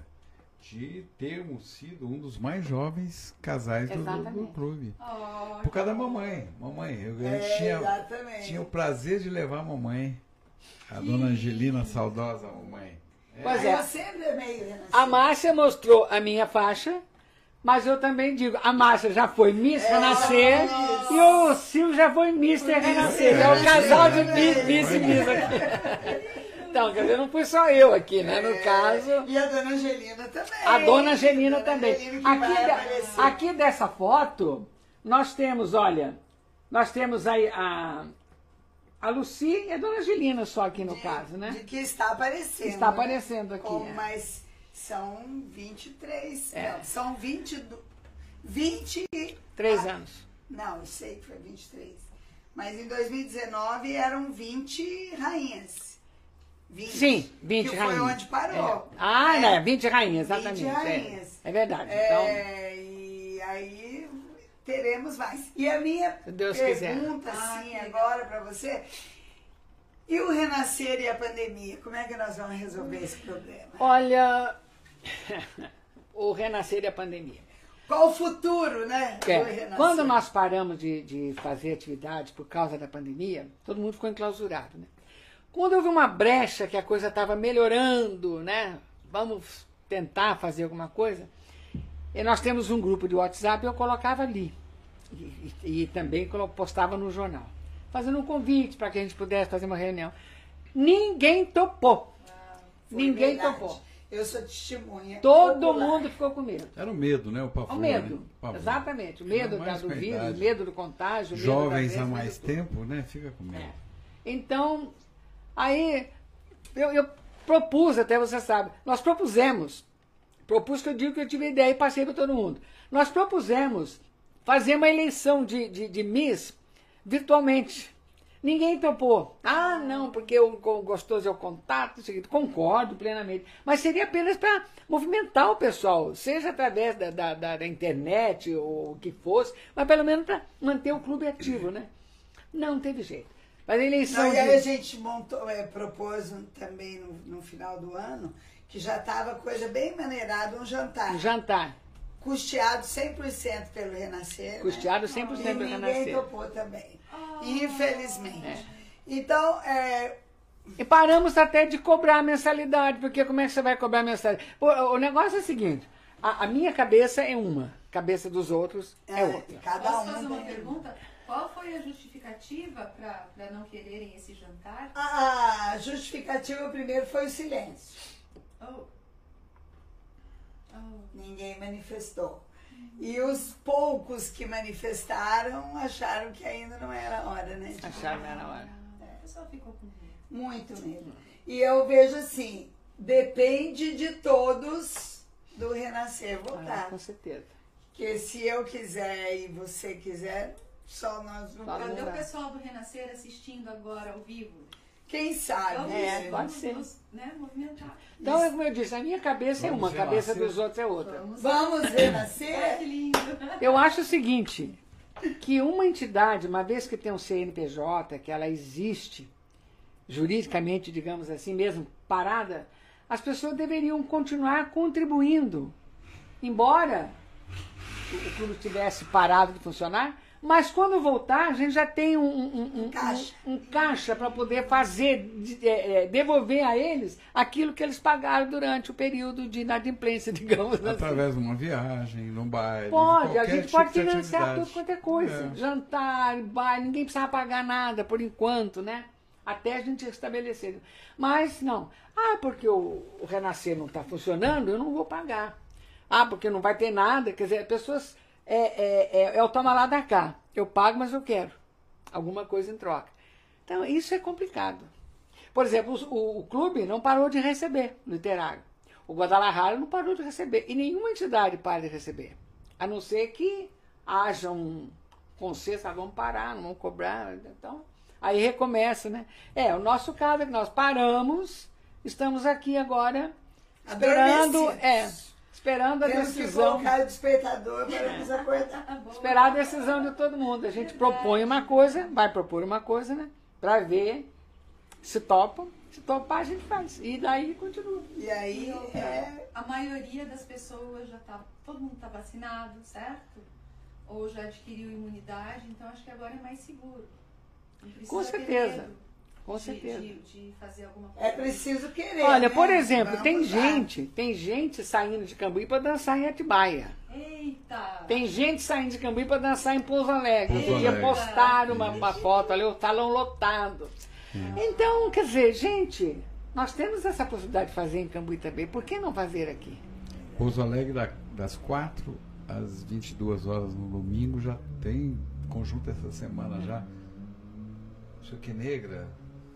de termos sido um dos mais jovens casais do, do, clube.
Oh,
Por causa da mamãe. Mamãe, eu, eu
É,
tinha,
exatamente.
tinha o prazer de levar a mamãe, a dona Angelina, a saudosa mamãe.
Pois é.
Amei o Renascer.
A Márcia mostrou a minha faixa, mas eu também digo, a Márcia já foi Miss Renascer e o Sil já foi Mister Renascer. É o casal de Miss, Miss e Miss aqui. Então, quer dizer, não fui só eu aqui, né? No caso,
E a dona Angelina também.
a dona Angelina
Dona
também.
Angelina
Aqui, de- aqui dessa foto, nós temos, olha, nós temos aí a, a Lucy e a dona Angelina só aqui no caso, né?
De que está aparecendo.
Está aparecendo aqui,
Como,
é.
Mas são 23.
É.
Não, são 20. 20.
Três anos.
Não, eu sei que foi 23. Mas em 2019 eram 20 rainhas. 20.
Sim, 20
que
rainhas.
foi onde parou.
É. Ah,
É.
né? 20 rainhas,
20
exatamente. é.
rainhas.
É, verdade. Então,
É, e aí teremos mais. E a minha
Deus
pergunta,
Ah,
assim,
legal.
agora para você. E o renascer e a pandemia? Como é que nós vamos resolver esse problema?
olha, o renascer e a pandemia.
qual o futuro, né?
É,
Renascer.
quando nós paramos de, de fazer atividades por causa da pandemia, todo mundo ficou enclausurado, né? Quando houve uma brecha que a coisa estava melhorando, né? Vamos tentar fazer alguma coisa. E nós temos um grupo de WhatsApp e eu colocava ali. E, e- e também postava no jornal. Fazendo um convite para que a gente pudesse fazer uma reunião. Ninguém topou.
Foi
Ninguém
verdade.
topou.
Eu sou testemunha.
Todo
ocular.
mundo ficou com medo.
Era o medo, né? O pavor.
O medo,
né? O pavor.
exatamente. O medo da, do vírus, o medo do contágio. o medo
Jovens
da
há mais
medo de tudo.
tempo, né? Fica com medo.
É. Então, aí eu, eu propus, até você sabe, nós propusemos, propus que eu digo que eu tive ideia e passei para todo mundo. Nós propusemos fazer uma eleição de, de, de Miss virtualmente. Ninguém topou. Ah, não, porque o gostoso é o contato, concordo plenamente. Mas seria apenas para movimentar o pessoal, seja através da, da, da- internet ou o que fosse, mas pelo menos para manter o clube ativo, né? Não teve jeito. Mas a eleição.
Não, e aí a gente montou, é, propôs também no, no final do ano, que já estava coisa bem maneirada, um jantar.
um jantar.
Custeado 100% pelo Renascer. né?
Custeado 100%
E
pelo
ninguém
Renascer.
topou também.
Ah.
Infelizmente.
É.
Então, é,
E paramos até de cobrar a mensalidade, porque como é que você vai cobrar a mensalidade? Pô, o negócio é o seguinte: a, a minha cabeça é uma, a cabeça dos outros é
é,
outra.
cada
Posso
um
fazer uma
tem-
pergunta? Qual foi a justificativa para não quererem esse jantar?
A justificativa primeiro foi o silêncio.
Oh. Oh.
Ninguém manifestou. E os poucos que manifestaram acharam que ainda não era a hora, né? de
Acharam que era a hora.
O pessoal ficou com medo.
Muito mesmo. E eu vejo assim, depende de todos do renascer
Ah,
voltar.
com certeza.
Porque se eu quiser e você quiser, só nós não
Só
Cadê o pessoal do Renascer assistindo agora ao vivo?
Quem sabe?
Vamos,
É,
né?
pode ser.
vamos, né, movimentar.
Então, é como eu disse, a minha cabeça é
Vamos
uma, a cabeça
renascer.
dos outros é outra.
Vamos,
Vamos
Ai, que
renascer?
lindo.
Eu acho o seguinte, que uma entidade, uma vez que tem um CNPJ, que ela existe, juridicamente, digamos assim, mesmo parada, as pessoas deveriam continuar contribuindo. Embora o o clube tivesse parado de funcionar, mas quando voltar, a gente já tem um, um, um-
Caixa.
um- um caixa para poder fazer, de- é, é, devolver a eles aquilo que eles pagaram durante o período de inadimplência, digamos assim.
Através de uma viagem, num baile. de
Pode, a gente
tipo
pode
de
financiar tudo quanto é coisa.
É.
Jantar, baile, ninguém precisa pagar nada por enquanto, né? Até a gente estabelecer. Mas não. Ah, porque o, o Renascer não está funcionando, eu não vou pagar. Ah, porque não vai ter nada. Quer dizer, as pessoas. É, é, é, é o toma lá da cá. Eu pago, mas eu quero. Alguma coisa em troca. Então, isso é complicado. Por exemplo, o, o clube não parou de receber literário. O Guadalajara não parou de receber. E nenhuma entidade para de receber. A não ser que haja um consenso, ah, vamos parar, não vamos cobrar. Então, aí recomeça, né? É, o nosso caso é que nós paramos, estamos aqui agora esperando, é, esperando a
Temos que
decisão.
colocar o despertador para nos acordar.
Tá.
Esperar a decisão de todo mundo. A gente propõe uma coisa, vai propor uma coisa, né? Pra ver se topam. Se topar, a gente faz. E daí continua.
E aí
E outra,
é.
A maioria das pessoas já tá. Todo mundo está vacinado, certo? Ou já adquiriu imunidade, então acho que agora é mais seguro.
Com
ter
certeza. Com
de-
certeza.
De, de fazer alguma coisa.
É preciso querer.
Olha,
né?
por exemplo,
Vamos
tem
lá.
gente, tem gente saindo de Cambuí para dançar em Atibaia.
Eita!
Tem gente saindo de Cambuí para dançar em Pouso Alegre.
Pouso
Eu ia
Alegre.
postar uma, uma foto ali, o talão lotado. Então, quer dizer, gente, nós temos essa possibilidade de fazer em Cambuí também. Por que não fazer aqui?
Pouso Alegre, da- das 4 às 22 horas no domingo, já tem conjunto essa semana já. Isso aqui negra,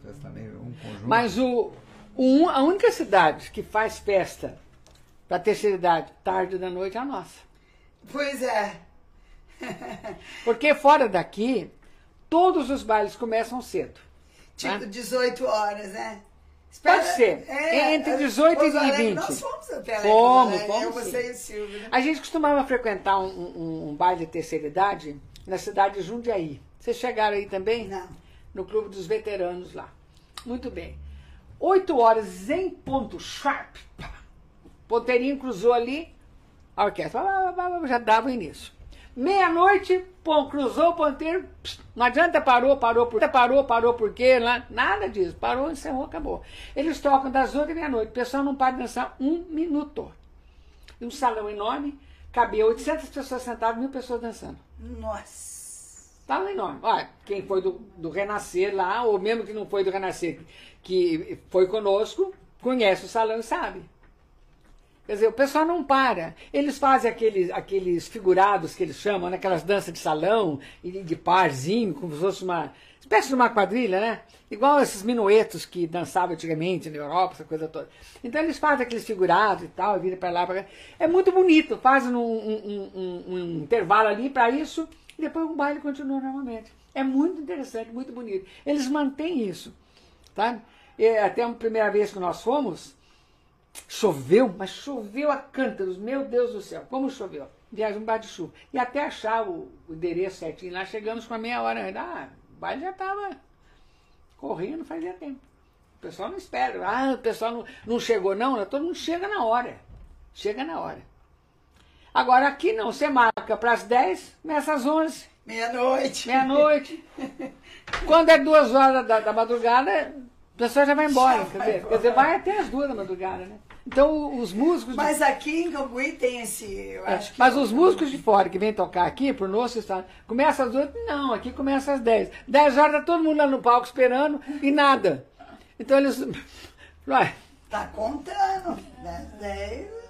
festa negra, um conjunto.
Mas o, o- a única cidade que faz festa para terceira idade tarde da noite é a nossa.
Pois é.
Porque fora daqui, todos os bailes começam cedo.
Tipo
né?
18 horas, né?
Pode ser. Entre 18 e
Pouso Alegre,
20.
Nós fomos até
Fomos,
Alegre,
fomos
Eu,
sim.
você e o Silvio, né?
A gente costumava frequentar um, um- um baile de terceira idade na cidade de Jundiaí. Vocês chegaram aí também?
Não.
No Clube dos Veteranos lá. Muito bem. Oito horas em ponto sharp. Ponteirinho cruzou ali, a orquestra já dava início. Meia-noite, pô, cruzou o ponteiro, pss, não adianta, parou, parou, por, parou, parou, por quê? Lá, nada disso, parou, encerrou, acabou. Eles tocam das oito e meia-noite, o pessoal não para de dançar um minuto. Um salão enorme, cabia 800 pessoas sentadas, mil pessoas dançando.
Nossa.
Estava enorme. Olha, quem foi do, do Renascer lá, ou mesmo que não foi do Renascer, que foi conosco, conhece o salão e sabe. Quer dizer, o pessoal não para. Eles fazem aqueles, aqueles figurados que eles chamam, né? aquelas danças de salão, e de parzinho, como se fosse uma espécie de uma quadrilha, né? Igual esses minuetos que dançavam antigamente na Europa, essa coisa toda. Então eles fazem aqueles figurados e tal, viram para lá, para cá. É muito bonito, fazem um, um, um, um intervalo ali para isso, e depois o baile continua normalmente. É muito interessante, muito bonito. Eles mantêm isso. Tá? E até a primeira vez que nós fomos, Choveu, mas choveu a cântaros, meu Deus do céu, como choveu. Viagem um de chuva. E até achar o, endereço certinho lá, chegamos com a meia hora. Ah, o baile já estava correndo fazia tempo. O pessoal não espera. Ah, o pessoal não, não chegou, não. Todo mundo chega na hora. Chega na hora. Agora aqui não, você marca para as 10, começa às 11.
Meia-noite.
Meia-noite. Quando é duas horas da, da madrugada, o pessoal já vai embora, já quer, vai dizer, embora. quer dizer, vai até as duas da madrugada, né? Então os músicos.
Mas de... aqui em Cambuí tem esse. É,
mas os músicos de fora que vêm tocar aqui, por nosso estado, começa às oito? Não, aqui começa às dez. Dez horas tá todo mundo lá no palco esperando e nada. Então eles.
Vai. Tá contando. Né? Dez, né?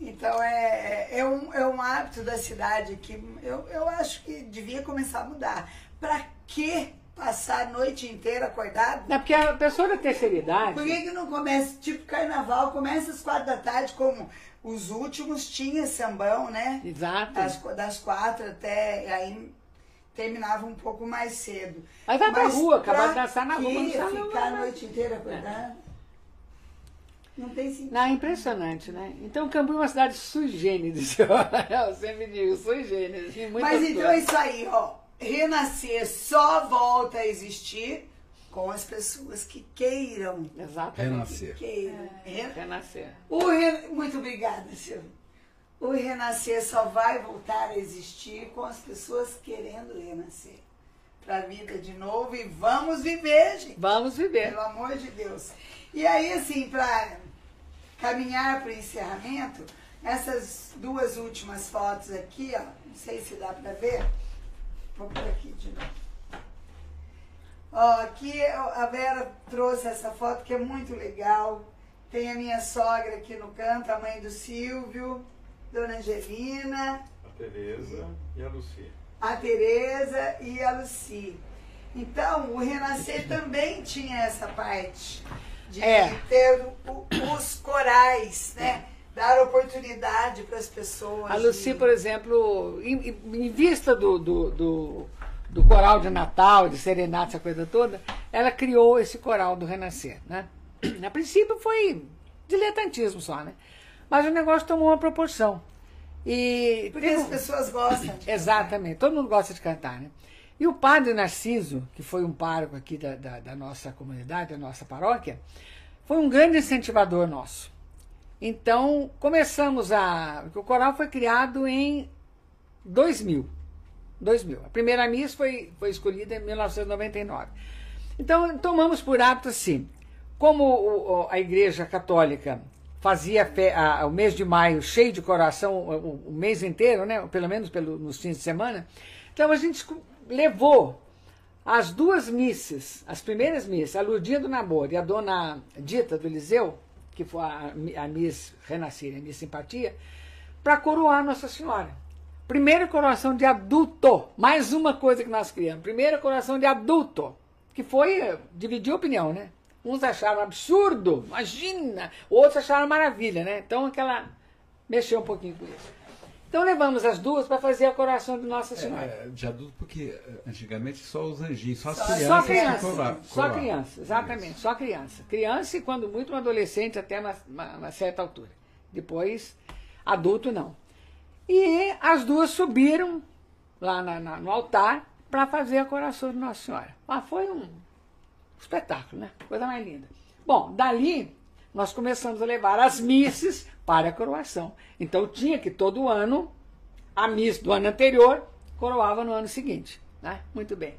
Então é, é, um, é um hábito da cidade que eu, eu acho que devia começar a mudar. Para quê? passar a noite inteira acordado.
Não, porque a pessoa da terceira idade.
Por que, que não começa, tipo carnaval, começa às quatro da tarde, como os últimos tinha sambão, né?
Exato.
Das, das quatro até. Aí terminava um pouco mais cedo.
Aí vai Mas pra rua, acabar de dançar na rua.
Não ficar a noite inteira acordado. É. Não tem sentido. Não,
é impressionante, né? Então Cambu é uma cidade sui generis. Eu sempre digo, sui generis.
Mas então é isso aí, ó renascer só volta a existir com as pessoas que queiram.
Exatamente.
Renascer.
Que queiram.
É. Renascer.
O re... Muito obrigada, Silvio. O renascer só vai voltar a existir com as pessoas querendo renascer para a vida de novo e vamos viver, gente.
Vamos viver.
Pelo amor de Deus. E aí, assim, para caminhar para o encerramento, essas duas últimas fotos aqui, ó, não sei se dá para ver, Vou por aqui de novo. Ó, aqui a Vera trouxe essa foto que é muito legal. Tem a minha sogra aqui no canto, a mãe do Silvio, Dona Angelina.
A Tereza e a Luci.
A Tereza e a Luci. Então, o Renascer também tinha essa parte de é. ter o, os corais, né? dar oportunidade para as pessoas.
A Luci, por exemplo, em, em vista do, do, do, do, coral de Natal, de serenata, essa coisa toda, ela criou esse coral do Renascer. Né? A princípio foi diletantismo só, né? Mas o negócio tomou uma proporção. E,
Porque as pessoas gostam.
Exatamente, todo mundo gosta de cantar, né? E o padre Narciso, que foi um pároco aqui da, da, da nossa comunidade, da nossa paróquia, foi um grande incentivador nosso. Então, começamos a. O coral foi criado em 2000. 2000. A primeira missa foi, foi escolhida em 1999. Então, tomamos por hábito assim. Como a Igreja Católica fazia a, o mês de maio cheio de coração o, o mês inteiro, né? pelo menos pelo, nos fins de semana, então a gente levou as duas missas, as primeiras missas, a Lurdinha do Namoro e a Dona Dita do Eliseu, que foi a, a Miss Renascer, a Miss Simpatia, para coroar Nossa Senhora. Primeira coroação de adulto, mais uma coisa que nós criamos. Primeira coroação de adulto, que foi dividir opinião, né? Uns acharam absurdo, imagina, outros acharam maravilha, né? Então aquela mexeu um pouquinho com isso. Então levamos as duas para fazer a coração de Nossa Senhora. É,
é, de adulto, porque eh, antigamente só os anjinhos, só as
só,
crianças.
Só criança, só criança, exatamente, Isso. só criança. Criança e quando muito um adolescente até uma, uma, uma, certa altura. Depois, adulto não. E as duas subiram lá na, na, no altar para fazer a coração de Nossa Senhora. Ah, foi um espetáculo, né? Coisa mais linda. Bom, dali nós começamos a levar as misses para a coroação. Então tinha que todo ano, a miss do ano anterior coroava no ano seguinte. Né? Muito bem.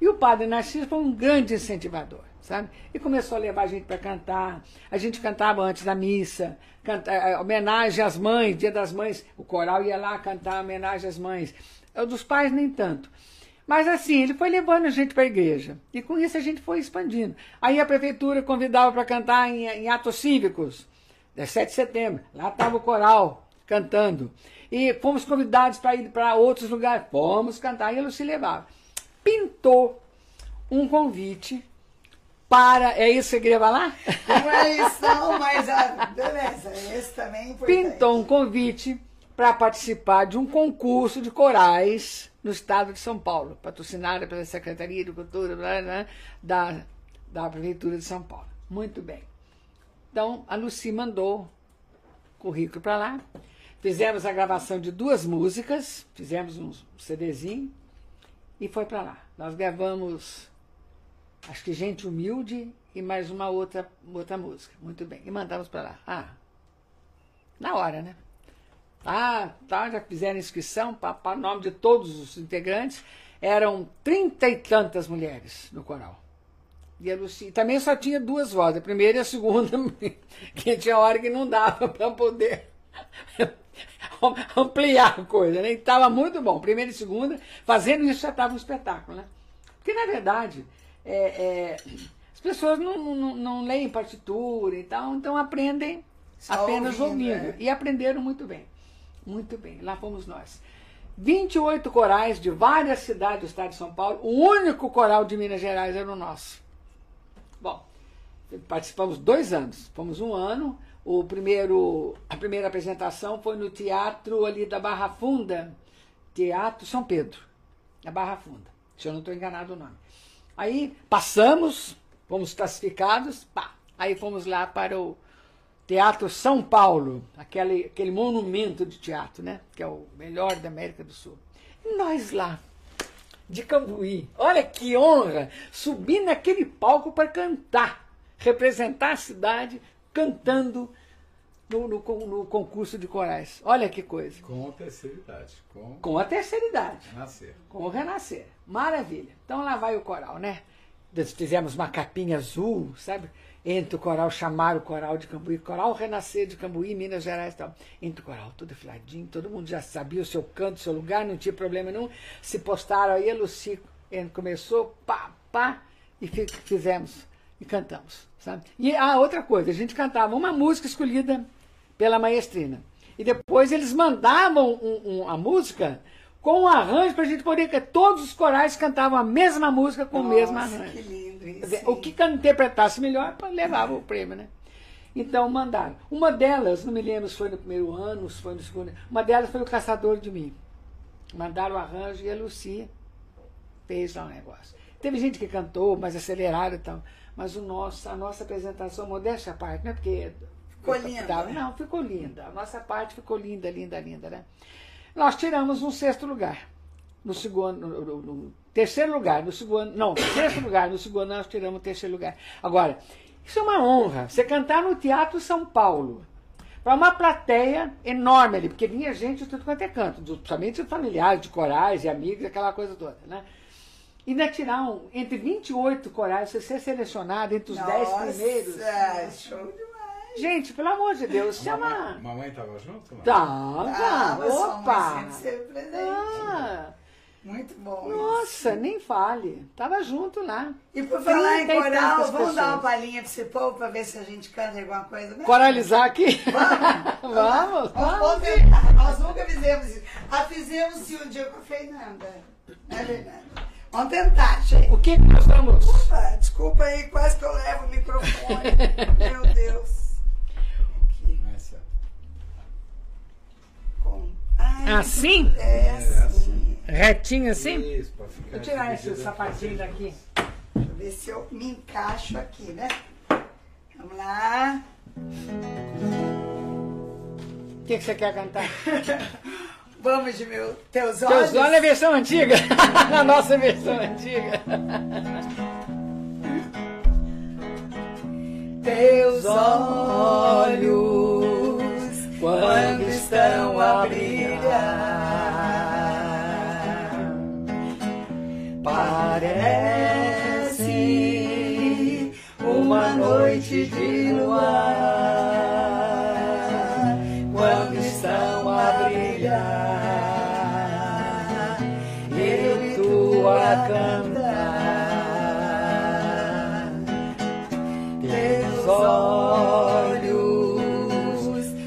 E o padre Narciso foi um grande incentivador, sabe? E começou a levar a gente para cantar. A gente cantava antes da missa, canta, eh, homenagem às mães, dia das mães. O coral ia lá cantar homenagem às mães. O dos pais, nem tanto. Mas assim, ele foi levando a gente para a igreja. E com isso a gente foi expandindo. Aí a prefeitura convidava para cantar em, em, atos cívicos. 7 de setembro. Lá estava o coral cantando. E fomos convidados para ir para outros lugares. Fomos cantar e ele se levava pintou um convite para. É isso que você queria falar?
Não é isso, não, mas a, beleza, esse também é.
Pintou um convite para participar de um concurso de corais no estado de São Paulo, patrocinado pela Secretaria de Cultura blá, blá, da, da Prefeitura de São Paulo. Muito bem. Então, a Luci mandou currículo para lá. Fizemos a gravação de duas músicas, fizemos um CDzinho e foi para lá. Nós gravamos, acho que Gente Humilde e mais uma outra, outra música. Muito bem. E mandamos para lá. Ah, na hora, né? Ah, tá, já fizeram inscrição para o nome de todos os integrantes. Eram trinta e tantas mulheres no coral. E a Lucia, também só tinha duas vozes, a primeira e a segunda, que tinha hora que não dava para poder ampliar a coisa, né? Estava muito bom. Primeira e segunda, fazendo isso já estava um espetáculo, né? Porque, na verdade, é, é, as pessoas não, não, não, leem partitura e tal, então aprendem Só apenas ouvindo. ouvindo. É. E aprenderam muito bem. Muito bem. Lá fomos nós. 28 corais de várias cidades do estado de São Paulo. O único coral de Minas Gerais era o nosso. Bom, participamos dois anos. Fomos um ano o primeiro, a primeira apresentação foi no teatro ali da Barra Funda, Teatro São Pedro, da Barra Funda, se eu não estou enganado o nome. Aí passamos, fomos classificados, pá, aí fomos lá para o Teatro São Paulo, aquele, aquele monumento de teatro, né? Que é o melhor da América do Sul. E nós lá, de Cambuí, olha que honra, subir naquele palco para cantar, representar a cidade cantando no, no, no, concurso de corais. Olha que coisa.
Com a terceira idade. Com,
com a terceira idade.
Renascer.
Com o renascer. Maravilha. Então lá vai o coral, né? Fizemos uma capinha azul, sabe? Entre o coral, chamaram o coral de Cambuí, coral Renascer de Cambuí, Minas Gerais e tal. Entre o coral, tudo filadinho, todo mundo já sabia o seu canto, o seu lugar, não tinha problema nenhum. Se postaram aí, a Luci começou, pá, pá, e fizemos, e cantamos. Sabe? E a ah, outra coisa, a gente cantava uma música escolhida pela maestrina. E depois eles mandavam um, um, a música com um arranjo para a gente poder que todos os corais cantavam a mesma música com Nossa, o mesmo arranjo.
Que lindo
Dizer, o que interpretasse melhor levava o prêmio, né? Então mandaram. Uma delas, não me lembro se foi no primeiro ano, se foi no segundo. Uma delas foi o Caçador de Mim. Mandaram o arranjo e a Lucia fez lá o um negócio. Teve gente que cantou, mais acelerado e tal. Mas o nosso, a nossa apresentação, modéstia à parte, não é porque.
Ficou linda.
Né? Não, ficou linda. A nossa parte ficou linda, linda, linda, né? Nós tiramos um sexto lugar. No segundo. No, no, no terceiro lugar, no segundo. Não, sexto lugar, no segundo nós tiramos o terceiro lugar. Agora, isso é uma honra. Você cantar no Teatro São Paulo para uma plateia enorme ali, porque vinha gente de tudo quanto é canto, somente familiares, de corais e amigos, aquela coisa toda, né? ainda tirar um, entre 28 corais, você ser selecionado entre os
Nossa,
10 primeiros.
show demais.
Gente, pelo amor de Deus, chama.
Mamãe, mamãe tava junto? Não?
Tava.
Ah,
Opa!
presente.
Ah,
Muito bom.
nossa,
isso.
nem fale. Tava junto lá.
E por falar em
30
coral, vamos dar uma
pessoas.
palhinha pra esse povo pra ver se a gente canta alguma coisa. né?
Coralizar aqui?
Vamos?
Vamos,
Vamos
vamos.
tentar. Nós nunca fizemos isso. Ah, fizemos sim um dia com a Fernanda. Não é verdade? Vamos tentar, gente.
O que que nós vamos?
Desculpa, desculpa aí, quase que eu levo o microfone. Meu Deus. Aqui,
Essa.
com... Ai,
Assim?
É assim.
Retinho assim?
Isso, pra ficar
Vou tirar esse sapatinho daqui.
Deixa eu ver se eu me encaixo aqui, né? Vamos lá.
O que, que você quer cantar?
Vamos de meu, teus olhos.
Teus olhos é a versão antiga. Na nossa versão antiga.
teus olhos quando estão a brilhar. Parece uma noite de luar quando estão a brilhar. Eu e tu a cantar. Teus olhos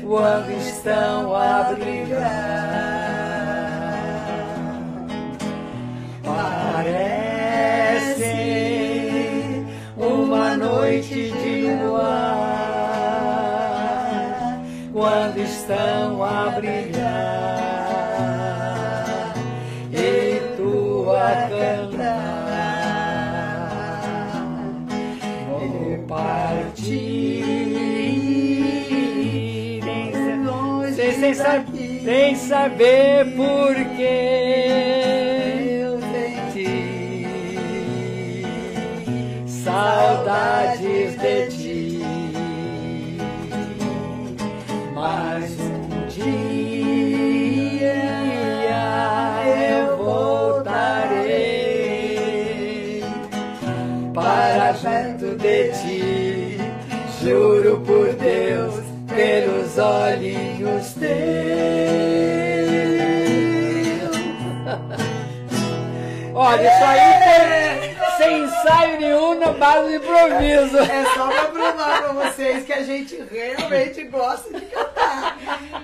quando estão a brilhar. Estão a brilhar e tu a cantar. Vou partir
Sem, sem, sa- sem saber por que
eu senti
saudades de ti. Mas Juro por Deus, pelos olhinhos teus. Olha, isso aí foi ensaio nenhum, na base de improviso.
É só pra provar pra vocês que a gente realmente gosta de cantar.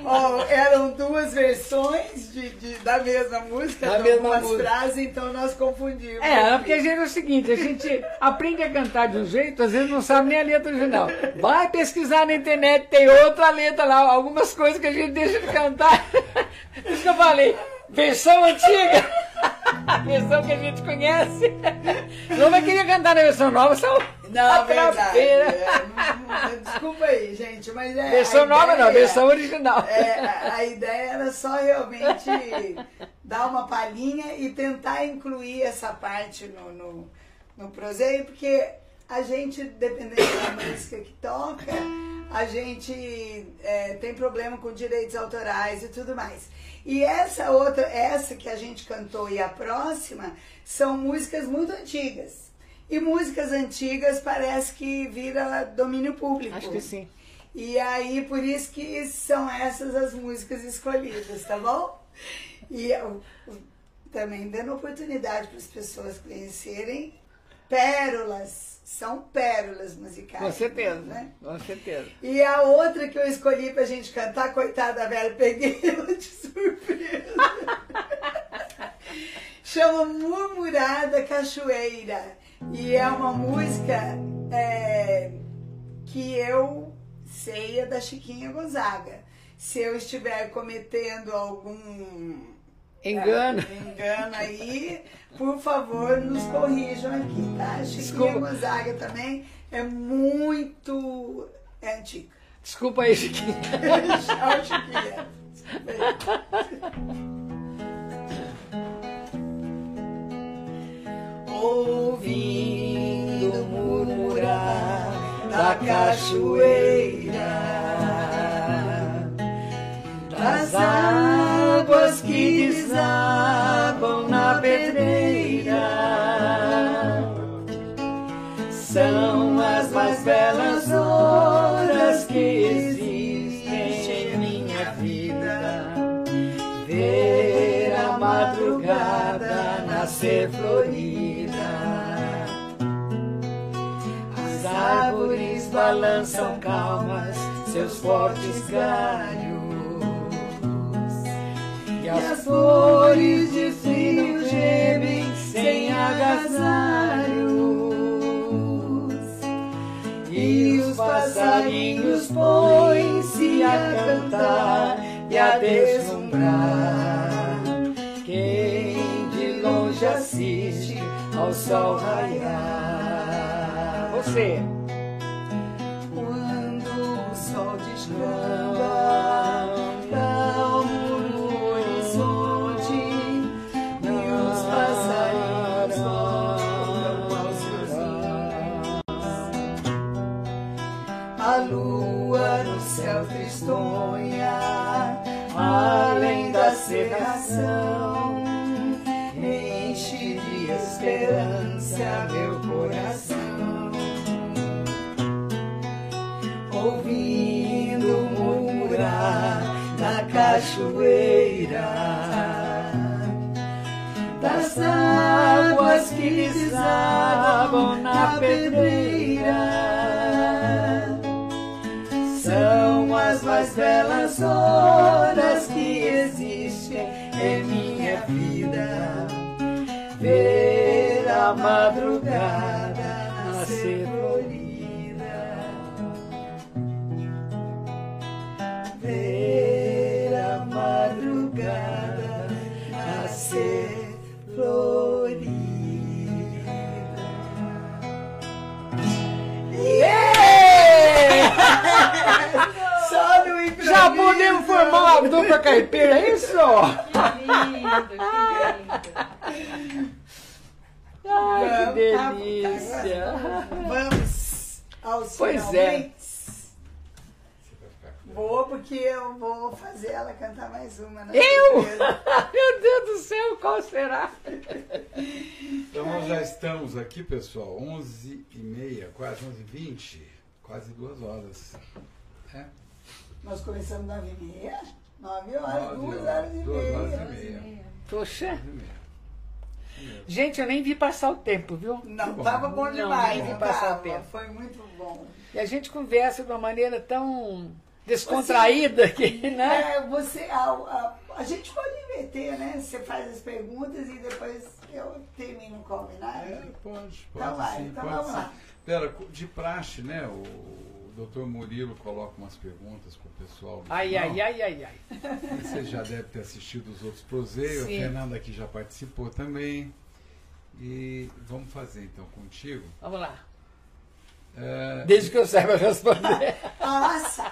Ó, eram duas versões de, de- da mesma música,
Da
de
mesma
algumas
música.
frases, então nós confundimos.
É, porque a gente é o seguinte, a gente aprende a cantar de um jeito, às vezes não sabe nem a letra original. Vai pesquisar na internet, tem outra letra lá, algumas coisas que a gente deixa de cantar. Por isso que eu falei, versão antiga, a versão que a gente conhece. Não vai querer cantar na versão nova, são
Não, verdade. É, não- não- desculpa aí, gente, mas é.
Versão nova não,
ideia-
versão original.
É, a, a ideia era só realmente dar uma palhinha e tentar incluir essa parte no, no, no proseio, porque a gente, dependendo da música que toca, a gente é, tem problema com direitos autorais e tudo mais. E essa outra, essa que a gente cantou e a próxima, são músicas muito antigas. E músicas antigas parece que vira domínio público.
Acho que sim.
E aí, por isso que são essas as músicas escolhidas, tá bom? E eu, também dando oportunidade para as pessoas conhecerem pérolas, são pérolas musicais.
Com certeza,
Né?
com certeza.
E a outra que eu escolhi pra gente cantar, coitada velha, peguei ela de surpresa. Chama Murmurada Cachoeira. E é uma música é, que eu sei é da Chiquinha Gonzaga. Se eu estiver cometendo algum
Engano.
é, engano aí, por favor, nos corrijam aqui, tá? Chiquinha. Gonzaga também é muito é antiga.
Desculpa aí, Chiquinho.
Tchau, Chiquinha. Ouvindo murmurar da cachoeira, que desabam na pedreira, são as mais belas horas que existem em minha vida. Ver a madrugada nascer florida. As árvores balançam calmas seus fortes galhos. As flores de frio gemem sem agasalhos. E os passarinhos põem-se a cantar e a deslumbrar. Quem de longe assiste ao sol raiar.
Você.
Quando o sol descamba, cachoeira das águas que desabam na pedreira são as mais belas horas que existem em minha vida. Ver a madrugada
Já podemos formar uma dupla caipira, é isso?
Que lindo, que lindo.
Ai, que
Vamos, tá,
delícia.
tá, Vamos aos
Pois é.
finalmente. Vou porque eu vou fazer ela cantar mais uma. né?
Eu? Meu Deus do céu, qual será?
Então nós já estamos aqui, pessoal, 11h30, quase 11h20, quase duas horas. É,
Nós começamos nove e meia, nove horas, duas
horas,
horas e
duas horas e
meia.
Poxa.
11h30.
Gente, eu nem vi passar o tempo, viu?
Não,
bom.
tava bom
Não,
demais,
não
não,
passar o
tava.
tempo.
Foi muito bom.
E a gente conversa de uma maneira tão descontraída que, né?
É, você, a, a, a gente pode inverter, né? Você faz as perguntas e depois eu termino o combinado.
É, pode, pode
Então vai,
sim,
então
pode
vamos
sim.
lá.
Pera, de praxe, né, o doutor Murilo coloca umas perguntas pro pessoal. no
Ai,
final.
ai, ai, ai, ai.
Você já deve ter assistido os outros proseios, a. Fernanda aqui já participou também. E vamos fazer então contigo.
Vamos lá.
É,
Desde que eu saiba responder.
Nossa!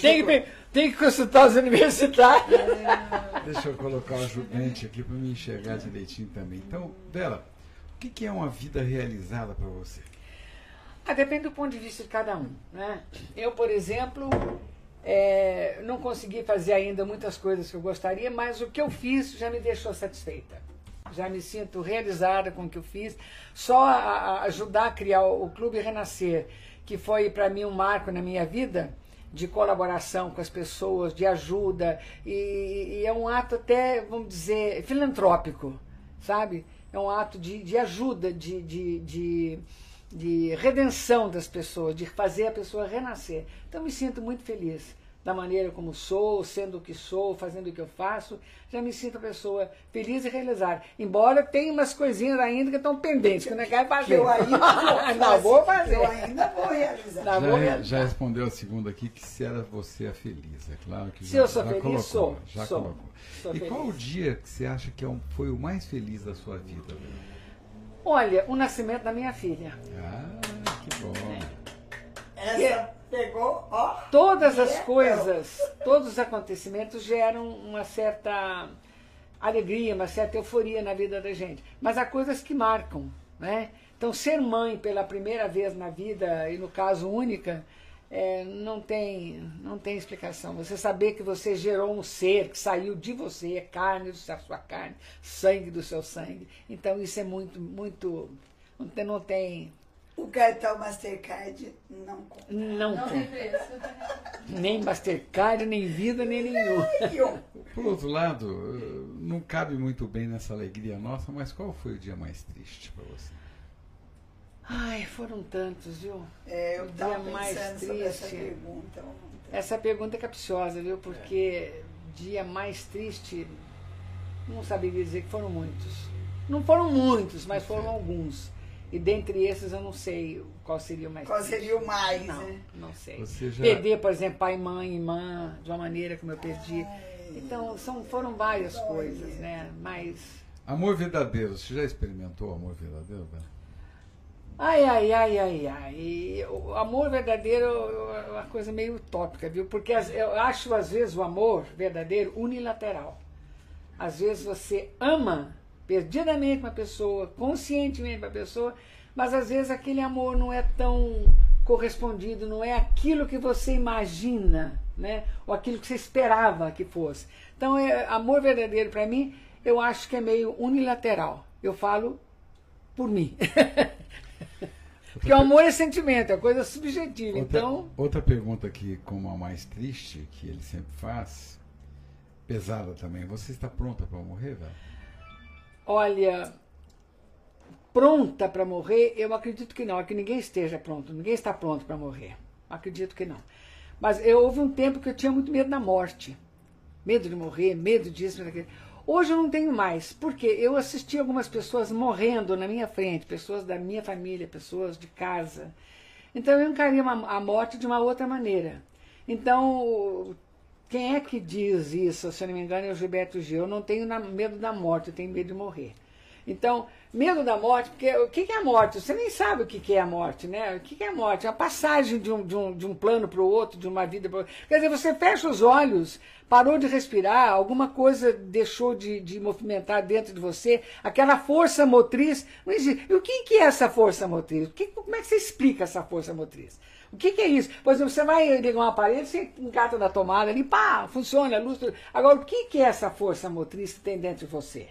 Tem
eu,
que, tem que consultar os universitários.
co- deixa eu colocar o ajudante aqui para me enxergar direitinho também. Então, Bela, o que, que é uma vida realizada para você?
Ah, depende do ponto de vista de cada um. Né? Eu, por exemplo, é, não consegui fazer ainda muitas coisas que eu gostaria, mas o que eu fiz já me deixou satisfeita. Já me sinto realizada com o que eu fiz. Só a- a- ajudar a criar o, Clube Renascer, que foi para mim um marco na minha vida, de colaboração com as pessoas, de ajuda, e, e é um ato até, vamos dizer, filantrópico, sabe? É um ato de, de ajuda, de, de, de, de redenção das pessoas, de fazer a pessoa renascer. Então me sinto muito feliz da maneira como sou, sendo o que sou, fazendo o que eu faço, já me sinto uma pessoa feliz e realizada. Embora tenha umas coisinhas ainda que estão pendentes, que não quero
Que
fazer.
eu ainda vou
não vou fazer.
Eu ainda vou realizar.
Não vou
Já,
realizar.
já respondeu a segunda aqui que se era você a feliz. É claro que
Se
já,
eu sou
já
feliz,
colocou.
sou,
Já
sou.
colocou.
Sou
e
feliz.
qual o dia que você acha que é um- foi o mais feliz da sua vida? Bela?
Olha, o nascimento da minha filha.
Ah, que bom.
Essa pegou, ó.
Todas as
É,
coisas, todos os acontecimentos geram uma certa alegria, uma certa euforia na vida da gente. Mas há coisas que marcam, né? Então, ser mãe pela primeira vez na vida, e no caso única, é, não, tem, não tem explicação. Você saber que você gerou um ser que saiu de você, é carne da sua carne, sangue do seu sangue. Então, isso é muito, muito. Não tem. Não tem
O cartão Mastercard não conta.
não
Não preço.
Nem Mastercard, nem vida, nem nenhum.
Por outro lado, não cabe muito bem nessa alegria nossa, mas qual foi o dia mais triste para você?
Ai, foram tantos, viu?
é, eu
O
estava
dia mais
sobre essa
triste.
pergunta.
Essa pergunta é capciosa, viu? Porque dia mais triste, não saberia dizer que foram muitos. Não foram muitos, mas foram alguns. E dentre esses eu não sei qual seria o mais
Qual
triste.
seria o mais,
Não,
né?
não sei.
Já-
Perder, por exemplo, pai, mãe, irmã, de uma maneira como eu perdi. Então, são, foram várias coisas, né? Mas.
Amor verdadeiro, você já experimentou amor verdadeiro, Bela?
Ai, ai, ai, ai, ai. O amor verdadeiro é uma coisa meio utópica, viu? Porque eu acho, às vezes, o amor verdadeiro unilateral. Às vezes você ama perdidamente uma pessoa, conscientemente uma pessoa, mas às vezes aquele amor não é tão correspondido, não é aquilo que você imagina né? ou aquilo que você esperava que fosse. Então, é, amor verdadeiro para mim, eu acho que é meio unilateral. Eu falo por mim. Porque o amor é sentimento, é coisa subjetiva.
Outra,
então.
outra pergunta aqui, como a mais triste, que ele sempre faz, pesada também. Você está pronta para morrer, velho?
Olha, pronta para morrer, eu acredito que não, é que ninguém esteja pronto, ninguém está pronto para morrer. Acredito que não. Mas eu, houve um tempo que eu tinha muito medo da morte. Medo de morrer, medo disso, daquilo. Hoje eu não tenho mais, porque eu assisti algumas pessoas morrendo na minha frente, pessoas da minha família, pessoas de casa. Então eu encarei uma, a morte de uma outra maneira. Então, quem é que diz isso, se eu não me engano, é o Gilberto Gil. Eu não tenho na, medo da morte, eu tenho medo de morrer. Então, medo da morte, porque o que é a morte? Você nem sabe o que é a morte, né? O que é a morte? É a passagem de um, de um, de um plano para o outro, de uma vida para outra. Quer dizer, você fecha os olhos, parou de respirar, alguma coisa deixou de, de movimentar dentro de você, aquela força motriz não existe. E o que, que é essa força motriz? Que, como é que você explica essa força motriz? O que, que, é isso? Por exemplo, você vai ligar um aparelho, você encata na tomada ali, pá, funciona, a luz. Agora, o que, que é essa força motriz que tem dentro de você?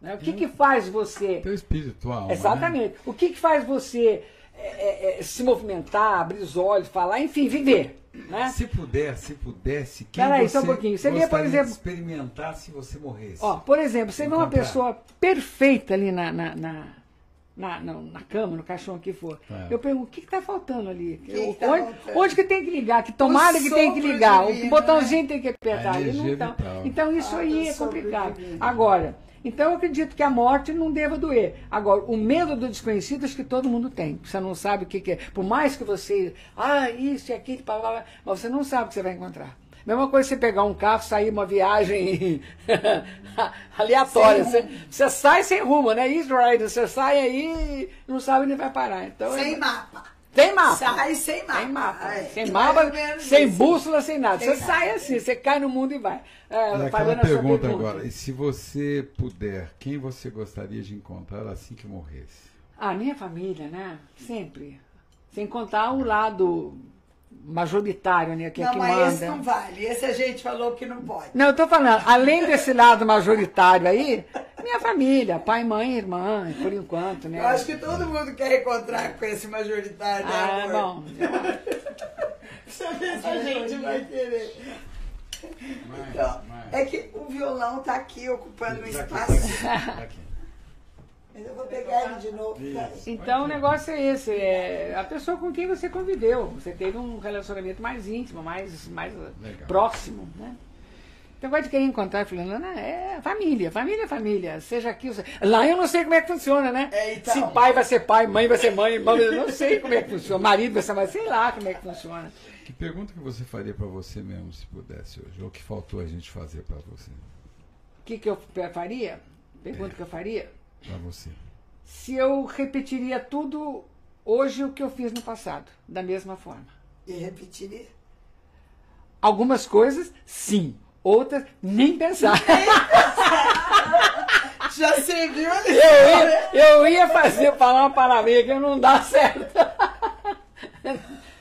Né? O que, que faz você.
Teu espiritual.
Exatamente.
Né?
O que, que faz você é, é, se movimentar, abrir os olhos, falar, enfim, viver. Né?
Se puder, se pudesse, quem
Peraí,
você
só um pouquinho. Você vê, por exemplo.
experimentar se você morresse.
Ó, por exemplo, você vê uma pessoa perfeita ali na, na, na na, na, na, cama, no caixão, que for. É. Eu pergunto, o que está faltando ali? Eu, tá onde, onde, que tem que ligar? Que tomada o que tem que ligar? O botãozinho né? tem que apertar. Não tá. Então isso ah, aí é complicado. Agora, então eu acredito que a morte não deva doer. Agora, o medo do desconhecido acho que todo mundo tem. Você não sabe o que, que é. Por mais que você, ah, isso e aquilo, mas você não sabe o que você vai encontrar. Mesma coisa você pegar um carro, sair uma viagem aleatória. Você, você, sai sem rumo, né? East Rider, você sai aí e não sabe onde vai parar. Então,
sem
é...
mapa.
Tem mapa.
Sai sem mapa.
Sem mapa. É. Sem mapa, sem bússola, sem nada. Sem você nada. sai assim, você cai no mundo e vai.
É, aquela pergunta agora, e se você puder, quem você gostaria de encontrar assim que morresse?
A minha família, né? Sempre. Sem contar o lado majoritário, né? Que
não,
é que
mas
manda.
esse não vale. Esse a gente falou que não pode.
Não, eu tô falando, além desse lado majoritário aí, minha família, pai, mãe, irmã, por enquanto, né?
Eu acho que todo mundo quer encontrar com esse majoritário, né,
ah, amor? bom.
Deixa eu ver se a gente vai querer. Então, é que o violão tá aqui ocupando um espaço. Aqui. Eu vou pegar ele de novo.
Então o negócio é esse, é a pessoa com quem você conviveu, você teve um relacionamento mais íntimo, mais, mais próximo, né? Então vai de querer encontrar falando, não, é família, família, família, seja aqui. Lá eu não sei como é que funciona, né?
É, então.
Se pai vai ser pai, mãe vai ser mãe, irmão, eu não sei como é que funciona, marido vai ser mais, sei lá como é que funciona.
Que pergunta que você faria para você mesmo se pudesse hoje? Ou que faltou a gente fazer para você?
O que, que eu faria? Pergunta é. que eu faria?
Para você.
Se eu repetiria tudo hoje o que eu fiz no passado, da mesma forma.
E repetiria?
Algumas coisas, sim. Outras, nem pensar.
Já serviu
ali. Eu ia, eu ia fazer, falar uma palavra que não dá certo.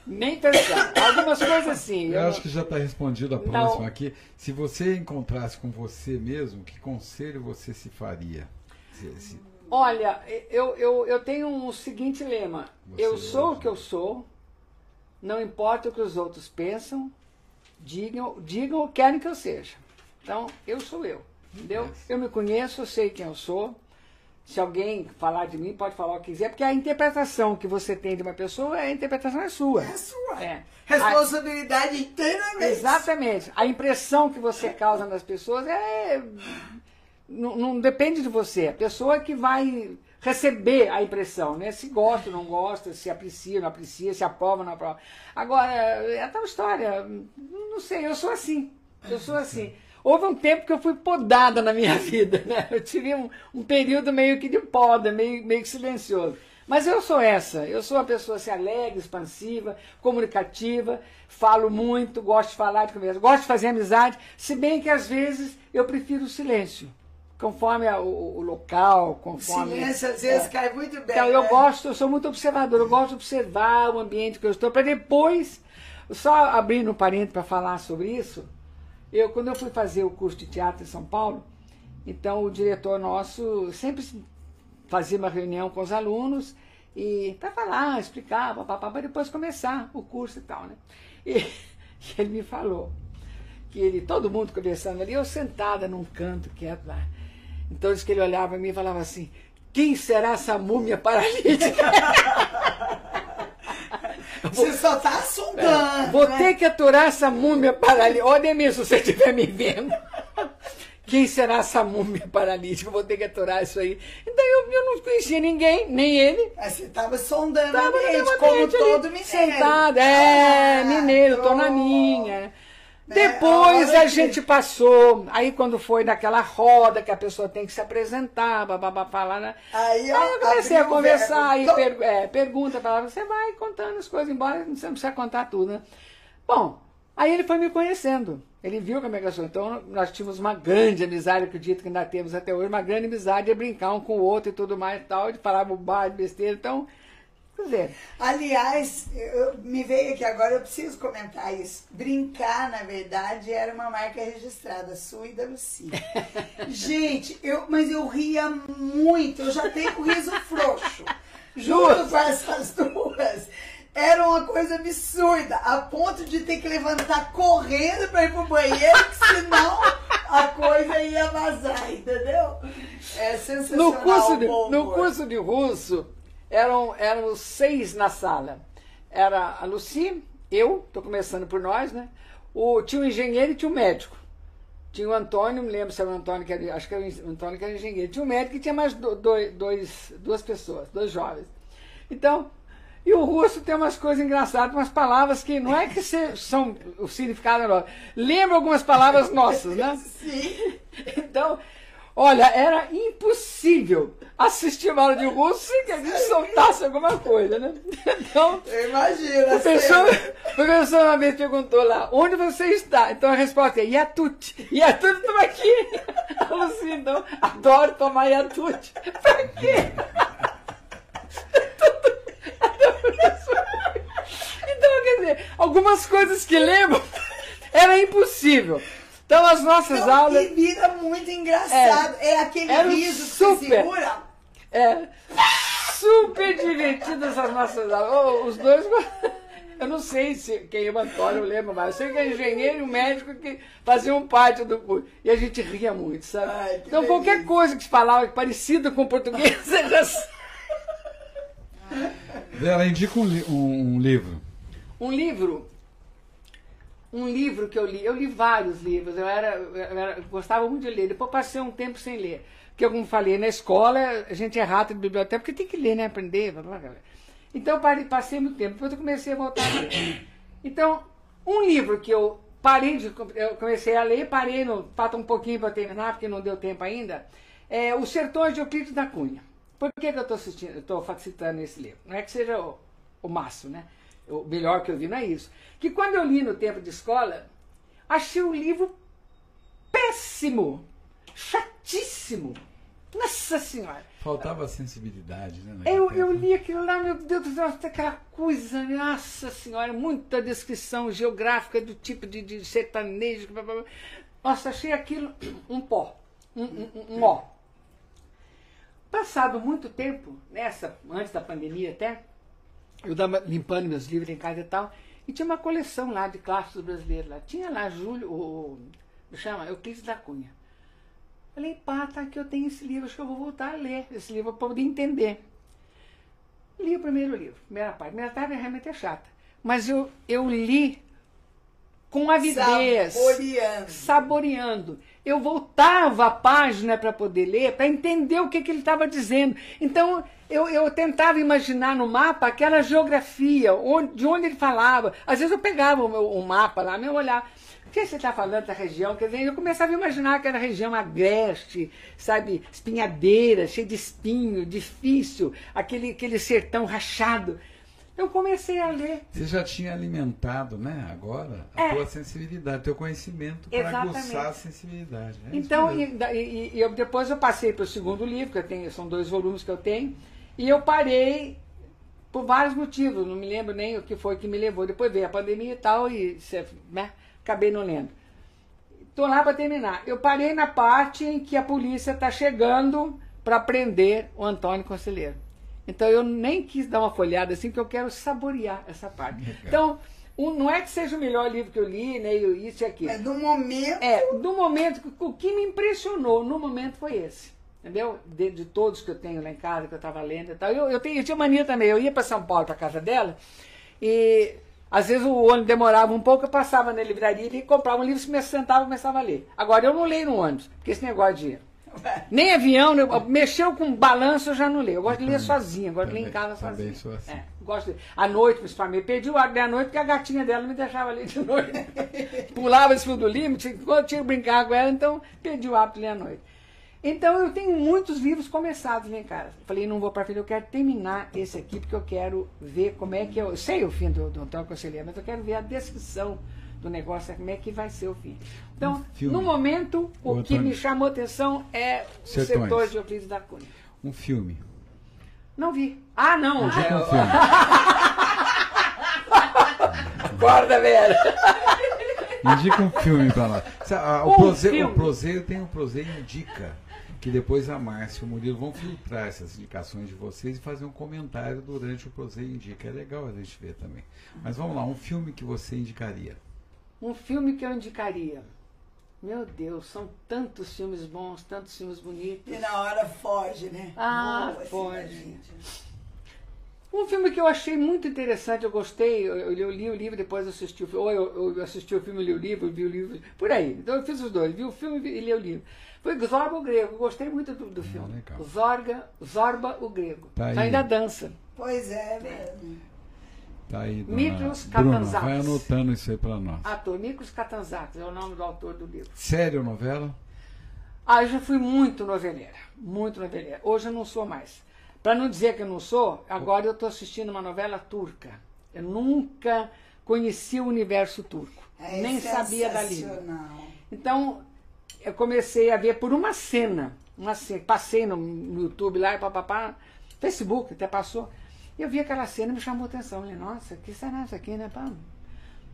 Nem pensar. Algumas coisas sim.
Eu, eu acho que já está respondido a próxima não. aqui. Se você encontrasse com você mesmo, que conselho você se faria? Se, se...
Olha, eu, eu, eu tenho um seguinte lema. Você eu sou o que eu sou, não importa o que os outros pensam, digam, digam ou querem que eu seja. Então, eu sou eu. Entendeu? Eu me conheço, eu sei quem eu sou. Se alguém falar de mim, pode falar o que quiser, porque a interpretação que você tem de uma pessoa, a interpretação é sua.
É sua. É. Responsabilidade a, inteiramente.
Exatamente. A impressão que você causa nas pessoas é não, não, depende de você. A pessoa que vai receber a impressão, né? Se gosta, não gosta, se aprecia, não aprecia, se aprova, não aprova. Agora, é tal história. Não sei, eu sou assim. Eu sou assim. Houve um tempo que eu fui podada na minha vida, né? Eu tive um, um período meio que de poda, meio, meio que silencioso. Mas eu sou essa, eu sou uma pessoa assim, alegre, expansiva, comunicativa, falo muito, gosto de falar, de conversar, gosto de fazer amizade, se bem que às vezes eu prefiro o silêncio conforme a, o, o, local, conforme.
Silêncio às vezes é. cai muito bem.
Então, eu né? gosto, eu sou muito observador, eu gosto de observar o ambiente que eu estou, para depois Só abrindo um parênteses para falar sobre isso, eu quando eu fui fazer o curso de teatro em São Paulo, então o diretor nosso sempre fazia uma reunião com os alunos e para falar, explicar, para depois começar o curso e tal, né? E, e, ele me falou que ele, todo mundo conversando ali, eu sentada num canto quieto lá. Então disse que ele olhava para mim e falava assim: quem será essa múmia paralítica?
Você só está sondando.
Vou
né?
ter que aturar essa múmia paralítica. Ô, Demir, se você estiver me vendo. Quem será essa múmia paralítica? Vou ter que aturar isso aí. Então eu, eu não conhecia ninguém, nem ele.
Mas você estava sondando
Tava
a mente, como
ali,
todo mineiro.
Sentado, é,
Ah,
mineiro, tô na
pronto.
minha.
Né,
Depois
a que-
gente passou, aí quando foi naquela roda que a pessoa tem que se apresentar, babá, falar, né?
Aí, ó,
Aí eu comecei a conversar, aí per, é, pergunta pra ela, você vai contando as coisas, embora você não precisa contar tudo, né? Bom, aí ele foi me conhecendo. Ele viu que a minha sou. Então nós tínhamos uma grande amizade, acredito que ainda temos até hoje, uma grande amizade de brincar um com o outro e tudo mais e tal, de falar bobagem, besteira. Então,
Aliás, eu, me veio aqui agora, eu preciso comentar isso. Brincar, na verdade, era uma marca registrada, sua e da Lucia. Gente, eu, mas eu ria muito, eu já tenho o riso frouxo. Junto com essas duas. Era uma coisa absurda, a ponto de ter que levantar correndo para ir pro banheiro, que senão a coisa ia vazar, entendeu? É sensacional.
no curso, de, no curso de russo, eram, eram seis na sala. Era a Lucy, eu, estou começando por nós, né? O, tinha o engenheiro e tinha o médico. Tinha o Antônio, não lembro se era o Antônio, que era, acho que era o Antônio que era engenheiro. Tinha o médico e tinha mais do- dois, dois, duas pessoas, dois jovens. Então, e o russo tem umas coisas engraçadas, umas palavras que não é que são o significado nosso. Lembra algumas palavras nossas, né?
Sim.
Então, olha, era impossível assistir uma aula de russo sem que a gente soltasse alguma coisa, né? Então,
Eu imagino.
o
a
professor, o professor uma vez perguntou lá, onde você está? Então a resposta é Yatut. Yatut, estou aqui. A Lucia, então, adoro tomar Yatut. Pra quê? Então, quer dizer, algumas coisas que lembram era impossível. Então as nossas
Não,
aulas.
E vira muito engraçado. É, aquele
Era
riso que você
super.
segura.
É super divertidas as nossas aulas. Ô, os dois. Eu não sei se quem é o Antônio lembra, mas eu sei que é engenheiro e o médico que faziam parte do curso. E a gente ria muito, sabe?
Ai, que
então qualquer
delícia.
coisa que se falava parecida com o português, você já sabe.
Vera, indica um, li- um- um livro.
Um livro. Um livro que eu li. Eu li vários livros. Eu, era, eu, era- gostava muito de ler. Depois passei um tempo sem ler. Porque, como falei, na escola a gente é rato de biblioteca, porque tem que ler, né? Aprender. Blá, blá, blá. Então passei muito tempo. Depois eu comecei a voltar a ler. Então, um livro que eu parei de. Eu comecei a ler, parei, no, falta um pouquinho para terminar, porque não deu tempo ainda. É Os Sertões de Euclides da Cunha. Por que, que eu estou citando esse livro? Não é que seja o, o máximo, né? O melhor que eu vi não é isso. Que quando eu li no tempo de escola, achei o livro péssimo, chatíssimo. Nossa Senhora!
Faltava sensibilidade, né?
Eu, eu
tempo.
li aquilo lá, meu Deus do céu, aquela coisa, nossa senhora, muita descrição geográfica do tipo de, de sertanejo. blá, blá, blá. Nossa, achei aquilo um pó, um, um, um- um ó. Passado muito tempo, nessa, antes da pandemia até, eu limpando meus livros em casa e tal, e tinha uma coleção lá de clássicos brasileiros lá. Tinha lá Júlio, o, me chama, Euclides da Cunha. Falei, pá, tá aqui, eu tenho esse livro, acho que eu vou voltar a ler esse livro para poder entender. Li o primeiro livro, primeira parte. Primeira parte realmente é chata. Mas eu, eu li com avidez,
Saboreando.
saboreando. Eu voltava a página para poder ler, para entender o que, que ele estava dizendo. Então, eu, eu tentava imaginar no mapa aquela geografia, onde, de onde ele falava. Às vezes eu pegava o, meu, o mapa lá, meu olhar. O que você está falando da região? Quer dizer, eu começava a imaginar aquela região agreste, sabe, espinhadeira, cheia de espinho, difícil, aquele, aquele sertão rachado. Eu comecei a ler.
Você já tinha alimentado, né, agora, a
É.
tua sensibilidade, teu conhecimento para aguçar a sensibilidade. É isso
Então, e, e- e eu, depois eu passei para o segundo livro, que eu tenho, são dois volumes que eu tenho, e eu parei por vários motivos, não me lembro nem o que foi que me levou. Depois veio a pandemia e tal, e né, acabei não lendo. Estou lá para terminar. Eu parei na parte em que a polícia está chegando para prender o Antônio Conselheiro. Então eu nem quis dar uma folhada assim, porque eu quero saborear essa parte. Então, um, não é que seja o melhor livro que eu li, nem né, isso e aquilo.
É do momento.
É, do momento. O que me impressionou no momento foi esse. Entendeu? De, de todos que eu tenho lá em casa, que eu estava lendo e tal. Eu, eu, tenho, eu tinha mania também. Eu ia para São Paulo, para casa dela, e às vezes o ônibus demorava um pouco, eu passava na livraria e comprava um livro, me sentava e começava a ler. Agora eu não leio no ônibus, porque esse negócio de nem avião, mexeu com balanço, eu já não leio. Eu gosto de ler sozinha, gosto de ler em casa sozinha. Também assim. É, gosto de... À noite, principalmente. Perdi o hábito da noite porque a gatinha dela me deixava ler de noite. Pulava esse fio do limite, enquanto eu tinha que brincar com ela, então perdi o hábito de ler à noite. Então eu tenho muitos livros começados lá em casa. Falei, não vou para frente, eu quero terminar esse aqui, porque eu quero ver como é que eu. Eu sei o fim do, do Antônio Conselheiro, mas eu quero ver a descrição do negócio, como é que vai ser o fim. Então, um no momento, o, o que me chamou atenção é o setor de Euclides da Cunha.
Um filme.
Não vi. Ah, não.
Indica é, um filme.
Acorda, velho.
Indica um filme pra nós. O, um proseio, o proseio tem um proseio indica que depois a Márcia e o Murilo vão filtrar essas indicações de vocês e fazer um comentário durante o Proseio Indica. É legal a gente ver também. Mas vamos lá, um filme que você indicaria.
Um filme que eu indicaria. Meu Deus, são tantos filmes bons, tantos filmes bonitos.
E na hora foge, né?
Ah, Boa, foge. Um filme que eu achei muito interessante, eu gostei, eu, eu li o livro, depois assisti o filme, ou eu, eu, assisti o filme, li o livro, vi o livro, por aí. Então eu fiz os dois, vi o filme e li o livro. Foi Zorba o Grego, gostei muito do, do ah, filme. Ah, Zorga, Zorba o Grego. Tá Ainda dança.
Pois é, mesmo.
Tá aí,
dona Miklos
vai anotando isso aí para nós.
Ator, Miklos Katanzakis é o nome do autor do livro.
Sério novela?
Ah, eu já fui muito noveleira, muito noveleira. Hoje eu não sou mais. Para não dizer que eu não sou, agora eu estou assistindo uma novela turca. Eu nunca conheci o universo turco,
é
nem sabia da língua. Então, eu comecei a ver por uma cena, uma cena passei no, no YouTube lá, papapá, Facebook até passou. Eu vi aquela cena e me chamou a atenção. Falei, nossa, que será isso aqui, né?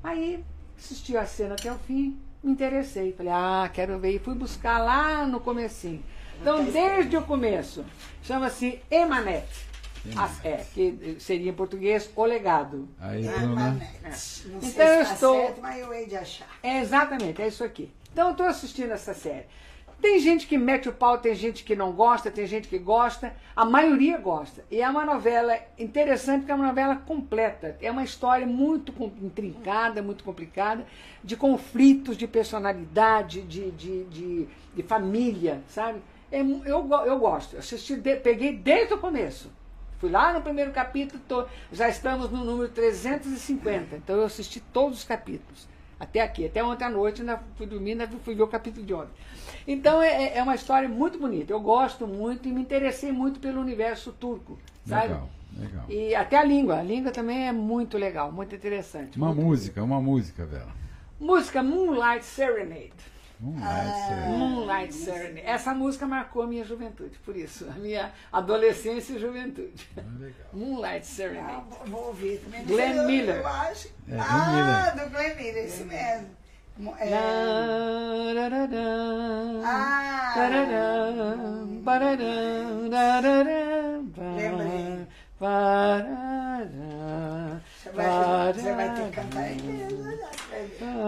Aí assisti a cena até o fim, me interessei. Falei, ah, quero ver. E fui buscar lá no comecinho. Então, desde o começo, chama-se Emanete. é, que seria em português o legado.
Aí, Bruna.
É. Então eu estou. Certo, mas eu hei de achar.
É, exatamente, é isso aqui. Então eu estou assistindo essa série. Tem gente que mete o pau, tem gente que não gosta, tem gente que gosta, a maioria gosta. E é uma novela interessante porque é uma novela completa. É uma história muito intrincada, muito complicada, de conflitos de personalidade, de, de, de, de família, sabe? É, eu, eu gosto. Assisti, de, peguei desde o começo. Fui lá no primeiro capítulo, tô, já estamos no número 350. Então eu assisti todos os capítulos. Até aqui, até ontem à noite, ainda fui dormir, ainda fui ver o capítulo de ontem. Então é, é, é uma história muito bonita. Eu gosto muito e me interessei muito pelo universo turco, sabe?
Legal, legal.
E até a língua. A língua também é muito legal, muito interessante.
Uma
muito
música, uma música, Vela.
Música Moonlight Serenade.
Moonlight ah, Serenade.
Moonlight Serenade. Essa música marcou a minha juventude, por isso. A minha adolescência e juventude. Ah, legal. Moonlight Serenade. Ah,
vou ouvir também.
Glenn Miller.
Eu acho. É, ah, Miller. do Glenn Miller, isso mesmo. É...
Lembrei.
Você vai ter que cantar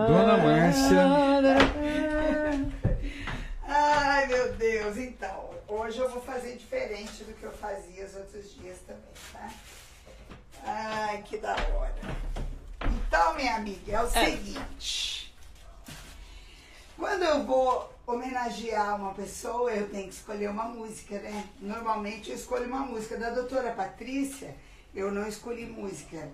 Dona Márcia.
Ai, meu Deus. Então, hoje eu vou fazer diferente do que eu fazia os outros dias também, tá? Ai, que da hora. Então, minha amiga, é o é. seguinte. Quando eu vou homenagear uma pessoa, eu tenho que escolher uma música, né? Normalmente eu escolho uma música. Da doutora Patrícia, eu não escolhi música.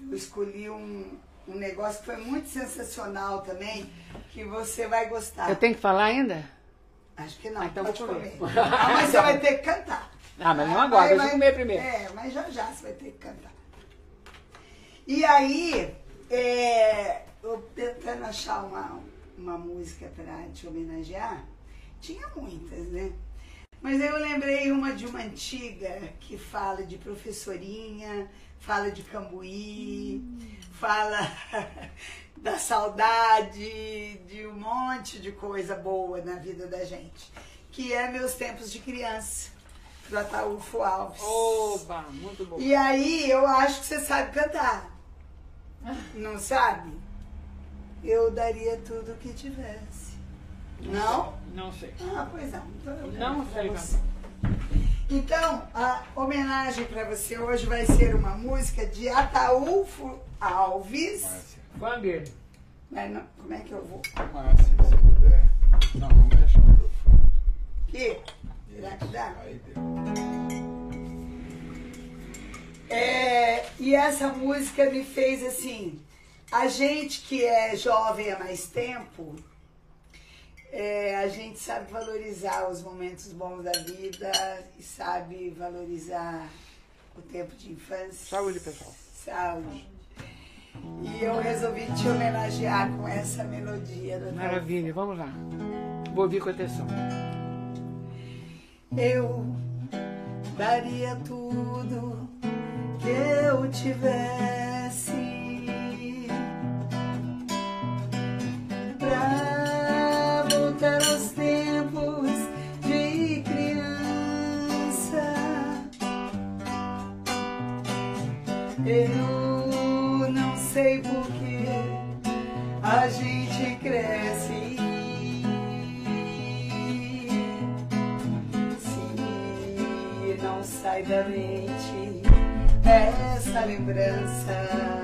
Eu escolhi um, um negócio que foi muito sensacional também, que você vai gostar.
Eu tenho que falar ainda?
Acho que não, ah, então pode comer. comer. Ah, mas você vai ter que cantar.
Ah, mas não agora, deixa eu comer primeiro.
É, mas já já você vai ter que cantar. E aí, é, eu tentando achar uma, uma música para te homenagear, tinha muitas, né? Mas eu lembrei uma de uma antiga que fala de professorinha, fala de Cambuí, fala da saudade, de um monte de coisa boa na vida da gente. Que é Meus Tempos de Criança, do Ataúfo Alves.
Oba, muito bom.
E aí eu acho que você sabe cantar. Não sabe? Eu daria tudo o que tivesse. Não?
Não sei.
Ah, pois não. Então eu
Não sei
você. Então, a homenagem para você hoje vai ser uma música de Ataúfo Alves.
Dele.
Mas não, como é que eu vou?
Márcia, se puder. Não, não mexe no microfone.
Aqui? Será que dá?
Aí deu.
É, e essa música me fez assim, a gente que é jovem há mais tempo, é, a gente sabe valorizar os momentos bons da vida e sabe valorizar o tempo de infância.
Saúde, pessoal.
Saúde. E eu resolvi te homenagear com essa melodia da
Maravilha, vamos lá. Vou ouvir com atenção.
Eu daria tudo que eu tivesse voltar aos tempos de criança. Eu não sei por que a gente cresce. Se não sai da mente essa lembrança.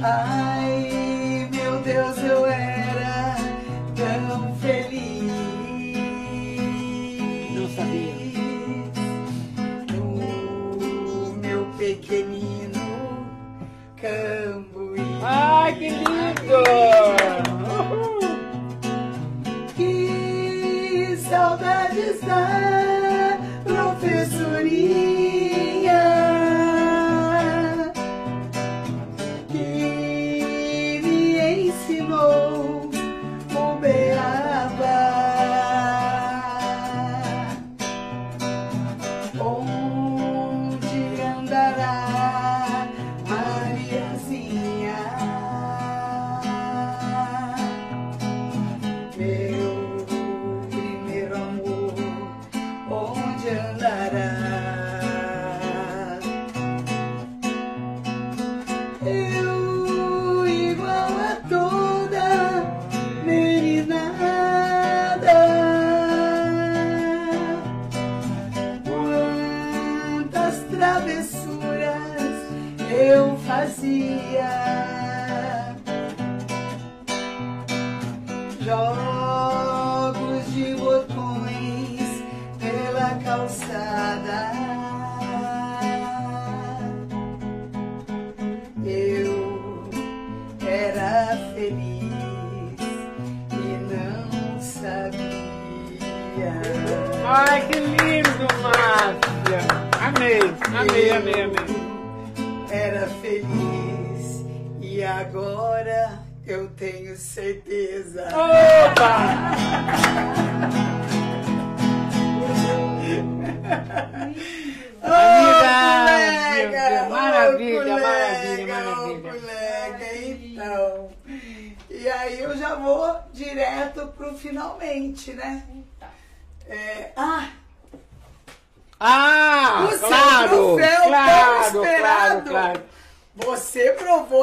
Ai,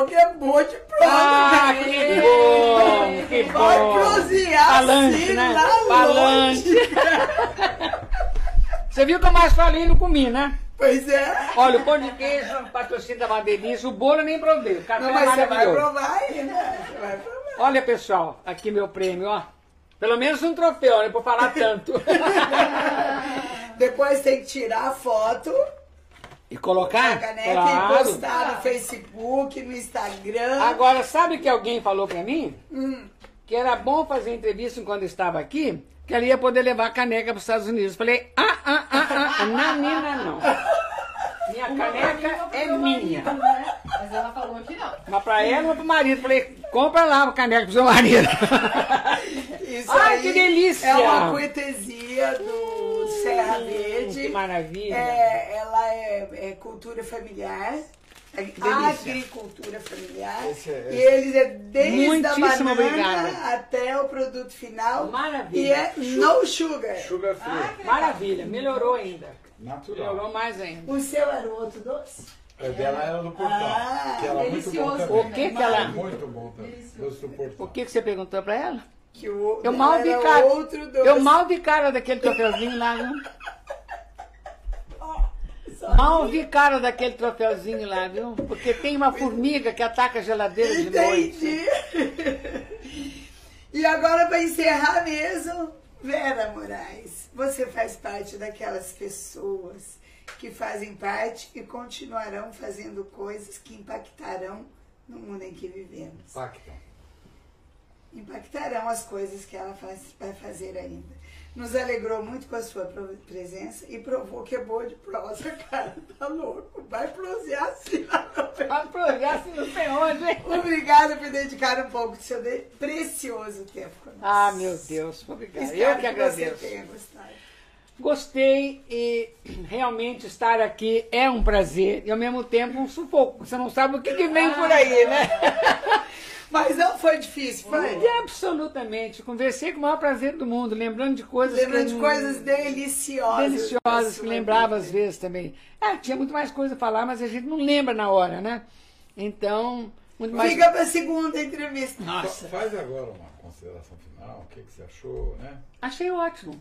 que
é boa de prova.
Ah,
né?
que bom, que
Vai
bom.
prosear
Falante,
assim
né?
lá
Falante. Você viu que eu mais falei e não comi, né?
Pois é.
Olha, o pão de queijo, patrocínio da delícia, o bolo nem provei, o café
Não,
é
mas você vai provar aí, né? Você vai provar.
Olha, pessoal, aqui meu prêmio, ó. Pelo menos um troféu, né? Por falar tanto.
Depois tem que tirar a foto
E colocar?
a caneca
Claro.
e postar no Facebook, no Instagram.
Agora, sabe que alguém falou pra mim?
Hum.
Que era bom fazer entrevista enquanto eu estava aqui, que ela ia poder levar a caneca para os Estados Unidos. Falei, ah, ah, ah, ah, não, Nina, não. Minha caneca é minha.
Né? Mas ela falou que não.
Mas pra ela ou pro marido. Falei, compra lá a caneca pro seu marido.
Isso
Ai,
aí
que delícia!
É uma cortesia do Serra Verde.
Que maravilha.
É, ela é, é cultura familiar. é
delícia.
Agricultura familiar.
Esse é-
E eles é desde a
Muitíssimo
banana
obrigada.
até o produto final.
Maravilha.
E é no sugar.
Sugar free.
Ah.
Maravilha, melhorou ainda.
Natural.
Melhorou mais ainda.
O seu era o outro doce?
É dela era do portão.
Ah,
que ela é muito bom
delicioso.
também.
O que que ela-
Muito bom também. Doce do portão.
O que, que você perguntou pra ela?
Que o
Eu mal vi cara.
outro doce.
Eu mal vi cara daquele troféuzinho lá, viu? Mal vi cara daquele troféuzinho lá, viu? Porque tem uma formiga que ataca a geladeira de noite.
Entendi. E agora, para encerrar mesmo, Vera Moraes, você faz parte daquelas pessoas que fazem parte e continuarão fazendo coisas que impactarão no mundo em que vivemos.
Pacto.
Impactarão as coisas que ela faz, vai fazer ainda. Nos alegrou muito com a sua presença e provou que é boa de prosa, cara. Tá louco? Vai prosear assim lá.
Vai provar se não sei onde, hein?
Obrigada por dedicar um pouco do seu precioso tempo conosco.
Ah, meu Deus, obrigada.
Espero
Eu que
Você
agradeço.
tenha gostado.
Gostei e realmente estar aqui é um prazer e ao mesmo tempo um sufoco. Você não sabe o que, que vem por aí, né?
Mas não foi difícil, foi?
E absolutamente. Conversei com o maior prazer do mundo, lembrando de coisas
Lembrando
que
de coisas deliciosas.
deliciosas que lembrava
vida.
às vezes também. É, tinha muito mais coisa a falar, mas a gente não lembra na hora, né? Então, muito mais.
Fica pra segunda entrevista.
Nossa,
Faz agora uma consideração final. O que, que você achou, né?
achei ótimo.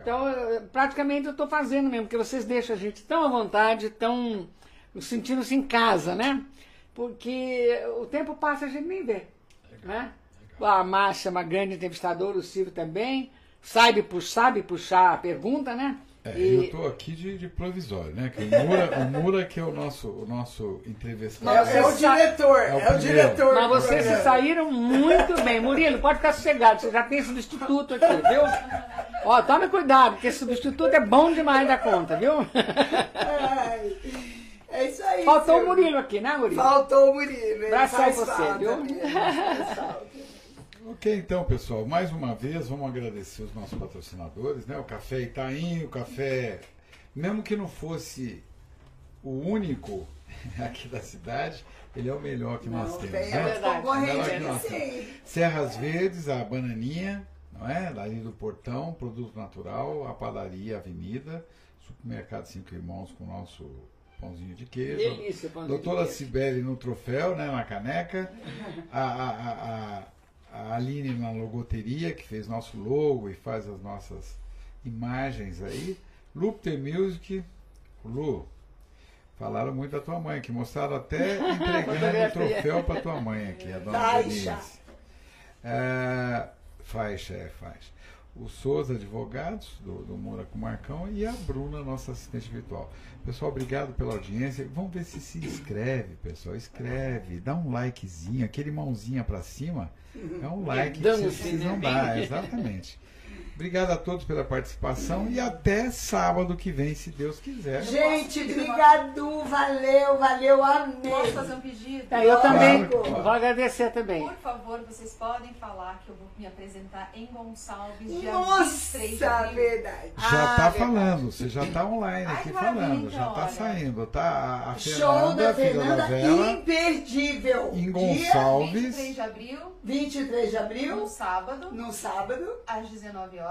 Então, eu- praticamente eu estou fazendo mesmo, porque vocês deixam a gente tão à vontade, tão sentindo-se em casa, né? Porque o tempo passa e a gente nem vê. Né? A Márcia é uma grande entrevistadora, o Ciro também. Sabe, pu- sabe puxar a pergunta, né?
É,
E-
eu estou aqui de, de provisório, né? Que o Mura, o Mura que é o nosso, o nosso entrevistado.
É, é o diretor,
É o
é o, diretor.
Mas vocês se saíram muito bem. Murilo, pode ficar sossegado, você já tem substituto aqui, viu? Ó, tome cuidado, porque substituto é bom demais da conta, viu?
Ai, é isso aí.
Faltou o
Silvio.
Murilo aqui, né, Murilo?
Faltou o Murilo. faz
você,
falta
viu?
Ok, então, pessoal, mais uma vez vamos agradecer os nossos patrocinadores, né? O Café Itaim, o Café, mesmo que não fosse o único aqui da cidade, ele é o melhor que nós
Não,
temos, né?
outro
verdade,
concorrente
é
aqui,
verdade.
sim.
Serras Verdes, a bananinha, não é? Ali do Portão, produto natural, a padaria Avenida, supermercado Cinco Irmãos com o nosso pãozinho de queijo.
Delícia, pãozinho de
Doutora
queijo.
Cibele no troféu, né, na caneca. A, a, a, a, a Aline na logoteria, que fez nosso logo e faz as nossas imagens aí. Lupter Music, Lu, falaram muito da tua mãe, que mostraram até entregando o troféu para tua mãe aqui, a dona
Faixa.
Denise. É, faixa, é faixa. O Souza Advogados, do, do Moura com o Marcão, e a Bruna, nossa assistente virtual. Pessoal, obrigado pela audiência. Vamos ver se se inscreve, pessoal. Escreve, dá um likezinho, aquele mãozinha para cima. É um like que vocês precisam dar, exatamente. Obrigado a todos pela participação e até sábado que vem, se Deus quiser.
Gente, obrigado, valeu, valeu, amei.
Posso fazer um pedido?
É, eu também
Claro,
vou agradecer também.
Por favor, vocês podem falar que eu vou me apresentar em Gonçalves dia 23 de
Nossa,
abril.
verdade.
Já
Ah,
está
verdade.
falando, você já está online
Ai,
aqui falando, já está
olha.
saindo, tá? A, a
Show
Fernanda,
da Fernanda,
Vela,
imperdível.
em
Dia
Gonçalves.
23 de abril,
23 de
no
abril,
sábado,
no sábado.
às 19 horas,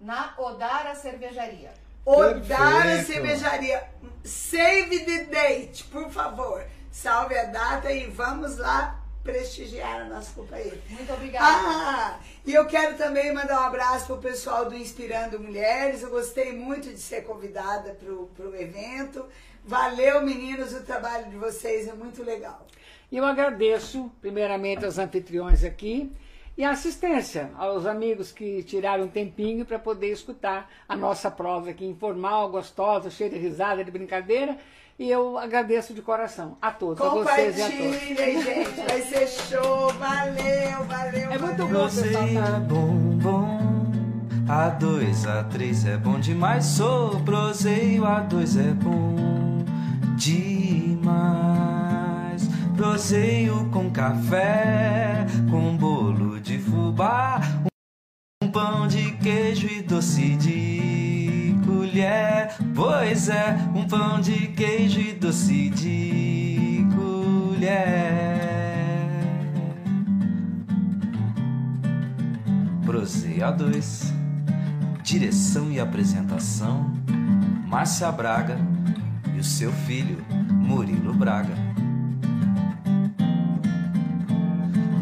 na Odara Cervejaria.
Odara
Perfeito.
Cervejaria. Save the date, por favor. Salve a data e vamos lá prestigiar o nosso companheiro.
Muito obrigada.
Ah, e eu quero também mandar um abraço pro pessoal do Inspirando Mulheres. Eu gostei muito de ser convidada pro, pro evento. Valeu, meninos, o trabalho de vocês é muito legal.
E eu agradeço, primeiramente, aos anfitriões aqui e a assistência aos amigos que tiraram um tempinho para poder escutar a nossa prosa aqui informal, gostosa, cheia de risada, de brincadeira. E eu agradeço de coração a todos, a vocês e a todos.
Compartilhem, gente. Vai ser show. Valeu, valeu.
É muito
valeu.
bom,
Você é bom, bom. A2, A3 é bom demais. Sou proseio, A2 é bom demais. Proseio com café, com bolo de fubá, um pão de queijo e doce de colher. Pois é, um pão de queijo e doce de colher. Proseio A2 Direção e apresentação Márcia Braga e o seu filho Murilo Braga